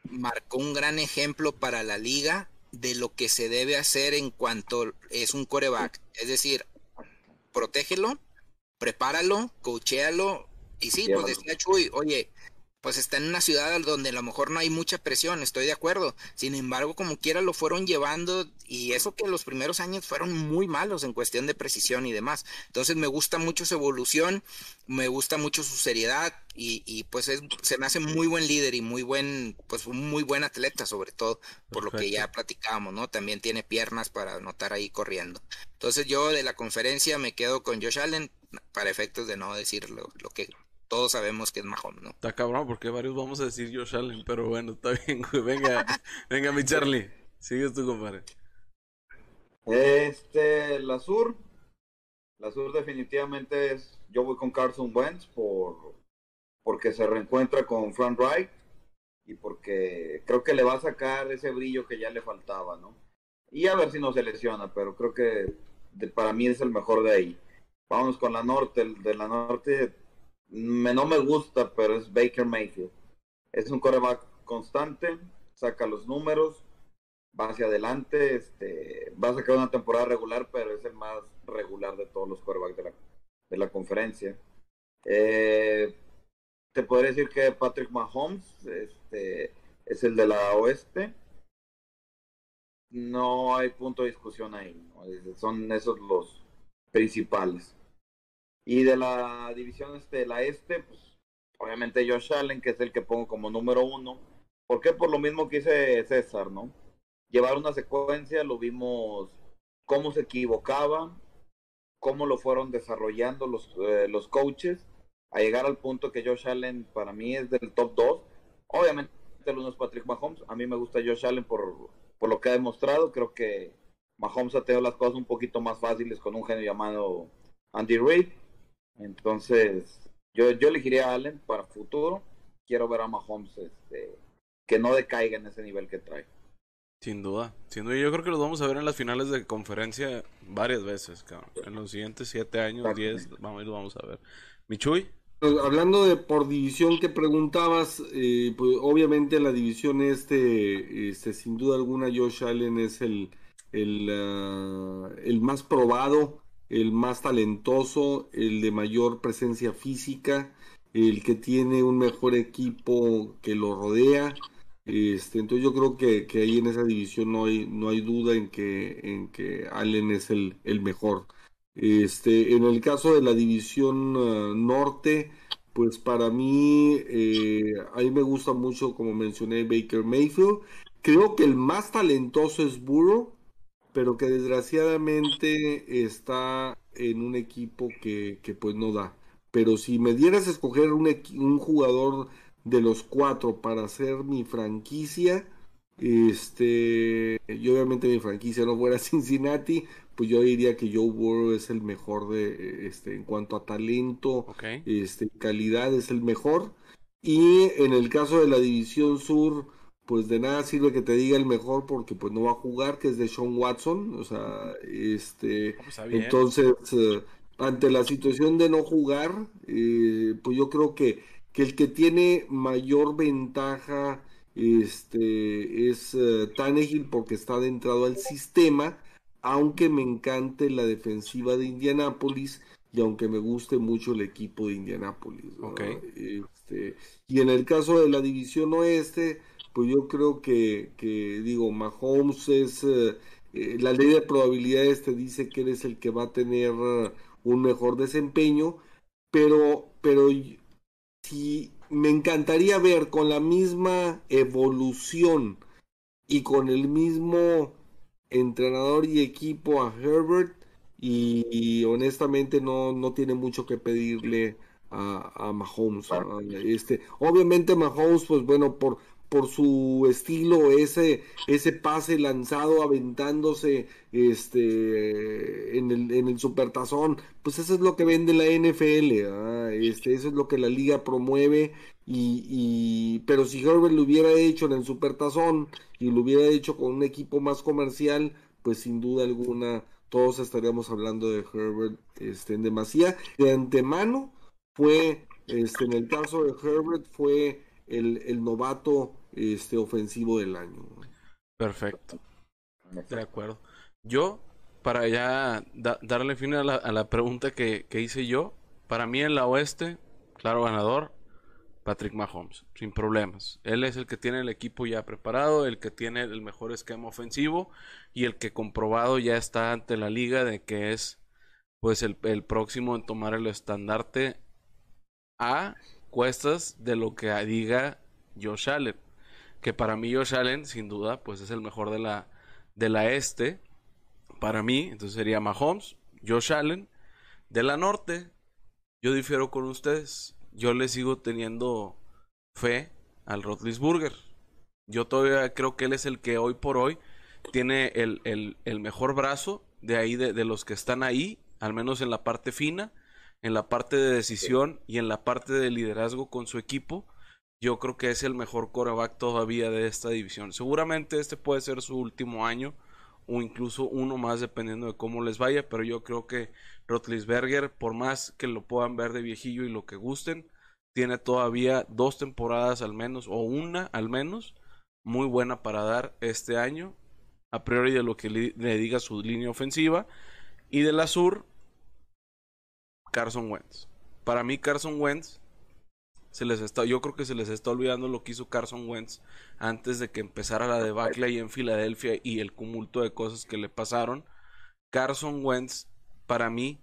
marcó un gran ejemplo para la liga de lo que se debe hacer en cuanto es un coreback. Es decir, protégelo, prepáralo, coachéalo. Y sí, pues decía Chuy, oye, pues está en una ciudad donde a lo mejor no hay mucha presión, estoy de acuerdo. Sin embargo, como quiera lo fueron llevando y eso que los primeros años fueron muy malos en cuestión de precisión y demás. Entonces me gusta mucho su evolución, me gusta mucho su seriedad y, y pues se me hace muy buen líder y muy buen, pues muy buen atleta sobre todo, por lo que ya platicábamos, ¿no? También tiene piernas para anotar ahí corriendo. Entonces yo de la conferencia me quedo con Josh Allen para efectos de no decir lo, lo que todos sabemos que es Mahomes, ¿no? Está cabrón, porque varios vamos a decir Josh Allen, pero bueno, está bien, güey. Venga, venga, mi Charlie. Sigues tú, compadre. Este, la sur. La sur definitivamente es. Yo voy con Carson Wentz por porque se reencuentra con Frank Wright y porque creo que le va a sacar ese brillo que ya le faltaba, ¿no? Y a ver si no se lesiona, pero creo que para mí es el mejor de ahí. Vamos con la norte, el de la norte me, no me gusta, pero es Baker Mayfield. Es un coreback constante, saca los números, va hacia adelante, este, va a sacar una temporada regular, pero es el más regular de todos los corebacks de la, de la conferencia. Eh, te podría decir que Patrick Mahomes este, es el de la oeste. No hay punto de discusión ahí. Son esos los principales. Y de la división este, de la este, pues obviamente Josh Allen, que es el que pongo como número uno. ¿Por qué? Por lo mismo que dice César, ¿no? Llevar una secuencia, lo vimos cómo se equivocaba, cómo lo fueron desarrollando los, eh, los coaches a llegar al punto que Josh Allen para mí es del top 2. Obviamente el uno es Patrick Mahomes. A mí me gusta Josh Allen por, por lo que ha demostrado. Creo que Mahomes ha tenido las cosas un poquito más fáciles con un genio llamado Andy Reid. Entonces, yo, yo elegiría a Allen para futuro. Quiero ver a Mahomes este, que no decaiga en ese nivel que trae. Sin duda, sin duda. Yo creo que los vamos a ver en las finales de conferencia varias veces, En los siguientes siete años, diez, vamos, lo vamos a ver. Michuy. Hablando de por división que preguntabas, eh, pues obviamente la división este, este, sin duda alguna, Josh Allen es el, el, ah, el más probado, el más talentoso, el de mayor presencia física, el que tiene un mejor equipo que lo rodea. Este, entonces yo creo que, que ahí en esa división no hay, no hay duda en que, en que Allen es el, el mejor. Este, en el caso de la división ah, norte, pues para mí, eh, a mí me gusta mucho, como mencioné, Baker Mayfield. Creo que el más talentoso es Burrow, pero que desgraciadamente está en un equipo que, que pues no da. Pero si me dieras a escoger un, un jugador de los cuatro para hacer mi franquicia, este, y obviamente mi franquicia no fuera Cincinnati, pues yo diría que Joe Burrow es el mejor de este en cuanto a talento, este calidad es el mejor y en el caso de la división sur pues de nada sirve que te diga el mejor porque pues no va a jugar que es de Sean Watson, o sea, este pues entonces eh, ante la situación de no jugar, eh, pues yo creo que, que el que tiene mayor ventaja este es Tannehill porque está adentrado al sistema aunque me encante la defensiva de Indianápolis y aunque me guste mucho el equipo de Indianápolis. Este, y en el caso de la división oeste, pues yo creo que, que digo, Mahomes es, eh, eh, la ley de probabilidades te dice que eres el que va a tener uh, un mejor desempeño, pero, pero si me encantaría ver con la misma evolución y con el mismo entrenador y equipo a Herbert y, honestamente no, no tiene mucho que pedirle a, a Mahomes. Este, obviamente Mahomes, pues bueno, por, por su estilo, ese, ese pase lanzado aventándose este en el, en el supertazón, pues eso es lo que vende la NFL, este, eso es lo que la liga promueve y, y, pero si Herbert lo hubiera hecho en el Supertazón y lo hubiera hecho con un equipo más comercial, pues sin duda alguna todos estaríamos hablando de Herbert este, en demasía. De antemano fue, este, en el caso de Herbert, fue el, el novato este, ofensivo del año. Perfecto. De acuerdo. Yo, para ya darle fin a la, a la pregunta que, que hice yo, para mí en la oeste, claro ganador, Patrick Mahomes, sin problemas. Él es el que tiene el equipo ya preparado, el que tiene el mejor esquema ofensivo y el que comprobado ya está ante la liga de que es pues el, próximo en tomar el estandarte a cuestas de lo que diga Josh Allen. Que para mí Josh Allen, sin duda, pues es el mejor de la, de la este. Para mí, entonces sería Mahomes, Josh Allen. De la norte, yo difiero con ustedes yo le sigo teniendo fe al Rotlisburger. Yo todavía creo que él es el que hoy por hoy tiene el, el, el mejor brazo de ahí, de, de, los que están ahí, al menos en la parte fina, en la parte de decisión y en la parte de liderazgo con su equipo. Yo creo que es el mejor coreback todavía de esta división. Seguramente este puede ser su último año o incluso uno más dependiendo de cómo les vaya, pero yo creo que Rotlisberger, por más que lo puedan ver de viejillo y lo que gusten, tiene todavía dos temporadas al menos, o una al menos, muy buena para dar este año, a priori de lo que le, diga su línea ofensiva. Y de la sur, Carson Wentz. Para mí, Carson Wentz, se les está, yo creo que se les está olvidando lo que hizo Carson Wentz antes de que empezara la debacle ahí en Filadelfia y el cumulto de cosas que le pasaron. Carson Wentz, para mí,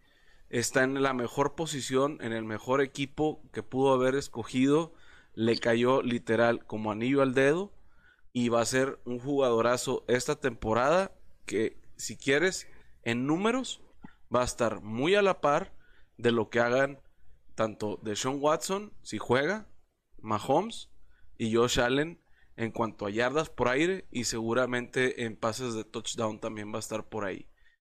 está en la mejor posición, en el mejor equipo que pudo haber escogido. Le cayó literal como anillo al dedo y va a ser un jugadorazo esta temporada que si quieres en números va a estar muy a la par de lo que hagan tanto de Sean Watson si juega, Mahomes y Josh Allen en cuanto a yardas por aire y seguramente en pases de touchdown también va a estar por ahí.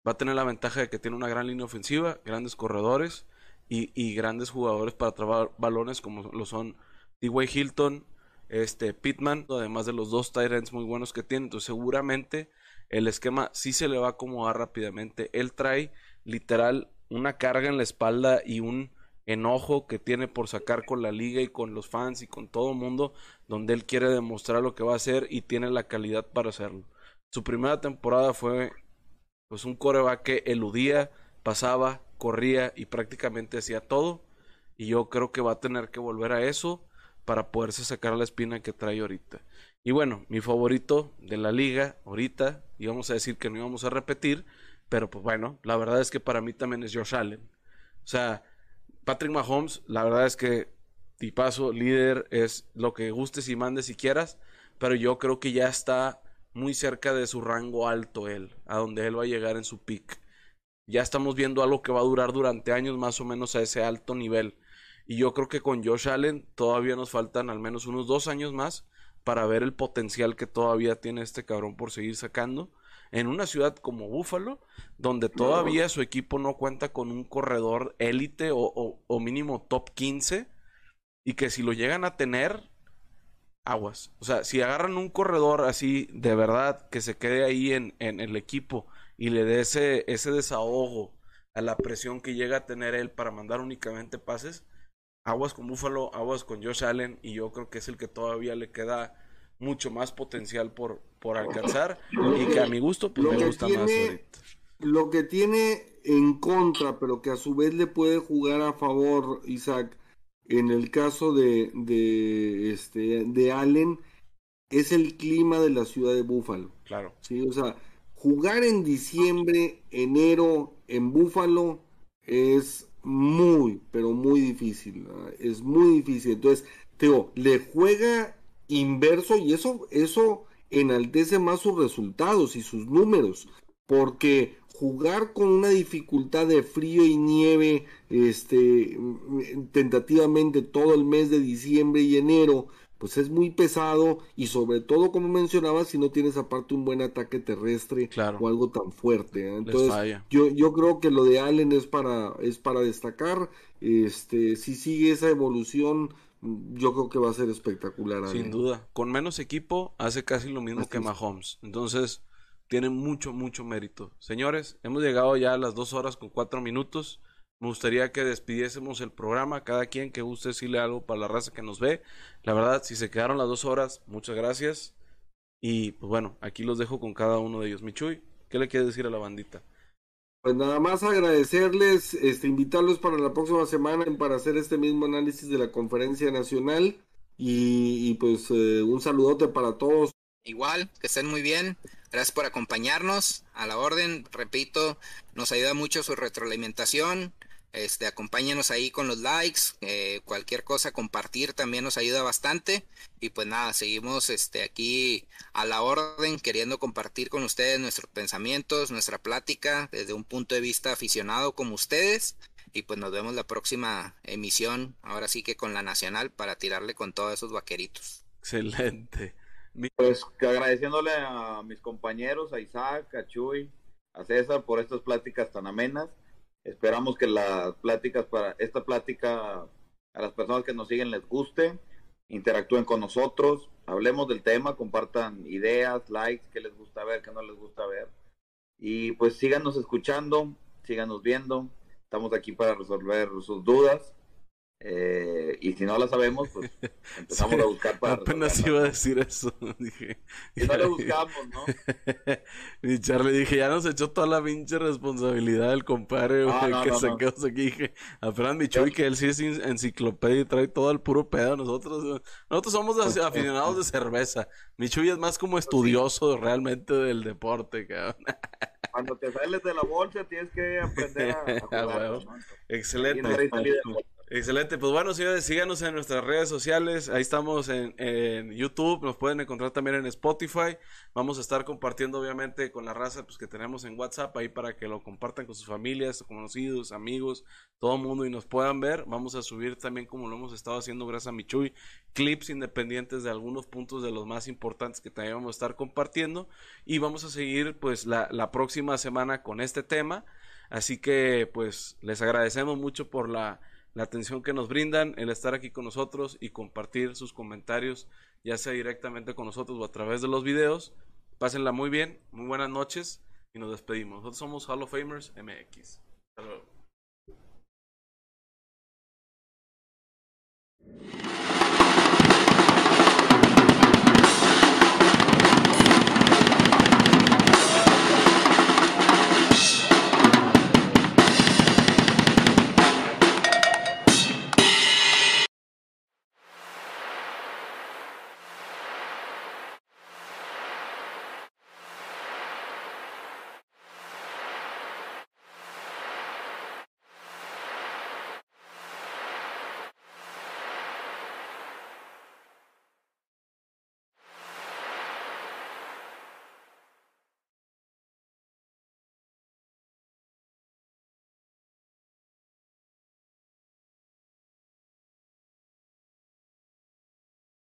Va a tener la ventaja de que tiene una gran línea ofensiva, grandes corredores y, grandes jugadores para trabar balones como lo son D.Way Hilton, este Pittman, además de los dos Tyrants muy buenos que tiene. Entonces, seguramente el esquema sí se le va a acomodar rápidamente. Él trae literal una carga en la espalda y un enojo que tiene por sacar con la liga y con los fans y con todo el mundo, donde él quiere demostrar lo que va a hacer y tiene la calidad para hacerlo. Su primera temporada fue pues un coreback que eludía, pasaba, corría y prácticamente hacía todo. Y yo creo que va a tener que volver a eso para poderse sacar la espina que trae ahorita. Y bueno, mi favorito de la liga ahorita, íbamos a decir que no íbamos a repetir, pero pues bueno, la verdad es que para mí también es Josh Allen. O sea, Patrick Mahomes, la verdad es que tipazo, líder, es lo que gustes y mandes si quieras, pero yo creo que ya está muy cerca de su rango alto él, a donde él va a llegar en su pick. Ya estamos viendo algo que va a durar durante años más o menos a ese alto nivel. Y yo creo que con Josh Allen todavía nos faltan al menos unos dos años más para ver el potencial que todavía tiene este cabrón por seguir sacando. En una ciudad como Buffalo, donde todavía su equipo no cuenta con un corredor élite o, mínimo top 15, y que si lo llegan a tener, aguas. O sea, si agarran un corredor así de verdad que se quede ahí en, el equipo y le dé ese, ese desahogo a la presión que llega a tener él para mandar únicamente pases, aguas con Buffalo, aguas con Josh Allen y yo creo que es el que todavía le queda mucho más potencial por, por alcanzar y que a mi gusto pues me gusta más ahorita. Lo que tiene en contra, pero que a su vez le puede jugar a favor, Isaac, en el caso de, de, este, de Allen, es el clima de la ciudad de Búfalo. Claro. Sí, o sea, jugar en diciembre, enero en Búfalo es muy, pero muy difícil. Es muy difícil. Entonces, Teo, le juega inverso y eso, eso enaltece más sus resultados y sus números. Porque jugar con una dificultad de frío y nieve, este, tentativamente todo el mes de diciembre y enero, pues es muy pesado y sobre todo como mencionaba si no tienes aparte un buen ataque terrestre o algo tan fuerte ¿eh? entonces yo yo creo que lo de Allen es para es para destacar este si sigue esa evolución yo creo que va a ser espectacular sin duda con menos equipo hace casi lo mismo que Mahomes entonces tiene mucho mucho mérito señores hemos llegado ya a las dos horas con cuatro minutos me gustaría que despidiésemos el programa, cada quien que guste decirle algo para la raza que nos ve. La verdad, si se quedaron las dos horas, muchas gracias. Y pues bueno, aquí los dejo con cada uno de ellos. Michuy, ¿qué le quieres decir a la bandita? Pues nada más agradecerles, este, invitarlos para la próxima semana para hacer este mismo análisis de la conferencia nacional. Y, pues eh, un saludote para todos. Igual, que estén muy bien. Gracias por acompañarnos. A la orden, repito, nos ayuda mucho su retroalimentación. Este, acompáñenos ahí con los likes, eh, cualquier cosa, compartir también nos ayuda bastante. Y pues nada, seguimos este, aquí a la orden, queriendo compartir con ustedes nuestros pensamientos, nuestra plática desde un punto de vista aficionado como ustedes. Y pues nos vemos la próxima emisión, ahora sí que con la nacional, para tirarle con todos esos vaqueritos. Excelente. Pues agradeciéndole a mis compañeros, a Isaac, a Chuy, a César por estas pláticas tan amenas. Esperamos que las pláticas para esta plática a las personas que nos siguen les guste, interactúen con nosotros, hablemos del tema, compartan ideas, likes, qué les gusta ver, qué no les gusta ver. Y pues síganos escuchando, síganos viendo. Estamos aquí para resolver sus dudas. Eh, y si no la sabemos, pues empezamos a buscar para. Apenas iba a decir eso. Dije. Y no lo buscamos, ¿no? y Charlie dije, ya nos echó toda la pinche responsabilidad del compadre, que se quedó aquí. Dije, apenas mi Chuy, que él sí es enciclopedia y trae todo el puro pedo. Nosotros, nosotros somos aficionados de cerveza. Mi Chuy es más como estudioso realmente del deporte, cabrón. Cuando te sales de la bolsa tienes que aprender a, jugar, Excelente. Excelente, pues bueno, señores, síganos en nuestras redes sociales, ahí estamos en, YouTube, nos pueden encontrar también en Spotify, vamos a estar compartiendo obviamente con la raza pues, que tenemos en WhatsApp ahí para que lo compartan con sus familias, conocidos, amigos, todo el mundo y nos puedan ver, vamos a subir también como lo hemos estado haciendo gracias a Michuy, clips independientes de algunos puntos de los más importantes que también vamos a estar compartiendo. Y vamos a seguir pues la, la próxima semana con este tema, así que pues les agradecemos mucho por la la atención que nos brindan, el estar aquí con nosotros y compartir sus comentarios, ya sea directamente con nosotros o a través de los videos. Pásenla muy bien, muy buenas noches y nos despedimos. Nosotros somos Hall of Famers MX. Hasta luego.